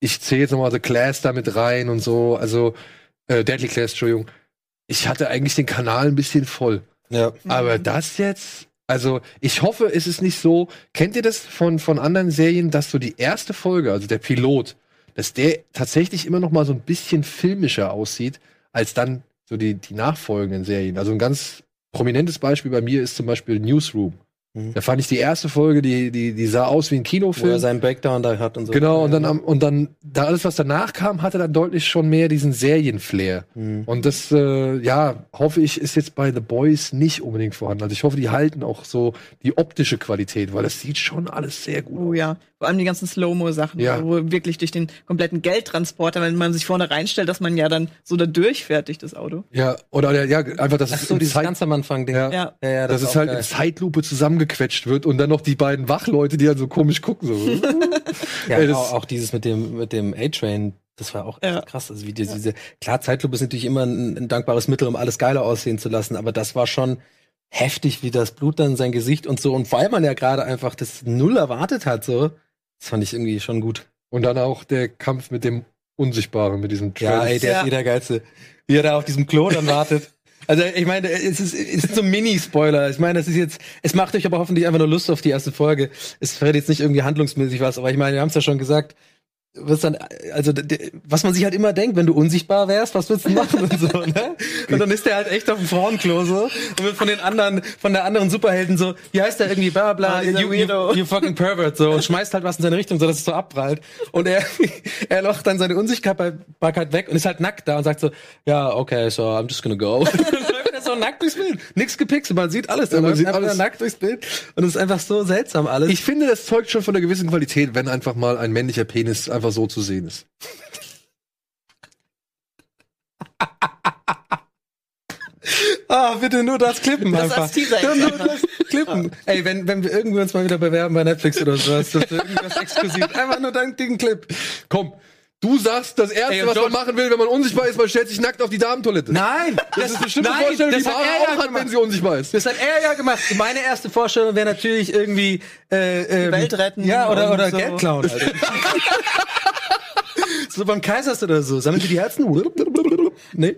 Speaker 1: ich zähle jetzt nochmal The Class da mit rein und so, also äh, Deadly Class, Entschuldigung. Ich hatte eigentlich den Kanal ein bisschen voll.
Speaker 4: Ja.
Speaker 1: Aber das jetzt, also ich hoffe, es ist nicht so. Kennt ihr das von, von anderen Serien, dass so die erste Folge, also der Pilot, dass der tatsächlich immer noch mal so ein bisschen filmischer aussieht, als dann so die, die nachfolgenden Serien. Also ein ganz prominentes Beispiel bei mir ist zum Beispiel Newsroom.
Speaker 4: Mhm.
Speaker 1: Da fand ich die erste Folge, die, die, die sah aus wie ein
Speaker 4: Wo er
Speaker 1: Kinofilm.
Speaker 4: seinen Breakdown da hat und so.
Speaker 1: Genau, und dann, am, und dann, da alles, was danach kam, hatte dann deutlich schon mehr diesen Serienflair.
Speaker 4: Mhm.
Speaker 1: Und das, äh, ja, hoffe ich, ist jetzt bei The Boys nicht unbedingt vorhanden. Also ich hoffe, die halten auch so die optische Qualität, weil das sieht schon alles sehr gut
Speaker 5: Oh
Speaker 1: aus.
Speaker 5: ja, vor allem die ganzen Slow-Mo-Sachen,
Speaker 1: Ja.
Speaker 5: wo wirklich durch den kompletten Geldtransporter, wenn man sich vorne reinstellt, dass man ja dann so da durchfährt durch das Auto.
Speaker 1: Ja, oder der- ja, einfach, dass
Speaker 4: Ach
Speaker 1: es
Speaker 4: so, dieses
Speaker 1: Zeit,
Speaker 4: ganz am Anfang Ding.
Speaker 1: Ja.
Speaker 5: Ja.
Speaker 4: ja, ja
Speaker 1: dass
Speaker 4: ist
Speaker 1: es halt
Speaker 4: geil.
Speaker 1: in Zeitlupe zusammengequetscht wird und dann noch die beiden Wachleute, die dann so komisch gucken. So.
Speaker 4: Ja,
Speaker 1: Ey, das-
Speaker 4: auch, auch dieses mit dem, mit dem A-Train, das war auch echt
Speaker 5: Ja.
Speaker 4: krass. Also wie die, diese, klar, Zeitlupe ist natürlich immer ein, ein dankbares Mittel, um alles geiler aussehen zu lassen, aber das war schon heftig, wie das Blut dann in sein Gesicht und so. Und weil man ja gerade einfach das null erwartet hat, so, das fand ich irgendwie schon gut.
Speaker 1: Und dann auch der Kampf mit dem Unsichtbaren, mit diesem
Speaker 4: Ja,
Speaker 1: Trans.
Speaker 4: ey, der
Speaker 5: Ja.
Speaker 4: ist eh der Geilste. Wie er da auf diesem Klo dann wartet. Also ich meine, es ist, es ist so ein Mini-Spoiler. Ich meine, das ist jetzt, es macht euch aber hoffentlich einfach nur Lust auf die erste Folge. Es verrät jetzt nicht irgendwie handlungsmäßig was, aber ich meine, wir haben es ja schon gesagt, was dann, also was man sich halt immer denkt, wenn du unsichtbar wärst, was würdest du machen und so, ne? Und dann ist der halt echt auf dem Frauenklo so und wird von den anderen, von der anderen Superhelden so, wie heißt der irgendwie, bla bla,
Speaker 5: Ah,
Speaker 4: you, you, you fucking pervert, so, und schmeißt halt was in seine Richtung, so dass es so abprallt. Und er, er locht dann seine Unsichtbarkeit weg und ist halt nackt da und sagt so, ja, okay, so, I'm just gonna go. So nackt durchs Bild. Nix gepixelt, man sieht alles. Er
Speaker 1: man sieht
Speaker 4: einfach
Speaker 1: alles.
Speaker 4: nackt durchs Bild. Und es ist einfach so seltsam alles.
Speaker 1: Ich finde, das zeugt schon von einer gewissen Qualität, wenn einfach mal ein männlicher Penis einfach so zu sehen ist.
Speaker 4: Ah, bitte nur das klippen
Speaker 5: Das
Speaker 4: einfach.
Speaker 5: als Teaser
Speaker 4: Ja, nur
Speaker 5: einfach.
Speaker 4: das klippen. Ey, wenn, wenn wir irgendwie uns mal wieder bewerben bei Netflix oder sowas, das ist irgendwas exklusiv. Einfach nur dein Ding Clip.
Speaker 1: Komm, du sagst, das Erste,
Speaker 4: Ey,
Speaker 1: was man machen will, wenn man unsichtbar ist, man stellt sich nackt auf die Damentoilette.
Speaker 4: Nein!
Speaker 1: das ist eine schlimme
Speaker 4: nein,
Speaker 1: Vorstellung, die
Speaker 4: das hat
Speaker 1: Mara
Speaker 4: er ja
Speaker 1: auch hat,
Speaker 4: gemacht.
Speaker 1: wenn sie unsichtbar ist.
Speaker 4: Das hat er ja gemacht. Meine erste Vorstellung wäre natürlich irgendwie äh, ähm,
Speaker 5: Welt retten
Speaker 4: Ja, oder, oder
Speaker 5: so.
Speaker 4: Geld klauen. Alter. so beim Kaisers oder so. Sammeln Sie die Herzen? nee.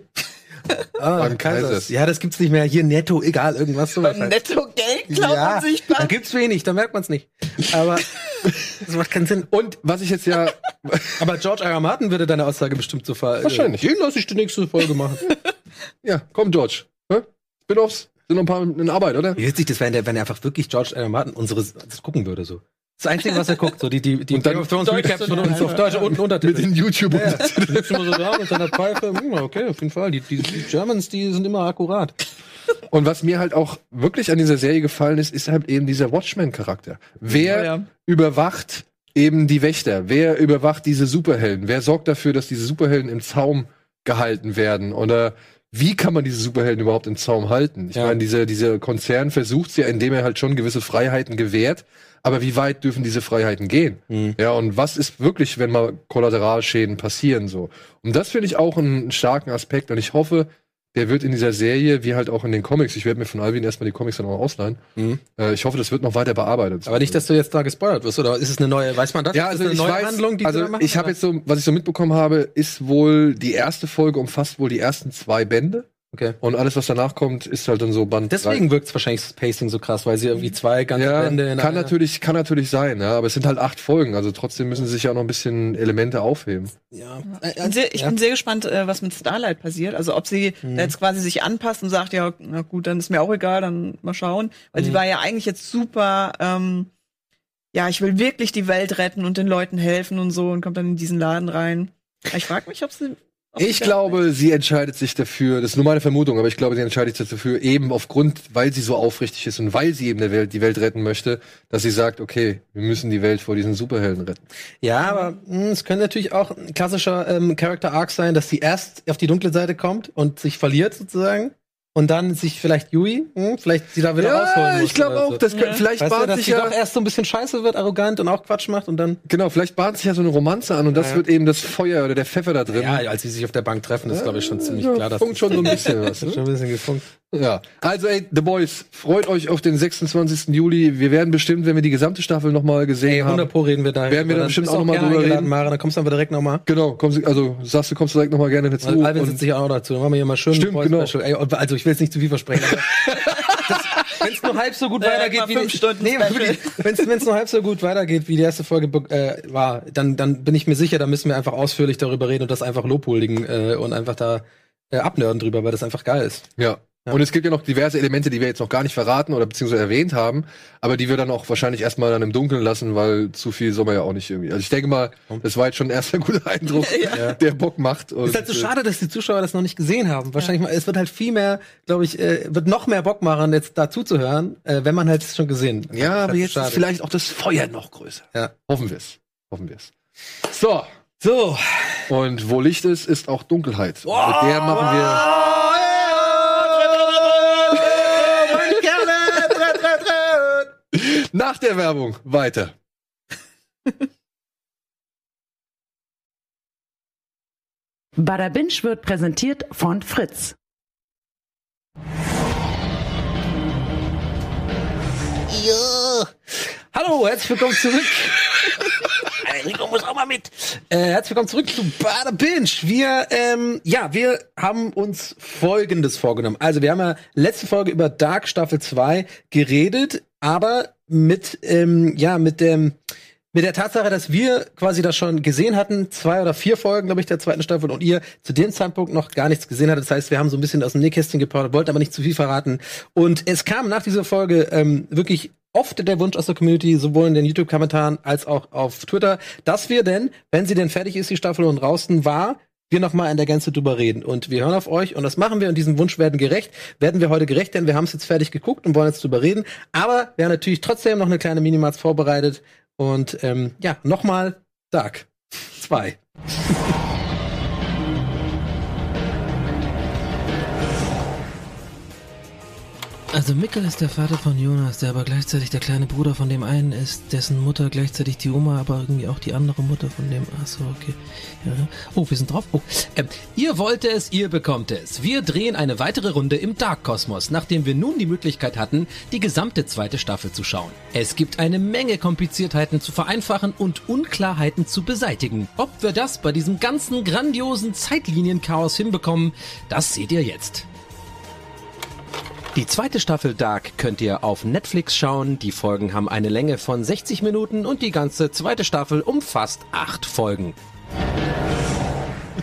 Speaker 4: Ah,
Speaker 1: Beim Kaisers.
Speaker 4: Ja, das gibt's nicht mehr. Hier netto, egal, irgendwas sowas. halt.
Speaker 5: Netto Geld klauen
Speaker 4: ja, da
Speaker 5: unsichtbar.
Speaker 4: gibt's wenig, da merkt man's nicht. Aber das macht keinen Sinn.
Speaker 1: Und was ich jetzt ja,
Speaker 4: Aber George R. R. Martin würde deine Aussage bestimmt so ver...
Speaker 1: Wahrscheinlich.
Speaker 4: Den lasse ich die nächste Folge machen.
Speaker 1: ja, komm George? Spin-offs sind noch ein paar in Arbeit, oder?
Speaker 4: Wie witzig das wäre, wenn er- wenn er einfach wirklich George R. R. Martin unsere das gucken würde so. Das Einzige, was er guckt, so die die die
Speaker 1: Und dann
Speaker 4: Game of Thrones
Speaker 5: Deutsch
Speaker 4: Recaps von uns auf Deutsch und
Speaker 1: Mit
Speaker 4: Untertitel.
Speaker 1: den youtube
Speaker 4: Ja, ja. So da mit seiner Pfeife. Okay, auf jeden Fall. Die, die, die Germans, die sind immer akkurat.
Speaker 1: Und was mir halt auch wirklich an dieser Serie gefallen ist, ist halt eben dieser Watchmen-Charakter. Wer
Speaker 5: Ja, ja.
Speaker 1: überwacht eben die Wächter? Wer überwacht diese Superhelden? Wer sorgt dafür, dass diese Superhelden im Zaum gehalten werden? Oder wie kann man diese Superhelden überhaupt im Zaum halten? Ich
Speaker 4: Ja.
Speaker 1: meine, dieser, dieser Konzern versucht ja, indem er halt schon gewisse Freiheiten gewährt. Aber wie weit dürfen diese Freiheiten gehen?
Speaker 4: Mhm.
Speaker 1: Ja, und was ist wirklich, wenn mal Kollateralschäden passieren so? Und das finde ich auch einen starken Aspekt und ich hoffe, der wird in dieser Serie, wie halt auch in den Comics, ich werde mir von Alvin erstmal die Comics dann auch ausleihen.
Speaker 4: Mhm.
Speaker 1: Äh, ich hoffe, das wird noch weiter bearbeitet.
Speaker 4: Aber nicht, dass du jetzt da gespoilert wirst, oder ist es eine neue, weiß man das?
Speaker 1: ja,
Speaker 4: Ist
Speaker 1: also ich
Speaker 4: eine neue
Speaker 1: weiß,
Speaker 4: Handlung, die
Speaker 1: also
Speaker 4: da machen,
Speaker 1: ich habe jetzt so, was ich so mitbekommen habe, ist wohl die erste Folge umfasst wohl die ersten zwei Bände
Speaker 4: Okay.
Speaker 1: und alles, was danach kommt, ist halt dann so Band
Speaker 4: Deswegen wirkt es wahrscheinlich das Pacing so krass, weil sie irgendwie zwei ganze
Speaker 1: Ja,
Speaker 4: Bände in
Speaker 1: kann
Speaker 4: einer-
Speaker 1: natürlich, kann natürlich sein, ja, aber es sind halt acht Folgen, also trotzdem müssen sie sich ja noch ein bisschen Elemente aufheben.
Speaker 4: Ja.
Speaker 5: Ich bin sehr, ich
Speaker 4: Ja.
Speaker 5: bin sehr gespannt, äh, was mit Starlight passiert. Also ob sie
Speaker 4: Mhm.
Speaker 5: jetzt quasi sich anpasst und sagt, ja, na gut, dann ist mir auch egal, dann mal schauen. Weil
Speaker 4: Mhm.
Speaker 5: sie war ja eigentlich jetzt super, ähm, ja, ich will wirklich die Welt retten und den Leuten helfen und so und kommt dann in diesen Laden rein. Ich frage mich, ob sie.
Speaker 1: Ich glaube, sie entscheidet sich dafür, das ist nur meine Vermutung, aber ich glaube, sie entscheidet sich dafür eben aufgrund, weil sie so aufrichtig ist und weil sie eben der Welt, die Welt retten möchte, dass sie sagt, okay, wir müssen die Welt vor diesen Superhelden retten.
Speaker 4: Ja, aber mh, es könnte natürlich auch ein klassischer ähm, Character Arc sein, dass sie erst auf die dunkle Seite kommt und sich verliert sozusagen und dann sich vielleicht Yui, mh, vielleicht sie da wieder rausholen muss.
Speaker 1: ich glaube
Speaker 4: oder
Speaker 1: auch,
Speaker 4: so.
Speaker 1: das könnte,
Speaker 5: Ja.
Speaker 1: vielleicht
Speaker 4: Weißt du,
Speaker 1: bahnt
Speaker 4: dass
Speaker 1: sich
Speaker 4: sie
Speaker 1: ja,
Speaker 4: doch erst so ein bisschen scheiße wird, arrogant und auch Quatsch macht und dann.
Speaker 1: genau, vielleicht bahnt sich ja so eine Romanze an und das
Speaker 4: Ja.
Speaker 1: wird eben das Feuer oder der Pfeffer da drin.
Speaker 4: Ja, als sie sich auf der Bank treffen, ist glaube ich schon ziemlich
Speaker 1: Ja,
Speaker 4: klar, dass
Speaker 1: funkt schon so ein bisschen was.
Speaker 4: das
Speaker 1: Ne?
Speaker 4: schon ein bisschen gefunkt.
Speaker 1: Ja. Also, ey, The Boys, freut euch auf den 26. Juli. Wir werden bestimmt, wenn wir die gesamte Staffel nochmal gesehen
Speaker 4: Ey, 100
Speaker 1: haben.
Speaker 4: pro reden wir da.
Speaker 1: Werden wir dann bestimmt auch noch mal
Speaker 4: gerne
Speaker 1: drüber reden.
Speaker 4: Mara, dann kommst du aber direkt nochmal.
Speaker 1: Genau, kommst, du- also sagst du, kommst du direkt nochmal gerne dazu.
Speaker 4: Also, Alvin sitzt sich auch noch dazu. Dann machen wir hier mal schön
Speaker 1: Stimmt,
Speaker 4: Boys
Speaker 1: genau.
Speaker 4: Special. Ey, also ich will jetzt nicht zu viel versprechen. Wenn es nur halb so gut
Speaker 5: Ja,
Speaker 4: weitergeht wie
Speaker 5: fünf Stunden
Speaker 4: nee, wenn's, wenn's nur halb so gut weitergeht wie die erste Folge äh, war, dann dann bin ich mir sicher, da müssen wir einfach ausführlich darüber reden und das einfach lobhuldigen äh, und einfach da äh, abnörden drüber, weil das einfach geil ist.
Speaker 1: Ja.
Speaker 4: Ja.
Speaker 1: Und es gibt ja noch diverse Elemente, die wir jetzt noch gar nicht verraten oder beziehungsweise erwähnt haben, aber die wir dann auch wahrscheinlich erstmal dann im Dunkeln lassen, weil zu viel soll man ja auch nicht irgendwie. Also ich denke mal, das war jetzt schon ein erster guter Eindruck,
Speaker 4: Ja.
Speaker 1: der Bock macht.
Speaker 4: Ist halt so
Speaker 1: äh,
Speaker 4: schade, dass die Zuschauer das noch nicht gesehen haben. Wahrscheinlich, mal, es wird halt viel mehr, glaube ich, äh, wird noch mehr Bock machen, jetzt da zuzuhören, äh, wenn man halt es schon gesehen. hat.
Speaker 1: Ja, aber jetzt
Speaker 4: schade.
Speaker 1: ist vielleicht auch das Feuer noch größer.
Speaker 4: Ja.
Speaker 1: Hoffen wir es. Hoffen wir es. So.
Speaker 4: So.
Speaker 1: Und wo Licht ist, ist auch Dunkelheit. Und mit der machen wir. Nach der Werbung weiter.
Speaker 3: Bada Binge wird präsentiert von Fritz.
Speaker 4: Ja. Hallo, herzlich willkommen zurück. Rico muss auch mal mit. Äh, herzlich willkommen zurück zu Bada Binge. Wir, ähm, ja, wir haben uns Folgendes vorgenommen. Also, wir haben ja letzte Folge über Dark Staffel 2 geredet, aber mit, ähm, ja, mit dem, mit der Tatsache, dass wir quasi das schon gesehen hatten, zwei oder vier Folgen, glaube ich, der zweiten Staffel und ihr zu dem Zeitpunkt noch gar nichts gesehen hattet. Das heißt, wir haben so ein bisschen aus dem Nähkästchen geplaudert, wollten aber nicht zu viel verraten. Und es kam nach dieser Folge ähm, wirklich oft der Wunsch aus der Community, sowohl in den YouTube-Kommentaren als auch auf Twitter, dass wir denn, wenn sie denn fertig ist, die Staffel und draußen war, wir noch mal in der Gänze drüber reden. Und wir hören auf euch und das machen wir und diesem Wunsch werden gerecht. Werden wir heute gerecht, denn wir haben es jetzt fertig geguckt und wollen jetzt drüber reden. Aber wir haben natürlich trotzdem noch eine kleine Minimax vorbereitet. Und ähm, ja, nochmal Dark 2.
Speaker 6: Also Mikkel ist der Vater von Jonas, der aber gleichzeitig der kleine Bruder von dem einen ist, dessen Mutter gleichzeitig die Oma, aber irgendwie auch die andere Mutter von dem. Ach so, okay. Ja. Oh, wir sind drauf. Oh, ähm, ihr wollt es, ihr bekommt es. Wir drehen eine weitere Runde im Dark Kosmos, nachdem wir nun die Möglichkeit hatten, die gesamte zweite Staffel zu schauen. Es gibt eine Menge Kompliziertheiten zu vereinfachen und Unklarheiten zu beseitigen. Ob wir das bei diesem ganzen grandiosen Zeitlinienchaos hinbekommen, das seht ihr jetzt. Die zweite Staffel Dark könnt ihr auf Netflix schauen. Die Folgen haben eine Länge von 60 Minuten und die ganze zweite Staffel umfasst acht Folgen.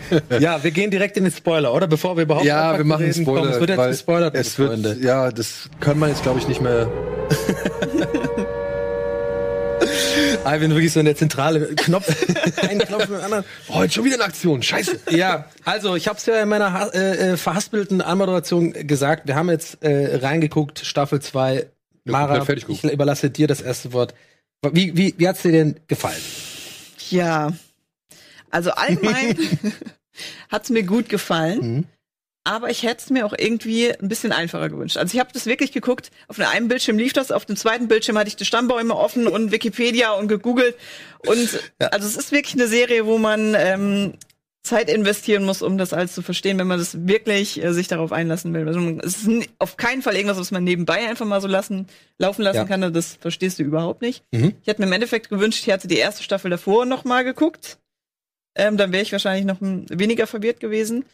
Speaker 4: ja, wir gehen direkt in den Spoiler, oder? Bevor wir überhaupt
Speaker 1: Ja, wir machen
Speaker 4: reden,
Speaker 1: Spoiler.
Speaker 4: komm, es wird jetzt gespoilert,
Speaker 1: es wird,
Speaker 4: Freunde.
Speaker 1: Ja, das kann man jetzt, glaube ich, nicht mehr.
Speaker 4: Ah, wenn wirklich so in der Zentrale Knopf, ein Knopf mit dem anderen.
Speaker 1: Oh, jetzt schon wieder eine Aktion. Scheiße.
Speaker 4: Ja, also ich habe es ja in meiner ha- äh, äh, verhaspelten Anmoderation gesagt. Wir haben jetzt äh, reingeguckt, Staffel 2. Mara,
Speaker 1: fertig
Speaker 4: ich überlasse dir das erste Wort. Wie, wie, wie hat's dir denn gefallen?
Speaker 5: Ja. Also allgemein hat's mir gut gefallen.
Speaker 4: Mhm.
Speaker 5: Aber ich hätte es mir auch irgendwie ein bisschen einfacher gewünscht. Also ich habe das wirklich geguckt. Auf einem einen Bildschirm lief das, auf dem zweiten Bildschirm hatte ich die Stammbäume offen und Wikipedia und gegoogelt. Und also es ist wirklich eine Serie, wo man ähm, Zeit investieren muss, um das alles zu verstehen, wenn man das wirklich äh, sich darauf einlassen will. Also es ist auf keinen Fall irgendwas, was man nebenbei einfach mal so lassen, laufen lassen
Speaker 4: Ja.
Speaker 5: kann. Das verstehst du überhaupt nicht.
Speaker 4: Mhm.
Speaker 5: Ich hätte mir im Endeffekt gewünscht, ich hätte die erste Staffel davor noch mal geguckt. Ähm, dann wäre ich wahrscheinlich noch weniger verwirrt gewesen.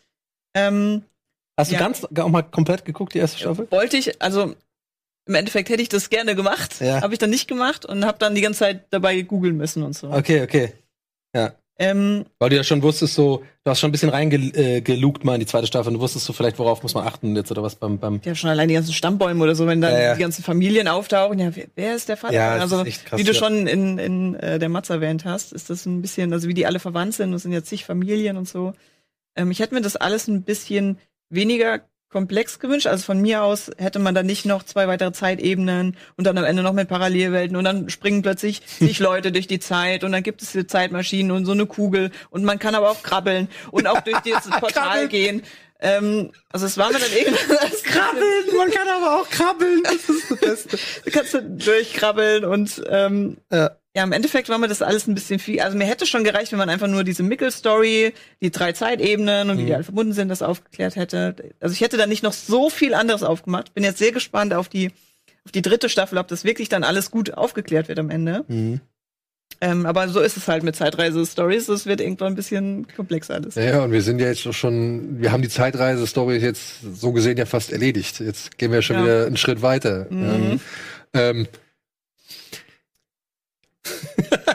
Speaker 5: Ähm,
Speaker 4: Hast du
Speaker 5: Ja.
Speaker 4: ganz auch mal komplett geguckt, die erste Staffel?
Speaker 5: wollte ich, also im Endeffekt hätte ich das gerne gemacht,
Speaker 4: Ja.
Speaker 5: habe ich dann nicht gemacht und habe dann die ganze Zeit dabei googeln müssen und so.
Speaker 4: Okay, okay.
Speaker 5: Ähm,
Speaker 4: Weil du ja schon wusstest, so, du hast schon ein bisschen reingelugt äh, mal in die zweite Staffel und du wusstest so vielleicht, worauf muss man achten jetzt oder was beim, beim
Speaker 5: ja, schon allein die ganzen Stammbäume oder so, wenn dann
Speaker 4: Ja, ja.
Speaker 5: die ganzen Familien auftauchen, ja, wer, wer ist der Vater?
Speaker 4: Ja,
Speaker 5: also,
Speaker 4: krass,
Speaker 5: wie du
Speaker 4: ja.
Speaker 5: schon in, in äh, der Matz erwähnt hast, ist das ein bisschen, also wie die alle verwandt sind, das sind ja zig Familien und so. Ähm, ich hätte mir das alles ein bisschen weniger komplex gewünscht. Also von mir aus hätte man dann nicht noch zwei weitere Zeitebenen und dann am Ende noch mit Parallelwelten und dann springen plötzlich sich Leute durch die Zeit und dann gibt es diese Zeitmaschinen und so eine Kugel und man kann aber auch krabbeln und auch durch dieses Portal gehen. Ähm, also es war mir dann irgendwann als krabbeln.
Speaker 4: man kann aber auch krabbeln. Das ist das Beste.
Speaker 5: Du kannst du durchkrabbeln und ähm,
Speaker 4: Ja.
Speaker 5: Ja, im Endeffekt war mir das alles ein bisschen viel. Also mir hätte schon gereicht, wenn man einfach nur diese Mickel-Story, die drei Zeitebenen und wie
Speaker 4: Mhm.
Speaker 5: die alle verbunden sind, das aufgeklärt hätte. Also ich hätte da nicht noch so viel anderes aufgemacht. Bin jetzt sehr gespannt auf die auf die dritte Staffel, ob das wirklich dann alles gut aufgeklärt wird am Ende.
Speaker 4: Mhm.
Speaker 5: Ähm, aber so ist es halt mit Zeitreise-Stories. Das wird irgendwann ein bisschen komplexer alles.
Speaker 1: Ja, und wir sind ja jetzt schon, wir haben die Zeitreise-Story jetzt so gesehen ja fast erledigt. Jetzt gehen wir schon
Speaker 5: Ja.
Speaker 1: wieder einen Schritt weiter.
Speaker 5: Mhm.
Speaker 1: Ähm,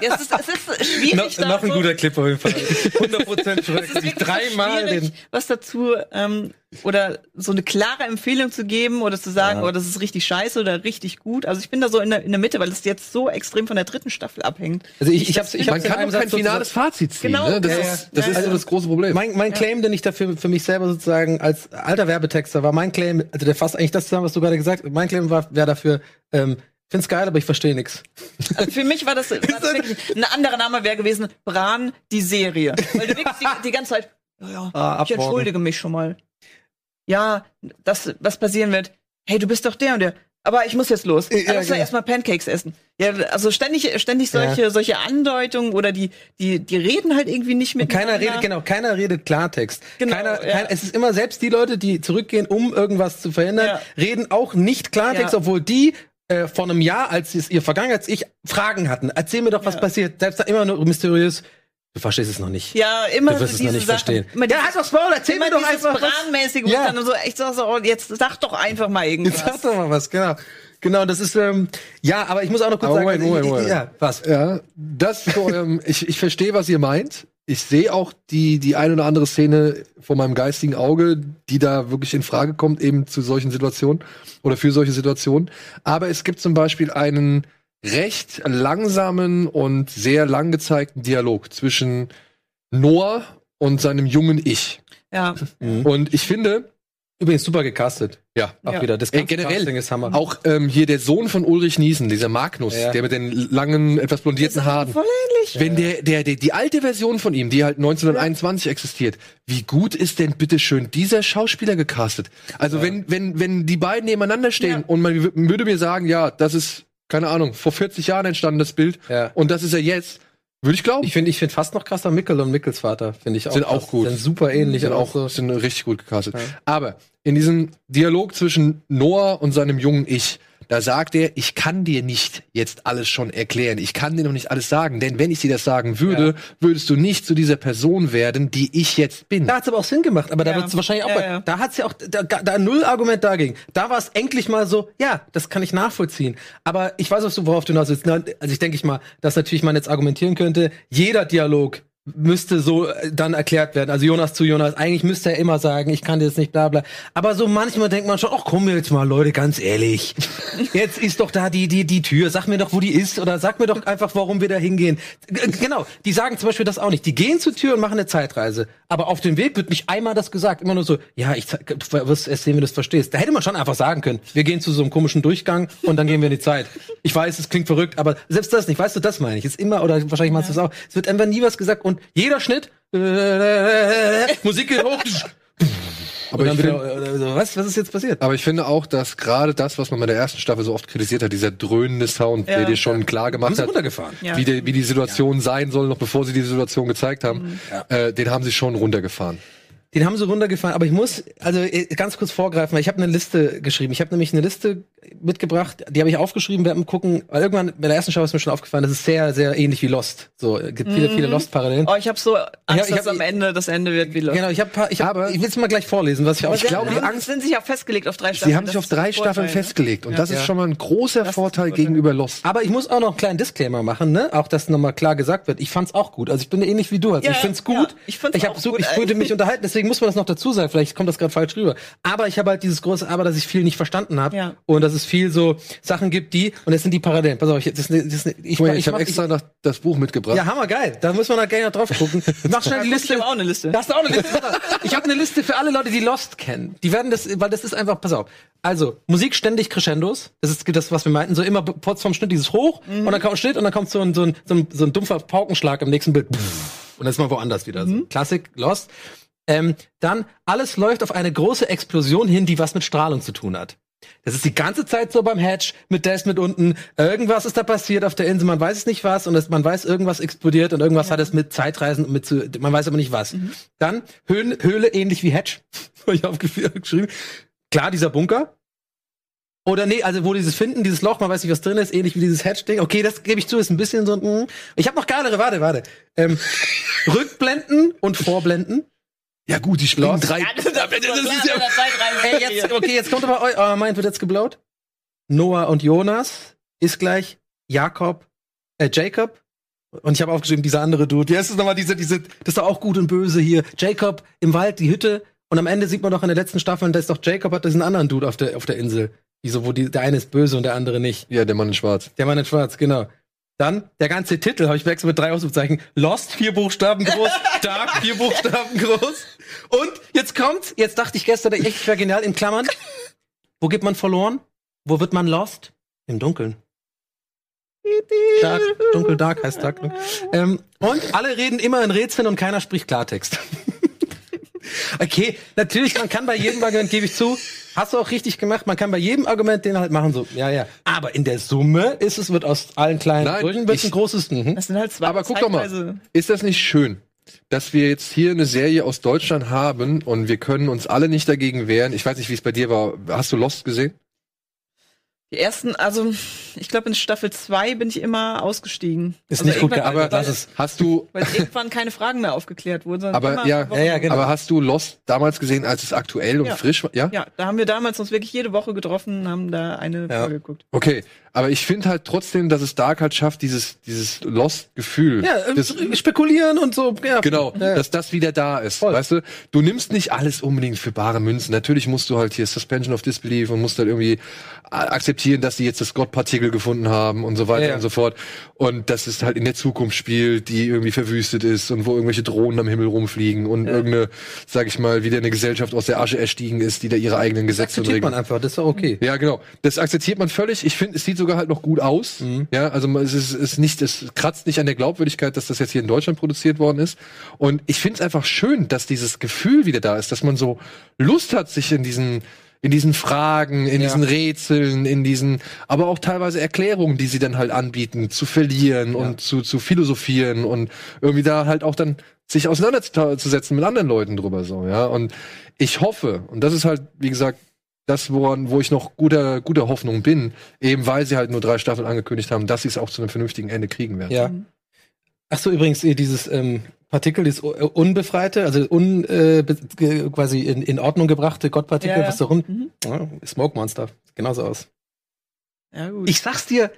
Speaker 5: Ja, es, ist, es ist schwierig.
Speaker 4: noch,
Speaker 5: da
Speaker 4: noch ein guter Clip auf jeden Fall. 100%
Speaker 5: Es ist
Speaker 4: korrekt.
Speaker 5: wirklich
Speaker 4: Dreimal
Speaker 5: schwierig,
Speaker 4: den.
Speaker 5: was dazu ähm, oder so eine klare Empfehlung zu geben oder zu sagen,
Speaker 4: Ja.
Speaker 5: oh, das ist richtig scheiße oder richtig gut. Also ich bin da so in der, in der Mitte, weil es jetzt so extrem von der dritten Staffel abhängt.
Speaker 4: Also ich, ich hab's, ich
Speaker 1: man kann kein
Speaker 4: Satz
Speaker 1: finales Fazit ziehen.
Speaker 5: Genau.
Speaker 1: Ne? Das,
Speaker 4: Ja,
Speaker 1: ist,
Speaker 5: ja.
Speaker 1: das
Speaker 5: Ja,
Speaker 1: ist so
Speaker 5: ja.
Speaker 1: das große Problem.
Speaker 4: Mein, mein Claim, den ich dafür für mich selber sozusagen als alter Werbetexter war, mein Claim, also der fasst eigentlich das zusammen, was du gerade gesagt hast. Mein Claim war, wäre dafür, ähm, find's geil, aber ich verstehe nix.
Speaker 5: Also für mich war das, war das wirklich, ein anderer Name wäre gewesen, Bran, die Serie. Weil du wirklich die, die ganze Zeit, ja, ja,
Speaker 4: Ah,
Speaker 5: ich entschuldige mich schon mal. Ja, das, was passieren wird. Hey, du bist doch der und der. Aber ich muss jetzt los.
Speaker 4: Ja,
Speaker 5: Ja, ich muss
Speaker 4: genau.
Speaker 5: ja erstmal Pancakes essen. Ja, also ständig, ständig solche, solche Andeutungen oder die, die, die reden halt irgendwie nicht mit.
Speaker 4: keiner redet, genau, keiner redet Klartext.
Speaker 5: Genau,
Speaker 4: keiner,
Speaker 5: ja.
Speaker 4: kein, es ist immer selbst die Leute, die zurückgehen, um irgendwas zu verhindern,
Speaker 5: Ja.
Speaker 4: reden auch nicht Klartext,
Speaker 5: Ja.
Speaker 4: obwohl die äh, vor einem Jahr, als es ihr Vergangenheits-Ich Fragen hatten. Erzähl mir doch, was
Speaker 5: Ja.
Speaker 4: passiert. Selbst da immer nur mysteriös. Du verstehst es noch nicht.
Speaker 5: Ja, immer
Speaker 4: Du wirst es
Speaker 5: diese
Speaker 4: noch nicht
Speaker 5: Sachen.
Speaker 4: verstehen.
Speaker 5: Immer
Speaker 4: Ja,
Speaker 5: dieses-
Speaker 4: halt doch Maul, erzähl mir doch einfach was.
Speaker 5: Brandmäßige, wo
Speaker 4: Ja.
Speaker 5: ich dann so echt sag so, oh, jetzt sag doch einfach mal irgendwas.
Speaker 4: Jetzt sag doch mal was, genau. Genau, das ist, ähm, ja, aber ich muss auch noch kurz
Speaker 1: Aber
Speaker 4: sagen,
Speaker 1: Moment, Moment,
Speaker 4: ich- ich-
Speaker 1: Moment.
Speaker 4: ja, was?
Speaker 1: Ja, das zu eurem, ich, ich verstehe, was ihr meint. Ich sehe auch die, die ein oder andere Szene vor meinem geistigen Auge, die da wirklich in Frage kommt, eben zu solchen Situationen oder für solche Situationen. Aber es gibt zum Beispiel einen recht langsamen und sehr lang gezeigten Dialog zwischen Noah und seinem jungen Ich.
Speaker 5: Ja.
Speaker 1: Und ich finde,
Speaker 4: Übrigens super gecastet.
Speaker 1: ja,
Speaker 4: Auch
Speaker 5: Ja.
Speaker 4: wieder. Das
Speaker 1: Ey,
Speaker 4: ganze
Speaker 1: generell,
Speaker 4: Casting ist Hammer.
Speaker 1: auch ähm, hier der Sohn von Ulrich Niesen, dieser Magnus,
Speaker 4: Ja.
Speaker 1: der mit den langen, etwas blondierten Haaren.
Speaker 5: Voll ähnlich.
Speaker 1: Wenn der, der, der, die alte Version von ihm, die halt 1921 existiert, wie gut ist denn bitteschön dieser Schauspieler gecastet? Also wenn, wenn, wenn die beiden nebeneinander stehen
Speaker 5: Ja.
Speaker 1: und man würde mir sagen, ja, das ist, keine Ahnung, vor 40 Jahren entstanden das Bild
Speaker 4: Ja.
Speaker 1: und das ist er jetzt, würde ich glauben.
Speaker 4: Ich finde ich find fast noch krasser Mickel und Mickels Vater, finde ich auch.
Speaker 1: Sind
Speaker 4: krass.
Speaker 1: auch gut.
Speaker 4: Sind super ähnlich.
Speaker 1: sind auch,
Speaker 4: so.
Speaker 1: sind richtig gut gecastet. Aber in diesem Dialog zwischen Noah und seinem jungen Ich, da sagt er, ich kann dir nicht jetzt alles schon erklären. Ich kann dir noch nicht alles sagen. Denn wenn ich dir das sagen würde, würdest du nicht zu dieser Person werden, die ich jetzt bin.
Speaker 4: Da hat's aber auch Sinn gemacht, aber da
Speaker 5: Ja.
Speaker 4: wird's wahrscheinlich auch,
Speaker 5: Ja, ja.
Speaker 4: da hat's ja auch, da, da null Argument dagegen. Da war es endlich mal so, ja, das kann ich nachvollziehen. Aber ich weiß, was du, worauf du hinaus willst. Also ich denke ich mal, dass natürlich man jetzt argumentieren könnte, jeder Dialog müsste so äh, dann erklärt werden. Also Jonas zu Jonas, eigentlich müsste er immer sagen, ich kann dir das nicht, bla bla. Aber so manchmal denkt man schon, ach komm jetzt mal, Leute, ganz ehrlich. Jetzt ist doch da die, die, die Tür, sag mir doch, wo die ist, oder sag mir doch einfach, warum wir da hingehen. G- Genau, die sagen zum Beispiel das auch nicht. Die gehen zur Tür und machen eine Zeitreise. Aber auf dem Weg wird nicht einmal das gesagt. Immer nur so, ja, ich du wirst erst sehen, wenn du das verstehst. Da hätte man schon einfach sagen können, wir gehen zu so einem komischen Durchgang und dann gehen wir in die Zeit. Ich weiß, es klingt verrückt, aber selbst das nicht. Weißt du, das meine ich. Ist immer, oder wahrscheinlich meinst du es auch. Es wird einfach nie was gesagt und jeder Schnitt, Musik geht hoch.
Speaker 1: Aber
Speaker 4: dann
Speaker 1: ich
Speaker 4: wieder,
Speaker 1: find-
Speaker 4: äh, was, was ist jetzt passiert?
Speaker 1: Aber ich finde auch, dass gerade das, was man bei der ersten Staffel so oft kritisiert hat, dieser dröhnende Sound,
Speaker 5: Ja.
Speaker 1: der dir schon klar gemacht hat,
Speaker 4: runtergefahren.
Speaker 5: Ja.
Speaker 1: wie, die, wie die Situation sein soll, noch bevor sie die Situation gezeigt haben, äh, den haben sie schon runtergefahren.
Speaker 4: Den haben sie runtergefahren, aber ich muss also äh, ganz kurz vorgreifen, weil ich habe eine Liste geschrieben. Ich habe nämlich eine Liste mitgebracht, die habe ich aufgeschrieben, werden gucken, weil irgendwann bei der ersten Staffel ist mir schon aufgefallen, das ist sehr sehr ähnlich wie Lost. So, es gibt viele viele Lost Parallelen.
Speaker 5: Oh, ich habe so Angst,
Speaker 4: ich hab-
Speaker 5: dass am Ende das Ende wird wie Lost.
Speaker 4: Genau, ich habe ich hab,
Speaker 1: Aber-
Speaker 4: ich will es mal gleich vorlesen, was ich auch
Speaker 1: ich glaube, die
Speaker 5: haben-
Speaker 1: Angst-
Speaker 5: sind sich ja festgelegt auf drei Staffeln.
Speaker 1: Sie haben sich
Speaker 5: Das
Speaker 1: auf drei Staffeln
Speaker 5: Vorteil, ne?
Speaker 1: festgelegt und das ist
Speaker 4: Ja.
Speaker 1: schon mal ein großer
Speaker 5: ein
Speaker 1: Vorteil
Speaker 5: Vorteil.
Speaker 1: gegenüber Lost.
Speaker 4: aber ich muss auch noch einen kleinen Disclaimer machen, ne? Auch dass nochmal klar gesagt wird. Ich fand's auch gut. Also ich bin ähnlich wie du. Also
Speaker 5: Ja,
Speaker 4: ich find's
Speaker 5: ja,
Speaker 4: gut.
Speaker 5: ich find's
Speaker 4: ich hab
Speaker 5: auch
Speaker 4: so,
Speaker 5: gut,
Speaker 4: ich würde mich unterhalten. Deswegen muss man das noch dazu sagen. Vielleicht kommt das gerade falsch rüber. Aber ich habe halt dieses große Aber, dass ich viel nicht verstanden habe
Speaker 5: Ja.
Speaker 4: und dass es viel so Sachen gibt, die und das sind die Parallelen. Pass auf, ich, das, das, ich,
Speaker 1: ich,
Speaker 4: mach-
Speaker 1: habe extra noch das Buch mitgebracht.
Speaker 4: Ja, hammer geil. Da muss man da gerne noch drauf gucken. Mach schnell die Liste.
Speaker 5: ich hab auch eine Liste.
Speaker 4: Da hast du auch eine Liste. ich habe eine Liste für alle Leute, die Lost kennen. Die werden das, weil das ist einfach, pass auf. Also, Musik ständig Crescendos. Das ist das, was wir meinten. So immer kurz vorm Schnitt dieses Hoch und dann kommt ein Schnitt und dann kommt so ein, so ein, so ein, so ein dumpfer Paukenschlag im nächsten Bild. Und dann ist man woanders wieder. So. Klassik, Lost. Ähm, dann, alles läuft auf eine große Explosion hin, die was mit Strahlung zu tun hat. Das ist die ganze Zeit so beim Hatch, mit Des mit unten. Irgendwas ist da passiert auf der Insel, man weiß es nicht was und es, man weiß, irgendwas explodiert und irgendwas hat es mit Zeitreisen und mit zu, man weiß aber nicht was. Dann Höhle, Höhle ähnlich wie Hatch, habe ich aufgeschrieben. Klar, dieser Bunker. Oder nee, also wo dieses Finden, dieses Loch, man weiß nicht, was drin ist, ähnlich wie dieses Hatch-Ding. Okay, das gebe ich zu, ist ein bisschen so ein. mm. Ich habe noch geilere, warte, warte. Ähm, Rückblenden und Vorblenden.
Speaker 1: Ja gut, die springen
Speaker 4: Lost.
Speaker 1: drei.
Speaker 5: Ja, das ist, das ist ja,
Speaker 4: Ey, jetzt, okay, jetzt kommt aber eu euer Mind wird jetzt geblaut. Noah und Jonas ist gleich Jakob, äh, Jacob. Und ich habe aufgeschrieben, dieser andere Dude. Wie heißt das nochmal? Diese, diese, das ist doch auch gut und böse hier. Jacob im Wald, die Hütte. Und am Ende sieht man doch in der letzten Staffel, da ist doch Jacob hat diesen anderen Dude auf der, auf der Insel. Wieso, wo die, der eine ist böse und der andere nicht.
Speaker 1: Ja, der Mann in Schwarz.
Speaker 4: Der Mann in Schwarz, genau. Dann der ganze Titel habe ich wechselt mit drei Ausrufezeichen. Lost, vier Buchstaben groß. Dark, vier Buchstaben groß. Und jetzt kommt, jetzt dachte ich gestern, echt, ich wäre genial, in Klammern. Wo geht man verloren? Wo wird man lost? Im Dunkeln. Dark, dunkel, dark heißt dark. Ähm, und alle reden immer in Rätseln und keiner spricht Klartext. okay, natürlich, man kann bei jedem Argument, gebe ich zu, hast du auch richtig gemacht, man kann bei jedem Argument den halt machen, so, ja, ja. Aber in der Summe ist es, wird aus allen kleinen
Speaker 1: Nein,
Speaker 4: Brüchen wird ein großes, mhm.
Speaker 5: Das sind halt zwei
Speaker 1: Aber guck doch mal, ist das nicht schön, dass wir jetzt hier eine Serie aus Deutschland haben und wir können uns alle nicht dagegen wehren. Ich weiß nicht, wie es bei dir war. Hast du Lost gesehen?
Speaker 5: Die ersten, also ich glaube in Staffel 2 bin ich immer ausgestiegen.
Speaker 4: Ist
Speaker 5: also
Speaker 4: nicht gut
Speaker 5: weil,
Speaker 4: lass es.
Speaker 1: Hast du,
Speaker 5: weil irgendwann keine Fragen mehr aufgeklärt wurden. sondern
Speaker 1: Aber ja-
Speaker 4: Ja, ja, genau.
Speaker 1: aber hast du Lost damals gesehen, als es aktuell und
Speaker 5: Ja.
Speaker 1: frisch war? Ja?
Speaker 5: Ja, da haben wir damals uns wirklich jede Woche getroffen und haben da eine
Speaker 4: Ja.
Speaker 5: Folge geguckt.
Speaker 1: Okay, aber ich finde halt trotzdem, dass es Dark halt schafft, dieses, dieses Lost-Gefühl.
Speaker 4: Ja, äh,
Speaker 1: das,
Speaker 4: spekulieren und so. Ja.
Speaker 1: Genau,
Speaker 4: Ja.
Speaker 1: dass das wieder da ist.
Speaker 4: Voll.
Speaker 1: Weißt du, du nimmst nicht alles unbedingt für bare Münzen. Natürlich musst du halt hier Suspension of Disbelief und musst halt irgendwie a- akzeptieren, dass die jetzt das Gott-Partikel gefunden haben und so weiter
Speaker 4: Ja, ja.
Speaker 1: und so fort. Und dass es halt in der Zukunft spielt, die irgendwie verwüstet ist und wo irgendwelche Drohnen am Himmel rumfliegen und irgendeine, sag ich mal, wieder eine Gesellschaft aus der Asche erstiegen ist, die da ihre eigenen Gesetze und
Speaker 4: Akzeptiert
Speaker 1: Regeln
Speaker 4: man einfach, das ist doch okay.
Speaker 1: ja, genau. Das akzeptiert man völlig. Ich finde, es sieht sogar halt noch gut aus. Ja, also es ist, ist nicht, es kratzt nicht an der Glaubwürdigkeit, dass das jetzt hier in Deutschland produziert worden ist. Und ich finde es einfach schön, dass dieses Gefühl wieder da ist, dass man so Lust hat, sich in diesen in diesen Fragen, in
Speaker 4: Ja.
Speaker 1: diesen Rätseln, in diesen, aber auch teilweise Erklärungen, die sie dann halt anbieten, zu verlieren und zu, zu philosophieren und irgendwie da halt auch dann sich auseinanderzusetzen mit anderen Leuten drüber so, ja. Und ich hoffe, und das ist halt, wie gesagt, das, woran, wo ich noch guter, guter Hoffnung bin, eben weil sie halt nur drei Staffeln angekündigt haben, dass sie es auch zu einem vernünftigen Ende kriegen werden.
Speaker 4: Ja. Ach so, übrigens, eh, dieses ähm, Partikel, das u- unbefreite, also un, äh, quasi in, in Ordnung gebrachte Gottpartikel,
Speaker 5: Ja, ja.
Speaker 4: was da rum.
Speaker 5: Mhm.
Speaker 4: Ja, Smoke Monster, genauso aus.
Speaker 5: Ja, gut.
Speaker 4: Ich sag's dir,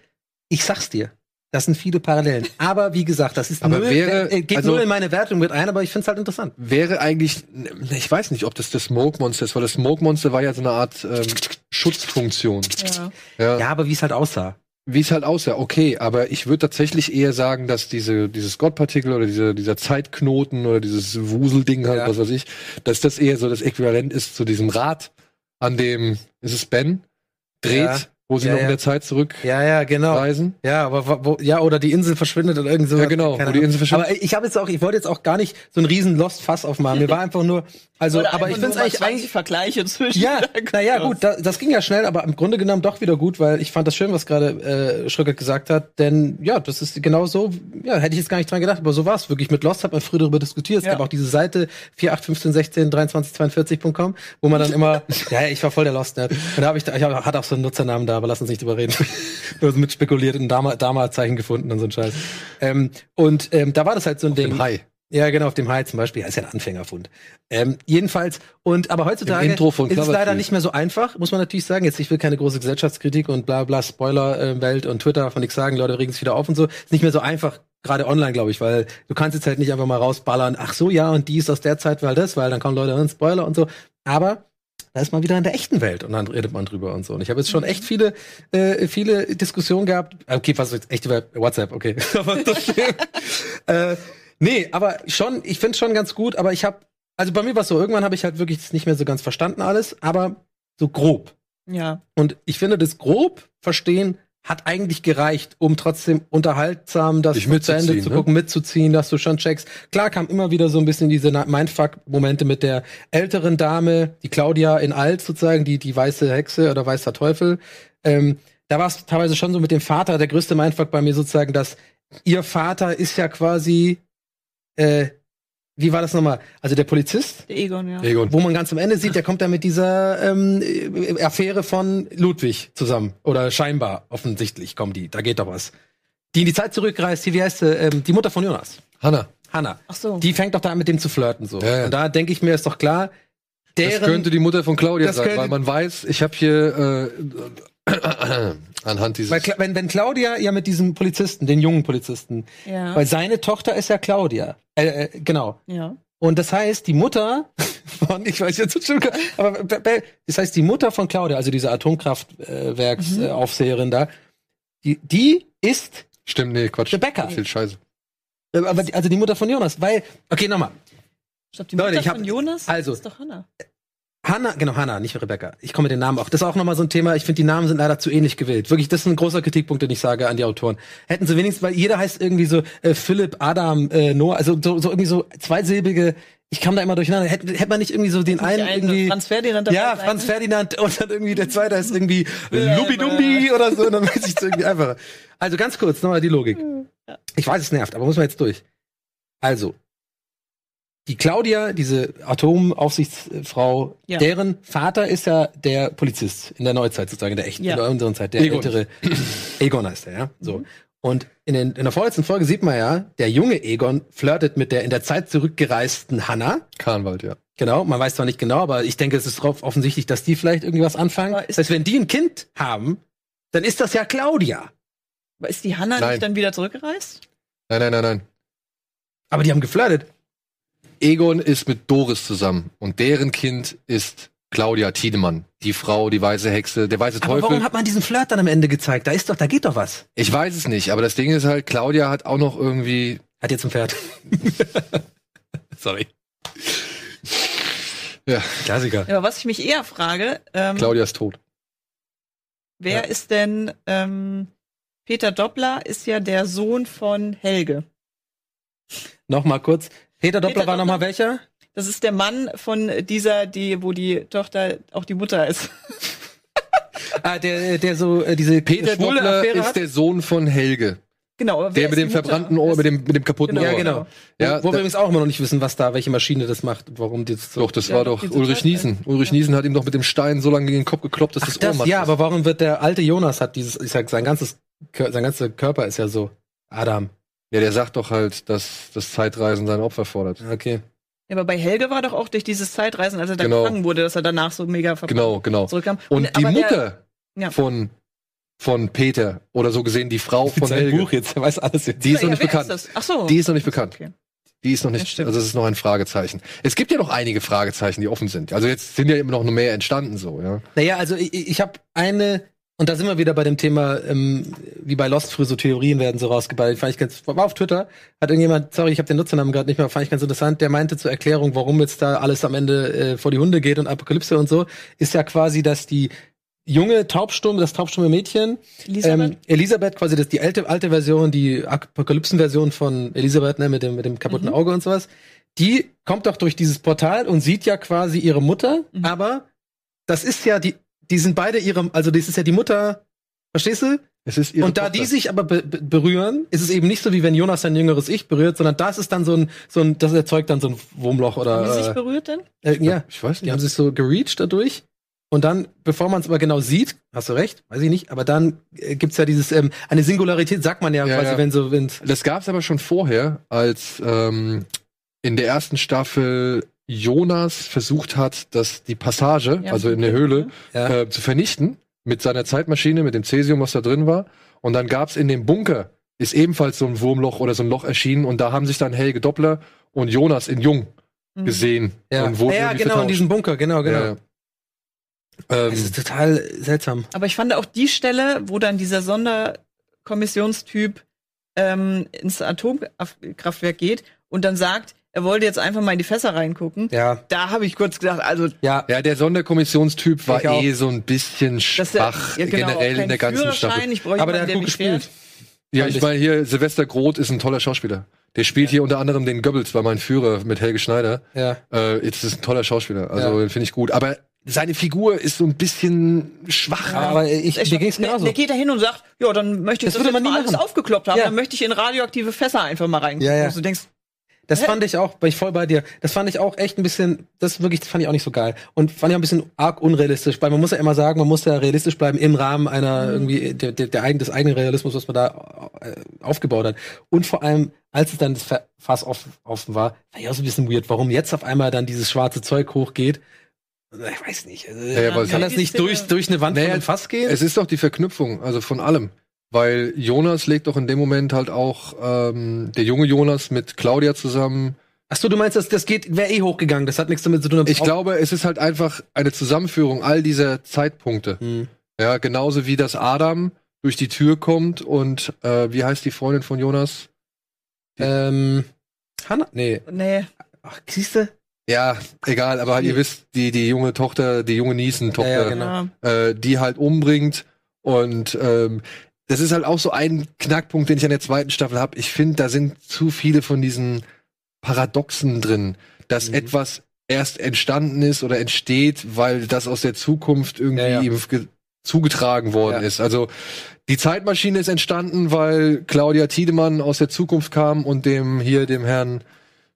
Speaker 4: ich sag's dir. Das sind viele Parallelen. Aber wie gesagt, das ist
Speaker 1: Aber
Speaker 4: null,
Speaker 1: wäre-
Speaker 4: äh, geht
Speaker 1: also-
Speaker 4: null in meine Wertung mit ein, aber ich find's halt interessant.
Speaker 1: Wäre eigentlich, ich weiß nicht, ob das das Smoke Monster ist, weil das Smoke Monster war ja so eine Art ähm, Schutzfunktion.
Speaker 5: ja.
Speaker 1: Ja.
Speaker 4: Ja, aber wie es halt aussah.
Speaker 1: Wie es halt aussah, okay, aber ich würde tatsächlich eher sagen, dass diese, dieses Gottpartikel oder diese, dieser Zeitknoten oder dieses Wuselding halt,
Speaker 4: Ja.
Speaker 1: was weiß ich, dass das eher so das Äquivalent ist zu diesem Rad, an dem, ist es Ben, dreht,
Speaker 4: Ja.
Speaker 1: Wo sie
Speaker 4: Ja,
Speaker 1: noch in
Speaker 4: ja.
Speaker 1: der Zeit zurückreisen.
Speaker 4: Ja, ja, genau. Ja, aber wo, ja, oder die Insel verschwindet oder irgend so.
Speaker 1: Ja, genau, wo die. Insel verschwindet.
Speaker 4: Aber ich habe jetzt auch, ich wollte jetzt auch gar nicht so einen riesen Lost Fass aufmachen. Mir war einfach nur, also,
Speaker 5: Oder
Speaker 4: aber ich finde es eigentlich,
Speaker 5: 20
Speaker 4: eigentlich
Speaker 5: Vergleiche zwischen.
Speaker 4: Ja, naja, gut, da, das ging ja schnell, aber im Grunde genommen doch wieder gut, weil ich fand das schön, was gerade äh, Schröckert gesagt hat, denn ja, das ist genau so, ja, hätte ich jetzt gar nicht dran gedacht, aber so war es wirklich. Mit Lost hat man früher darüber diskutiert. Es
Speaker 5: Ja.
Speaker 4: gab auch diese Seite 4815162342.com, wo man dann immer, ja, ja, ich war voll der Lost-Nerd. Und da habe ich, ich hab, hatte auch so einen Nutzernamen da, aber lass uns nicht drüber reden. Nur so mit spekuliert und Dama- Dama-Zeichen gefunden und so ein Scheiß. Ähm, und ähm, da war das halt so ein Ding.
Speaker 1: Dem Hai.
Speaker 4: Ja, genau, auf dem Hai zum Beispiel. Ja, ist ja ein Anfängerfund. Ähm, jedenfalls, und aber heutzutage ist es leider nicht mehr so einfach, muss man natürlich sagen. Jetzt, ich will keine große Gesellschaftskritik und bla bla, Spoiler-Welt und Twitter davon nichts sagen, Leute regen sich wieder auf und so. Ist nicht mehr so einfach, gerade online, glaube ich, weil du kannst jetzt halt nicht einfach mal rausballern, ach so, ja, und die ist aus der Zeit, weil das, weil dann kommen Leute an, Spoiler und so. Aber da ist man wieder in der echten Welt und dann redet man drüber und so. Und ich habe jetzt schon echt viele, äh, viele Diskussionen gehabt. Okay, was jetzt echt über WhatsApp, okay. äh, nee, aber schon, ich finde schon ganz gut, aber ich habe, also bei mir war es so, irgendwann habe ich halt wirklich das nicht mehr so ganz verstanden alles, aber so grob.
Speaker 5: Ja.
Speaker 4: Und ich finde, das grob verstehen hat eigentlich gereicht, um trotzdem unterhaltsam das zu Ende
Speaker 1: mitzuziehen,
Speaker 4: zu
Speaker 1: ne?
Speaker 4: gucken, mitzuziehen, dass du schon checkst. Klar kam immer wieder so ein bisschen diese Mindfuck-Momente mit der älteren Dame, die Claudia in Alt sozusagen, die, die weiße Hexe oder weißer Teufel. Ähm, da war es teilweise schon so mit dem Vater, der größte Mindfuck bei mir sozusagen, dass ihr Vater ist ja quasi, äh, wie war das nochmal? Also der Polizist,
Speaker 5: Der Egon, ja.
Speaker 1: Egon.
Speaker 4: wo man ganz am Ende sieht, der kommt ja mit dieser ähm, äh, Affäre von Ludwig zusammen. Oder scheinbar, offensichtlich kommen die. Da geht doch was. Die in die Zeit zurückreist, die, wie heißt sie? Ähm, die Mutter von Jonas.
Speaker 1: Hanna,
Speaker 4: Hannah.
Speaker 5: Ach so.
Speaker 4: Die fängt doch da an mit dem zu flirten so.
Speaker 1: Ja, ja.
Speaker 4: Und da denke ich mir, ist doch klar,
Speaker 1: das
Speaker 4: deren
Speaker 1: könnte die Mutter von Claudia
Speaker 4: Das
Speaker 1: sein,
Speaker 4: könnte-
Speaker 1: weil man weiß, ich habe hier äh, anhand dieses
Speaker 4: weil, wenn, wenn Claudia ja mit diesem Polizisten, den jungen Polizisten,
Speaker 5: ja.
Speaker 4: weil seine Tochter ist ja Claudia. Äh, äh, genau.
Speaker 5: ja.
Speaker 4: Und das heißt, die Mutter von, ich weiß jetzt bestimmt, aber be- be- das heißt, die Mutter von Claudia, also diese Atomkraftwerksaufseherin äh, Aufseherin da, die, die ist,
Speaker 1: Stimmt, nee, Quatsch.
Speaker 4: Rebecca.
Speaker 1: Viel Scheiße.
Speaker 4: äh, aber die, also die Mutter von Jonas, weil, okay, nochmal.
Speaker 5: Stopp, die
Speaker 4: Leute,
Speaker 5: Mutter
Speaker 4: ich hab-
Speaker 5: von Jonas
Speaker 4: also-
Speaker 5: ist doch Hannah.
Speaker 4: Hannah, genau, Hannah, nicht Rebecca. Ich komme mit den Namen auch. Das ist auch nochmal so ein Thema. Ich finde, die Namen sind leider zu ähnlich gewählt. Wirklich, das ist ein großer Kritikpunkt, den ich sage an die Autoren. Hätten sie wenigstens, weil jeder heißt irgendwie so äh, Philipp, Adam, äh, Noah, also so, so irgendwie so zweisilbige, ich kam da immer durcheinander. Hätte, hätte man nicht irgendwie so den einen
Speaker 5: Die eine
Speaker 4: irgendwie.
Speaker 5: Franz Ferdinand
Speaker 4: Ja? Franz Ferdinand und dann irgendwie der zweite ist irgendwie
Speaker 5: Wilhelm,
Speaker 4: Lubidumbi oder so, und dann weiß ich es irgendwie einfacher. Also ganz kurz, nochmal die Logik. Ich weiß, es nervt, aber muss man jetzt durch. Also, die Claudia, diese Atomaufsichtsfrau,
Speaker 5: Ja.
Speaker 4: deren Vater ist ja der Polizist in der Neuzeit sozusagen, in der echten,
Speaker 5: Ja.
Speaker 4: in der unseren Zeit, der
Speaker 1: Egon.
Speaker 4: ältere Egon heißt er, ja. So.
Speaker 5: Mhm.
Speaker 4: Und in, den, in der vorletzten Folge sieht man ja, der junge Egon flirtet mit der in der Zeit zurückgereisten Hannah.
Speaker 1: Kahnwald, ja.
Speaker 4: Genau, man weiß zwar nicht genau, aber ich denke, es ist drauf offensichtlich, dass die vielleicht irgendwie was anfangen. Das
Speaker 5: ist-
Speaker 4: heißt, wenn die ein Kind haben, dann ist das ja Claudia.
Speaker 5: Aber Ist die Hanna
Speaker 1: Nein.
Speaker 5: nicht dann wieder zurückgereist?
Speaker 1: Nein, nein, nein, nein.
Speaker 4: Aber die haben geflirtet.
Speaker 1: Egon ist mit Doris zusammen und deren Kind ist Claudia Tiedemann, die Frau, die weiße Hexe, der weiße
Speaker 4: Aber
Speaker 1: Teufel.
Speaker 4: warum hat man diesen Flirt dann am Ende gezeigt? Da ist doch, da geht doch was.
Speaker 1: ich weiß es nicht, aber das Ding ist halt, Claudia hat auch noch irgendwie.
Speaker 4: Hat jetzt ein Pferd. Sorry.
Speaker 1: Ja,
Speaker 4: Klassiker.
Speaker 5: Ja, aber was ich mich eher frage, ähm,
Speaker 1: Claudia ist tot.
Speaker 5: wer
Speaker 4: Ja.
Speaker 5: ist denn ähm, Peter Doppler ist ja der Sohn von Helge.
Speaker 4: Nochmal kurz. Peter Doppler
Speaker 5: Peter
Speaker 4: war nochmal welcher?
Speaker 5: Das ist der Mann von dieser, die, wo die Tochter auch die Mutter ist.
Speaker 4: Ah, der, der so äh, diese
Speaker 1: Peter
Speaker 4: schwule
Speaker 1: Doppler
Speaker 4: Affäre
Speaker 1: ist
Speaker 4: hat.
Speaker 1: der Sohn von Helge.
Speaker 5: Genau. aber wer
Speaker 1: Der
Speaker 5: ist
Speaker 1: mit dem verbrannten Ohr, mit dem, mit dem kaputten
Speaker 5: Genau,
Speaker 1: Ohr.
Speaker 4: Ja, genau.
Speaker 1: Ja,
Speaker 4: wo, wir übrigens auch immer noch nicht wissen, was da, welche Maschine das macht und warum die das so.
Speaker 1: Doch, das
Speaker 5: Ja,
Speaker 1: war doch Ulrich. Niesen. Ulrich Niesen hat ihm doch mit dem Stein so lange gegen den Kopf gekloppt, dass
Speaker 4: Ach,
Speaker 1: das Ohr
Speaker 4: das,
Speaker 1: matt
Speaker 4: ja,
Speaker 1: ist.
Speaker 4: aber warum wird der alte Jonas hat dieses, ich sag, sein ganzes, sein ganzer Körper ist ja so Adam.
Speaker 1: Ja, der sagt doch halt, dass das Zeitreisen sein Opfer fordert.
Speaker 4: Okay.
Speaker 5: Ja, aber bei Helge war doch auch durch dieses Zeitreisen, als er da
Speaker 1: Genau.
Speaker 5: gefangen wurde, dass er danach so mega verbrannt
Speaker 1: Genau, genau.
Speaker 5: zurückkam.
Speaker 1: Und die
Speaker 5: aber der-
Speaker 1: Mutter
Speaker 5: Ja.
Speaker 1: von, von Peter, oder so gesehen die Frau von Helge,
Speaker 4: Buch jetzt, er weiß alles jetzt.
Speaker 1: die ist
Speaker 5: ja,
Speaker 1: noch nicht bekannt.
Speaker 5: Ach so.
Speaker 1: Die ist noch nicht bekannt.
Speaker 5: Okay.
Speaker 1: Die ist noch
Speaker 5: Ja,
Speaker 1: nicht,
Speaker 5: stimmt.
Speaker 1: also es ist noch ein Fragezeichen. Es gibt ja noch einige Fragezeichen, die offen sind. Also jetzt sind ja immer noch mehr entstanden so, ja.
Speaker 4: Naja, also ich, ich habe eine, und da sind wir wieder bei dem Thema, ähm, wie bei Lost früher so Theorien werden so rausgeballt. Fand ich ganz, war auf Twitter, hat irgendjemand, sorry, ich habe den Nutzernamen gerade nicht mehr, fand ich ganz interessant, der meinte zur Erklärung, warum jetzt da alles am Ende äh, vor die Hunde geht und Apokalypse und so, ist ja quasi, dass die junge taubstumme, das taubstumme Mädchen,
Speaker 5: Elisabeth?
Speaker 4: ähm, Elisabeth, quasi das die alte, alte Version, die Apokalypsen-Version von Elisabeth, ne, mit dem, mit dem kaputten
Speaker 5: Mhm.
Speaker 4: Auge und sowas, die kommt doch durch dieses Portal und sieht ja quasi ihre Mutter,
Speaker 5: Mhm.
Speaker 4: aber das ist ja die, die sind beide ihre, also das ist ja die Mutter, verstehst du?
Speaker 1: Es ist ihre
Speaker 4: und da
Speaker 1: Tochter.
Speaker 4: die sich aber be be berühren, ist es eben nicht so wie wenn Jonas sein jüngeres Ich berührt, sondern das ist dann so ein, so ein, das erzeugt dann so ein Wurmloch oder,
Speaker 5: Haben die sich
Speaker 4: äh,
Speaker 5: berührt denn?
Speaker 4: äh, ja,
Speaker 1: ich weiß
Speaker 4: die
Speaker 1: nicht.
Speaker 4: haben sich so gereached dadurch. Und dann, bevor man es aber genau sieht, hast du recht, weiß ich nicht, aber dann äh, gibt's ja dieses, ähm, eine Singularität, sagt man ja,
Speaker 1: Ja,
Speaker 4: quasi,
Speaker 1: ja.
Speaker 4: wenn so, wenn
Speaker 1: Das gab es aber schon vorher, als ähm, in der ersten Staffel Jonas versucht hat, dass die Passage,
Speaker 5: Ja,
Speaker 1: also in der Höhle,
Speaker 4: ja.
Speaker 1: äh, zu vernichten mit seiner Zeitmaschine, mit dem Cäsium, was da drin war. Und dann gab es in dem Bunker, ist ebenfalls so ein Wurmloch oder so ein Loch erschienen und da haben sich dann Helge Doppler und Jonas in Jung
Speaker 5: Mhm.
Speaker 1: gesehen
Speaker 4: ja,
Speaker 1: und wurden
Speaker 4: ja
Speaker 1: irgendwie
Speaker 4: genau, in
Speaker 1: vertauscht.
Speaker 4: diesem Bunker, genau, genau.
Speaker 1: Ja, ja. Ähm,
Speaker 4: Das ist total seltsam.
Speaker 5: Aber ich fand auch die Stelle, wo dann dieser Sonderkommissionstyp ähm, ins Atomkraftwerk geht und dann sagt, er wollte jetzt einfach mal in die Fässer reingucken.
Speaker 4: Ja,
Speaker 5: Da habe ich kurz gedacht, also
Speaker 4: ja.
Speaker 1: ja, der Sonderkommissionstyp war
Speaker 4: Ich auch.
Speaker 1: eh so ein bisschen
Speaker 5: dass der,
Speaker 1: schwach
Speaker 5: ja, genau,
Speaker 1: generell in der ganzen Staffel.
Speaker 5: Ich bräuchte
Speaker 4: Aber der hat gut gespielt.
Speaker 5: fährt.
Speaker 1: Ja, ich
Speaker 4: ich.
Speaker 1: meine hier, Silvester Groth ist ein toller Schauspieler. Der spielt hier unter anderem den Goebbels bei meinem Führer mit Helge Schneider.
Speaker 4: Ja.
Speaker 1: Äh, jetzt ist ein toller Schauspieler, also
Speaker 4: Ja.
Speaker 1: den finde ich gut. Aber seine Figur ist so ein bisschen schwach.
Speaker 4: Aber ich,
Speaker 5: Echt,
Speaker 4: mir ging's
Speaker 5: der,
Speaker 4: genauso.
Speaker 5: der geht da hin und sagt, ja, dann möchte ich
Speaker 4: Das
Speaker 5: das,
Speaker 4: würde man
Speaker 5: jetzt mal alles aufgekloppt haben.
Speaker 4: Ja.
Speaker 5: Dann möchte ich in radioaktive Fässer einfach mal reingucken.
Speaker 4: Ja, ja.
Speaker 5: Und du denkst,
Speaker 4: Das
Speaker 5: Hä?
Speaker 4: fand ich auch, bin ich voll bei dir. Das fand ich auch echt ein bisschen, das wirklich, das fand ich auch nicht so geil. Und fand ich auch ein bisschen arg unrealistisch, weil man muss ja immer sagen, man muss ja realistisch bleiben im Rahmen einer irgendwie der, der, der eigen, des eigenen Realismus, was man da äh, aufgebaut hat. Und vor allem, als es dann das Fa- Fass offen, offen war, war ich auch so ein bisschen weird, warum jetzt auf einmal dann dieses schwarze Zeug hochgeht. Ich weiß nicht. Also,
Speaker 1: ja,
Speaker 4: kann das nicht durch, durch eine Wand
Speaker 1: Naja,
Speaker 4: von einem Fass gehen?
Speaker 1: Es ist doch die Verknüpfung, also von allem. Weil Jonas legt doch in dem Moment halt auch ähm, der junge Jonas mit Claudia zusammen.
Speaker 4: Ach so, du meinst, das, das geht, wäre eh hochgegangen. Das hat nichts damit zu tun. ob-
Speaker 1: Ich glaube, es ist halt einfach eine Zusammenführung all dieser Zeitpunkte.
Speaker 4: Hm.
Speaker 1: Ja, genauso wie das Adam durch die Tür kommt und äh, wie heißt die Freundin von Jonas?
Speaker 4: Ähm, Hanna? Nee.
Speaker 5: nee,
Speaker 4: Ach, siehste?
Speaker 1: Ja, egal, aber halt, ihr wisst, die, die junge Tochter, die junge Niesen-Tochter,
Speaker 4: Ja, ja, genau.
Speaker 1: äh, die halt umbringt. Und ähm, das ist halt auch so ein Knackpunkt, den ich an der zweiten Staffel habe. Ich finde, da sind zu viele von diesen Paradoxen drin, dass
Speaker 4: Mhm.
Speaker 1: etwas erst entstanden ist oder entsteht, weil das aus der Zukunft irgendwie
Speaker 4: Ja, ja.
Speaker 1: ihm ge- zugetragen worden
Speaker 4: Ja.
Speaker 1: ist. Also die Zeitmaschine ist entstanden, weil Claudia Tiedemann aus der Zukunft kam und dem hier dem Herrn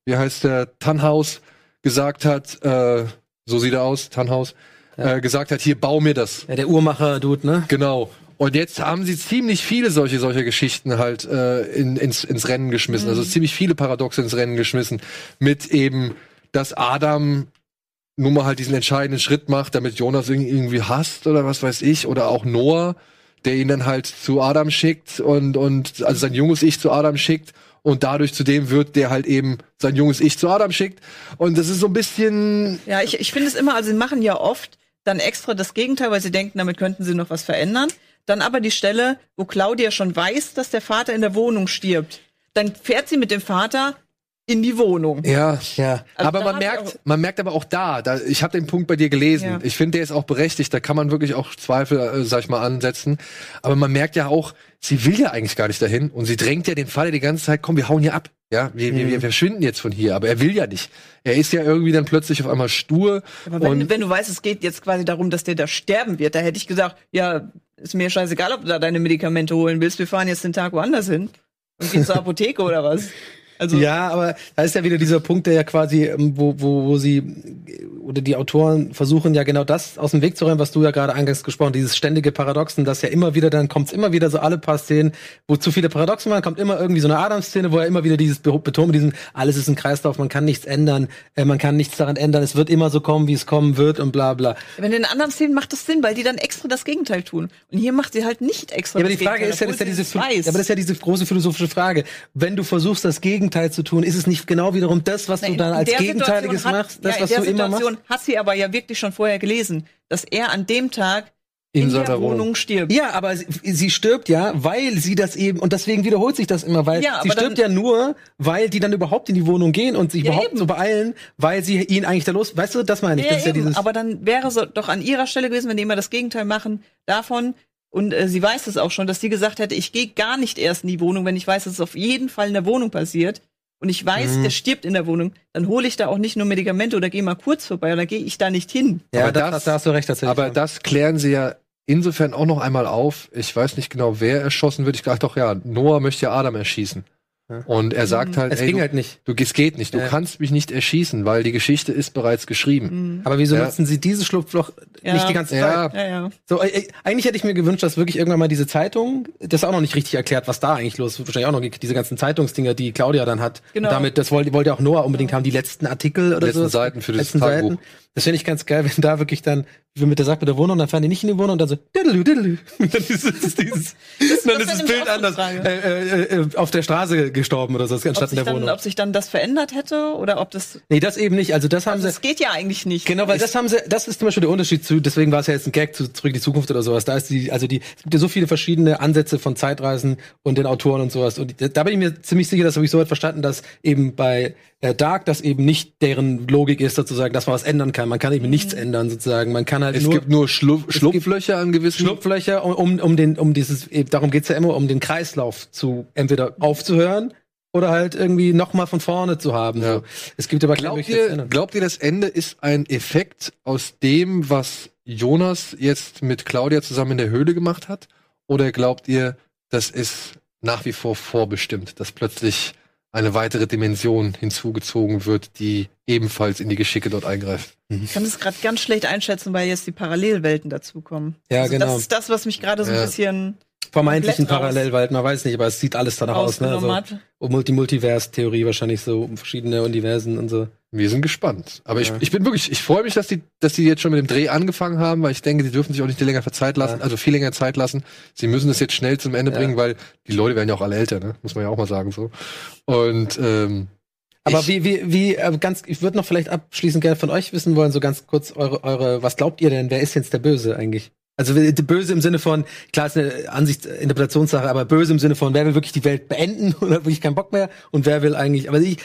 Speaker 1: wie heißt der, Tannhaus gesagt hat, äh, so sieht er aus, Tannhaus, äh, gesagt hat, hier bau mir das.
Speaker 4: Ja, der Uhrmacher-Dude, ne?
Speaker 1: Genau. Und jetzt haben sie ziemlich viele solche solche Geschichten halt äh, in, ins, ins Rennen geschmissen. Also ziemlich viele Paradoxe ins Rennen geschmissen. Mit eben, dass Adam nun mal halt diesen entscheidenden Schritt macht, damit Jonas irgendwie hasst oder was weiß ich. Oder auch Noah, der ihn dann halt zu Adam schickt und, und also sein junges Ich zu Adam schickt. Und dadurch zu dem wird, der halt eben sein junges Ich zu Adam schickt. Und das ist so ein bisschen
Speaker 5: Ja, ich, ich finde es immer, also sie machen ja oft dann extra das Gegenteil, weil sie denken, damit könnten sie noch was verändern. Dann aber die Stelle, wo Claudia schon weiß, dass der Vater in der Wohnung stirbt. Dann fährt sie mit dem Vater in die Wohnung.
Speaker 1: Ja,
Speaker 4: Ja.
Speaker 5: Also
Speaker 1: aber man merkt, man merkt aber auch da, da ich habe den Punkt bei dir gelesen.
Speaker 5: Ja.
Speaker 1: Ich finde, der ist auch berechtigt. Da kann man wirklich auch Zweifel, äh, sag ich mal, ansetzen. Aber man merkt ja auch, sie will ja eigentlich gar nicht dahin und sie drängt ja den Fall die ganze Zeit. Komm, wir hauen hier ab. Ja, wir, wir, wir verschwinden jetzt von hier. Aber er will ja nicht. Er ist ja irgendwie dann plötzlich auf einmal stur.
Speaker 5: Aber wenn,
Speaker 1: und
Speaker 5: wenn du weißt, es geht jetzt quasi darum, dass der da sterben wird, da hätte ich gesagt, ja, ist mir scheißegal, ob du da deine Medikamente holen willst. Wir fahren jetzt den Tag woanders hin und gehen zur Apotheke oder was. Also
Speaker 4: Ja, aber da ist ja wieder dieser Punkt, der ja quasi, ähm, wo, wo, wo sie oder die Autoren versuchen ja genau das aus dem Weg zu räumen, was du ja gerade eingangs gesprochen, dieses ständige Paradoxen, dass ja immer wieder, dann kommt's immer wieder so alle paar Szenen, wo zu viele Paradoxen waren, kommt immer irgendwie so eine Adam-Szene, wo er immer wieder dieses Be- Betonen, diesen, alles ist ein Kreislauf, man kann nichts ändern, äh, man kann nichts daran ändern, es wird immer so kommen, wie es kommen wird und bla bla.
Speaker 5: Wenn in anderen Szenen macht das Sinn, weil die dann extra das Gegenteil tun. Und hier macht sie halt nicht extra
Speaker 4: Ja, aber
Speaker 5: das
Speaker 4: die Frage
Speaker 5: Gegenteil,
Speaker 4: ist ja, das ist ja
Speaker 5: obwohl
Speaker 4: diese,
Speaker 5: sie es weiß.
Speaker 4: ja, aber das ist ja diese große philosophische Frage. Wenn du versuchst, das Gegenteil zu tun, ist es nicht genau wiederum das, was du
Speaker 5: In
Speaker 4: dann als Gegenteiliges
Speaker 5: Situation hat-
Speaker 4: machst, das,
Speaker 5: ja,
Speaker 4: was du
Speaker 5: der
Speaker 4: immer machst?
Speaker 5: Hat sie aber ja wirklich schon vorher gelesen, dass er an dem Tag
Speaker 1: in,
Speaker 5: in,
Speaker 1: seiner
Speaker 5: der
Speaker 1: Wohnung.
Speaker 5: Wohnung stirbt.
Speaker 4: Ja, aber sie, sie stirbt ja, weil sie das eben, und deswegen wiederholt sich das immer, weil
Speaker 5: Ja,
Speaker 4: sie stirbt ja nur, weil die dann überhaupt in die Wohnung gehen und sich
Speaker 5: Ja,
Speaker 4: überhaupt
Speaker 5: eben.
Speaker 4: so beeilen, weil sie ihn eigentlich da los, weißt du, das meine ich,
Speaker 5: Ja,
Speaker 4: das ist ja dieses,
Speaker 5: aber dann wäre es doch an ihrer Stelle gewesen, wenn die immer das Gegenteil machen davon. Und äh, sie weiß es auch schon, dass sie gesagt hätte, ich gehe gar nicht erst in die Wohnung, wenn ich weiß, dass es auf jeden Fall in der Wohnung passiert. Und ich weiß,
Speaker 4: Mhm.
Speaker 5: der stirbt in der Wohnung. Dann hole ich da auch nicht nur Medikamente oder gehe mal kurz vorbei oder gehe ich da nicht hin.
Speaker 4: ja,
Speaker 1: aber
Speaker 4: das,
Speaker 1: das-
Speaker 4: da hast du recht tatsächlich.
Speaker 1: Aber das klären sie ja insofern auch noch einmal auf. Ich weiß nicht genau, wer erschossen wird. Ich dachte doch, ja, Noah möchte ja Adam erschießen. Und er sagt halt,
Speaker 4: es
Speaker 1: ey,
Speaker 4: ging
Speaker 1: du,
Speaker 4: halt nicht.
Speaker 1: du, es geht nicht. Du
Speaker 4: Ja.
Speaker 1: kannst mich nicht erschießen, weil die Geschichte ist bereits geschrieben.
Speaker 4: Aber wieso
Speaker 1: Ja.
Speaker 4: nutzen sie dieses Schlupfloch
Speaker 5: Ja.
Speaker 4: nicht die ganze Zeit?
Speaker 1: Ja,
Speaker 5: Ja, ja.
Speaker 4: So, äh, eigentlich hätte ich mir gewünscht, dass wirklich irgendwann mal diese Zeitung, das ist auch noch nicht richtig erklärt, was da eigentlich los ist. Wahrscheinlich auch noch diese ganzen Zeitungsdinger, die Claudia dann hat.
Speaker 5: Genau.
Speaker 4: Und damit, das wollte, wollte auch Noah unbedingt haben, die letzten Artikel oder
Speaker 1: Letzten
Speaker 4: so.
Speaker 1: Seiten für das
Speaker 4: letzten
Speaker 1: Tagebuch.
Speaker 4: Seiten. Das finde ich ganz geil, wenn da wirklich dann, wie mit der sagt mit der Wohnung, dann fahren die nicht in die Wohnung und dann so, diddle. Und dann ist es dieses, dann ist
Speaker 5: das
Speaker 4: Bild anders, äh, äh, äh, auf der Straße gestorben oder so, anstatt in der
Speaker 5: dann,
Speaker 4: Wohnung.
Speaker 5: ob sich dann das verändert hätte oder ob das.
Speaker 4: Nee, das eben nicht. Also das haben
Speaker 5: Also
Speaker 4: sie,
Speaker 5: das geht ja eigentlich nicht.
Speaker 4: Genau, weil das haben sie, das ist zum Beispiel der Unterschied zu, deswegen war es ja jetzt ein Gag zu Zurück in die Zukunft oder sowas. Da ist die, also die, es gibt ja so viele verschiedene Ansätze von Zeitreisen und den Autoren und sowas. Und da bin ich mir ziemlich sicher, das habe ich so weit verstanden, dass eben bei äh, Dark das eben nicht deren Logik ist, sozusagen, dass man was ändern kann. Man kann eben nichts ändern, sozusagen. Man kann halt
Speaker 1: es
Speaker 4: nur
Speaker 1: gibt nur Schlu Schlupflöcher an gewissen
Speaker 4: Schlupflöcher, um, um, um den, um dieses, darum geht's ja immer, um den Kreislauf zu entweder aufzuhören oder halt irgendwie noch mal von vorne zu haben.
Speaker 1: Ja.
Speaker 4: So. Es gibt aber keine
Speaker 1: Glaubt ihr, glaubt ihr, das Ende ist ein Effekt aus dem, was Jonas jetzt mit Claudia zusammen in der Höhle gemacht hat? Oder glaubt ihr, das ist nach wie vor vorbestimmt, dass plötzlich eine weitere Dimension hinzugezogen wird, die ebenfalls in die Geschicke dort eingreift?
Speaker 5: Ich kann das gerade ganz schlecht einschätzen, weil jetzt die Parallelwelten dazukommen.
Speaker 4: Ja,
Speaker 5: also
Speaker 4: genau.
Speaker 5: Das ist das, was mich gerade so ein
Speaker 1: Ja.
Speaker 5: bisschen
Speaker 4: vermeintlichen Parallelwelt, man weiß nicht, aber es sieht alles danach aus, ne? Also,
Speaker 5: hat.
Speaker 4: um Multi Multivers-Theorie wahrscheinlich so, um verschiedene Universen und so.
Speaker 1: Wir sind gespannt. Aber
Speaker 4: Ja.
Speaker 1: ich, ich bin wirklich, ich freue mich, dass die, dass die jetzt schon mit dem Dreh angefangen haben, weil ich denke, die dürfen sich auch nicht länger Zeit lassen,
Speaker 4: Ja.
Speaker 1: also viel länger Zeit lassen. Sie müssen es jetzt schnell zum Ende
Speaker 4: Ja.
Speaker 1: bringen, weil die Leute werden ja auch alle älter, ne? Muss man ja auch mal sagen so. Und ähm,
Speaker 4: Aber
Speaker 1: ich,
Speaker 4: wie, wie, wie, äh, ganz, ich würde noch vielleicht abschließend gerne von euch wissen wollen, so ganz kurz eure, eure, was glaubt ihr denn, wer ist jetzt der Böse eigentlich? Also äh, böse im Sinne von, klar ist eine Ansicht, Interpretationssache, aber böse im Sinne von, wer will wirklich die Welt beenden oder hat wirklich keinen Bock mehr und wer will eigentlich, aber ich,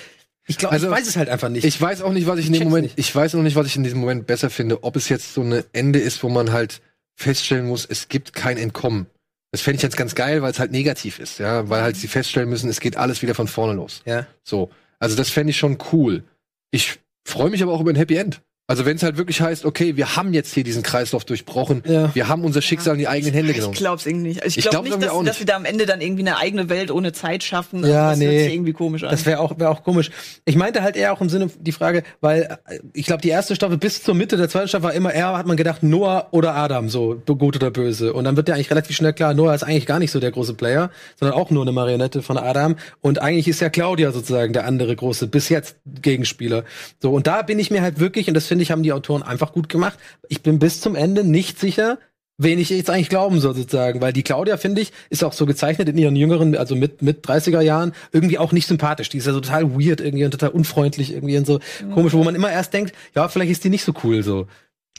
Speaker 4: ich glaube,
Speaker 1: Also,
Speaker 4: ich weiß es halt einfach nicht.
Speaker 1: ich weiß auch nicht, was ich in dem Moment,
Speaker 4: nicht.
Speaker 1: ich weiß noch nicht, was ich in diesem Moment besser finde, ob es jetzt so ein Ende ist, wo man halt feststellen muss, es gibt kein Entkommen. Das fände ich jetzt ganz geil, weil es halt negativ ist, ja, weil halt sie feststellen müssen, es geht alles wieder von vorne los.
Speaker 4: ja.
Speaker 1: So. Also das fände ich schon cool. Ich freue mich aber auch über ein Happy End. Also wenn es halt wirklich heißt, okay, wir haben jetzt hier diesen Kreislauf durchbrochen,
Speaker 4: Ja.
Speaker 1: wir haben unser Schicksal in die eigenen Hände
Speaker 5: Ich
Speaker 1: genommen.
Speaker 5: glaub's irgendwie nicht. Ich
Speaker 1: Ich
Speaker 5: glaube
Speaker 1: glaub's
Speaker 5: nicht, dass,
Speaker 1: nicht.
Speaker 5: dass sie da am Ende dann irgendwie eine eigene Welt ohne Zeit schaffen.
Speaker 4: Ja,
Speaker 5: das
Speaker 4: nee.
Speaker 5: hört sich irgendwie komisch an.
Speaker 4: Das wäre auch, wär auch komisch. Ich meinte halt eher auch im Sinne die Frage, weil äh, ich glaube, die erste Staffel bis zur Mitte der zweiten Staffel war immer eher, hat man gedacht, Noah oder Adam, so gut oder böse. Und dann wird ja eigentlich relativ schnell klar, Noah ist eigentlich gar nicht so der große Player, sondern auch nur eine Marionette von Adam. Und eigentlich ist ja Claudia sozusagen der andere große, bis jetzt Gegenspieler. So, und da bin ich mir halt wirklich, und das finde ich, haben die Autoren einfach gut gemacht. Ich bin bis zum Ende nicht sicher, wen ich jetzt eigentlich glauben soll, sozusagen. Weil die Claudia, finde ich, ist auch so gezeichnet in ihren jüngeren, also mit, mit 30er Jahren, irgendwie auch nicht sympathisch. Die ist ja so total weird irgendwie und total unfreundlich irgendwie und so komisch, wo man immer erst denkt, ja, vielleicht ist die nicht so cool so.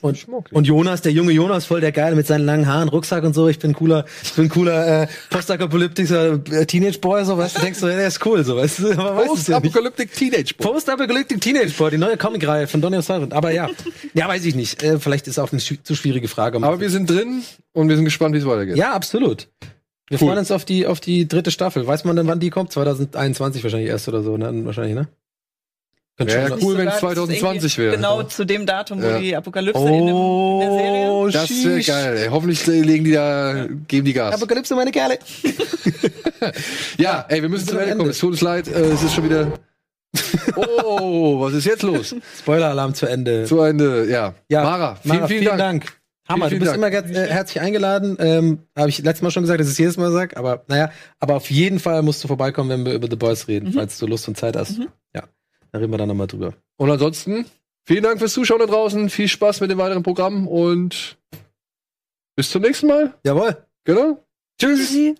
Speaker 4: Und, und Jonas, der junge Jonas, voll der Geile mit seinen langen Haaren, Rucksack und so. Ich bin cooler, ich bin cooler äh, postapokalyptischer äh, Teenage Boy, so weißt du, denkst du, ja, der ist cool, so weißt du, es ja
Speaker 1: Teenage Boy.
Speaker 4: Post-Apocalyptic Teenage Boy, die neue Comicreihe von Donny O'Sullivan. Aber ja, ja, weiß ich nicht. Äh, vielleicht ist auch eine schwi- zu schwierige Frage.
Speaker 1: Aber wir sind drin und wir sind gespannt, wie es weitergeht.
Speaker 4: ja, absolut. Wir
Speaker 1: Cool.
Speaker 4: freuen uns auf die auf die dritte Staffel. Weiß man denn, wann die kommt? 2021 wahrscheinlich erst oder so, ne? Wahrscheinlich, ne? Könnte
Speaker 1: Ja, cool, wenn es
Speaker 5: sogar, dass
Speaker 1: 2020
Speaker 5: irgendwie
Speaker 1: wäre.
Speaker 5: Genau zu dem Datum, wo
Speaker 1: Ja.
Speaker 5: die Apokalypse in, dem, in der Serie.
Speaker 4: Oh,
Speaker 1: Das wäre geil. Ey. Hoffentlich legen die da, geben die Gas.
Speaker 4: Apokalypse, meine Kerle.
Speaker 1: ja, ey, wir müssen zum Ende kommen. Es tut uns leid, äh, es ist schon wieder. Oh, was ist jetzt los?
Speaker 4: Spoiler-Alarm zu Ende.
Speaker 1: Zu Ende, ja.
Speaker 4: Ja,
Speaker 1: Mara, vielen, vielen, Dank.
Speaker 4: Hammer,
Speaker 1: Vielen,
Speaker 4: du bist
Speaker 1: vielen
Speaker 4: immer äh, herzlich eingeladen. Ähm, Habe ich letztes Mal schon gesagt, dass ich es jedes Mal sag, aber naja, aber auf jeden Fall musst du vorbeikommen, wenn wir über The Boys reden, falls du Lust und Zeit hast. Ja, da reden wir dann nochmal drüber.
Speaker 1: Und ansonsten, vielen Dank fürs Zuschauen da draußen. Viel Spaß mit dem weiteren Programm und bis zum nächsten Mal.
Speaker 4: Jawohl.
Speaker 1: Genau. Tschüss.
Speaker 5: Tschüssi.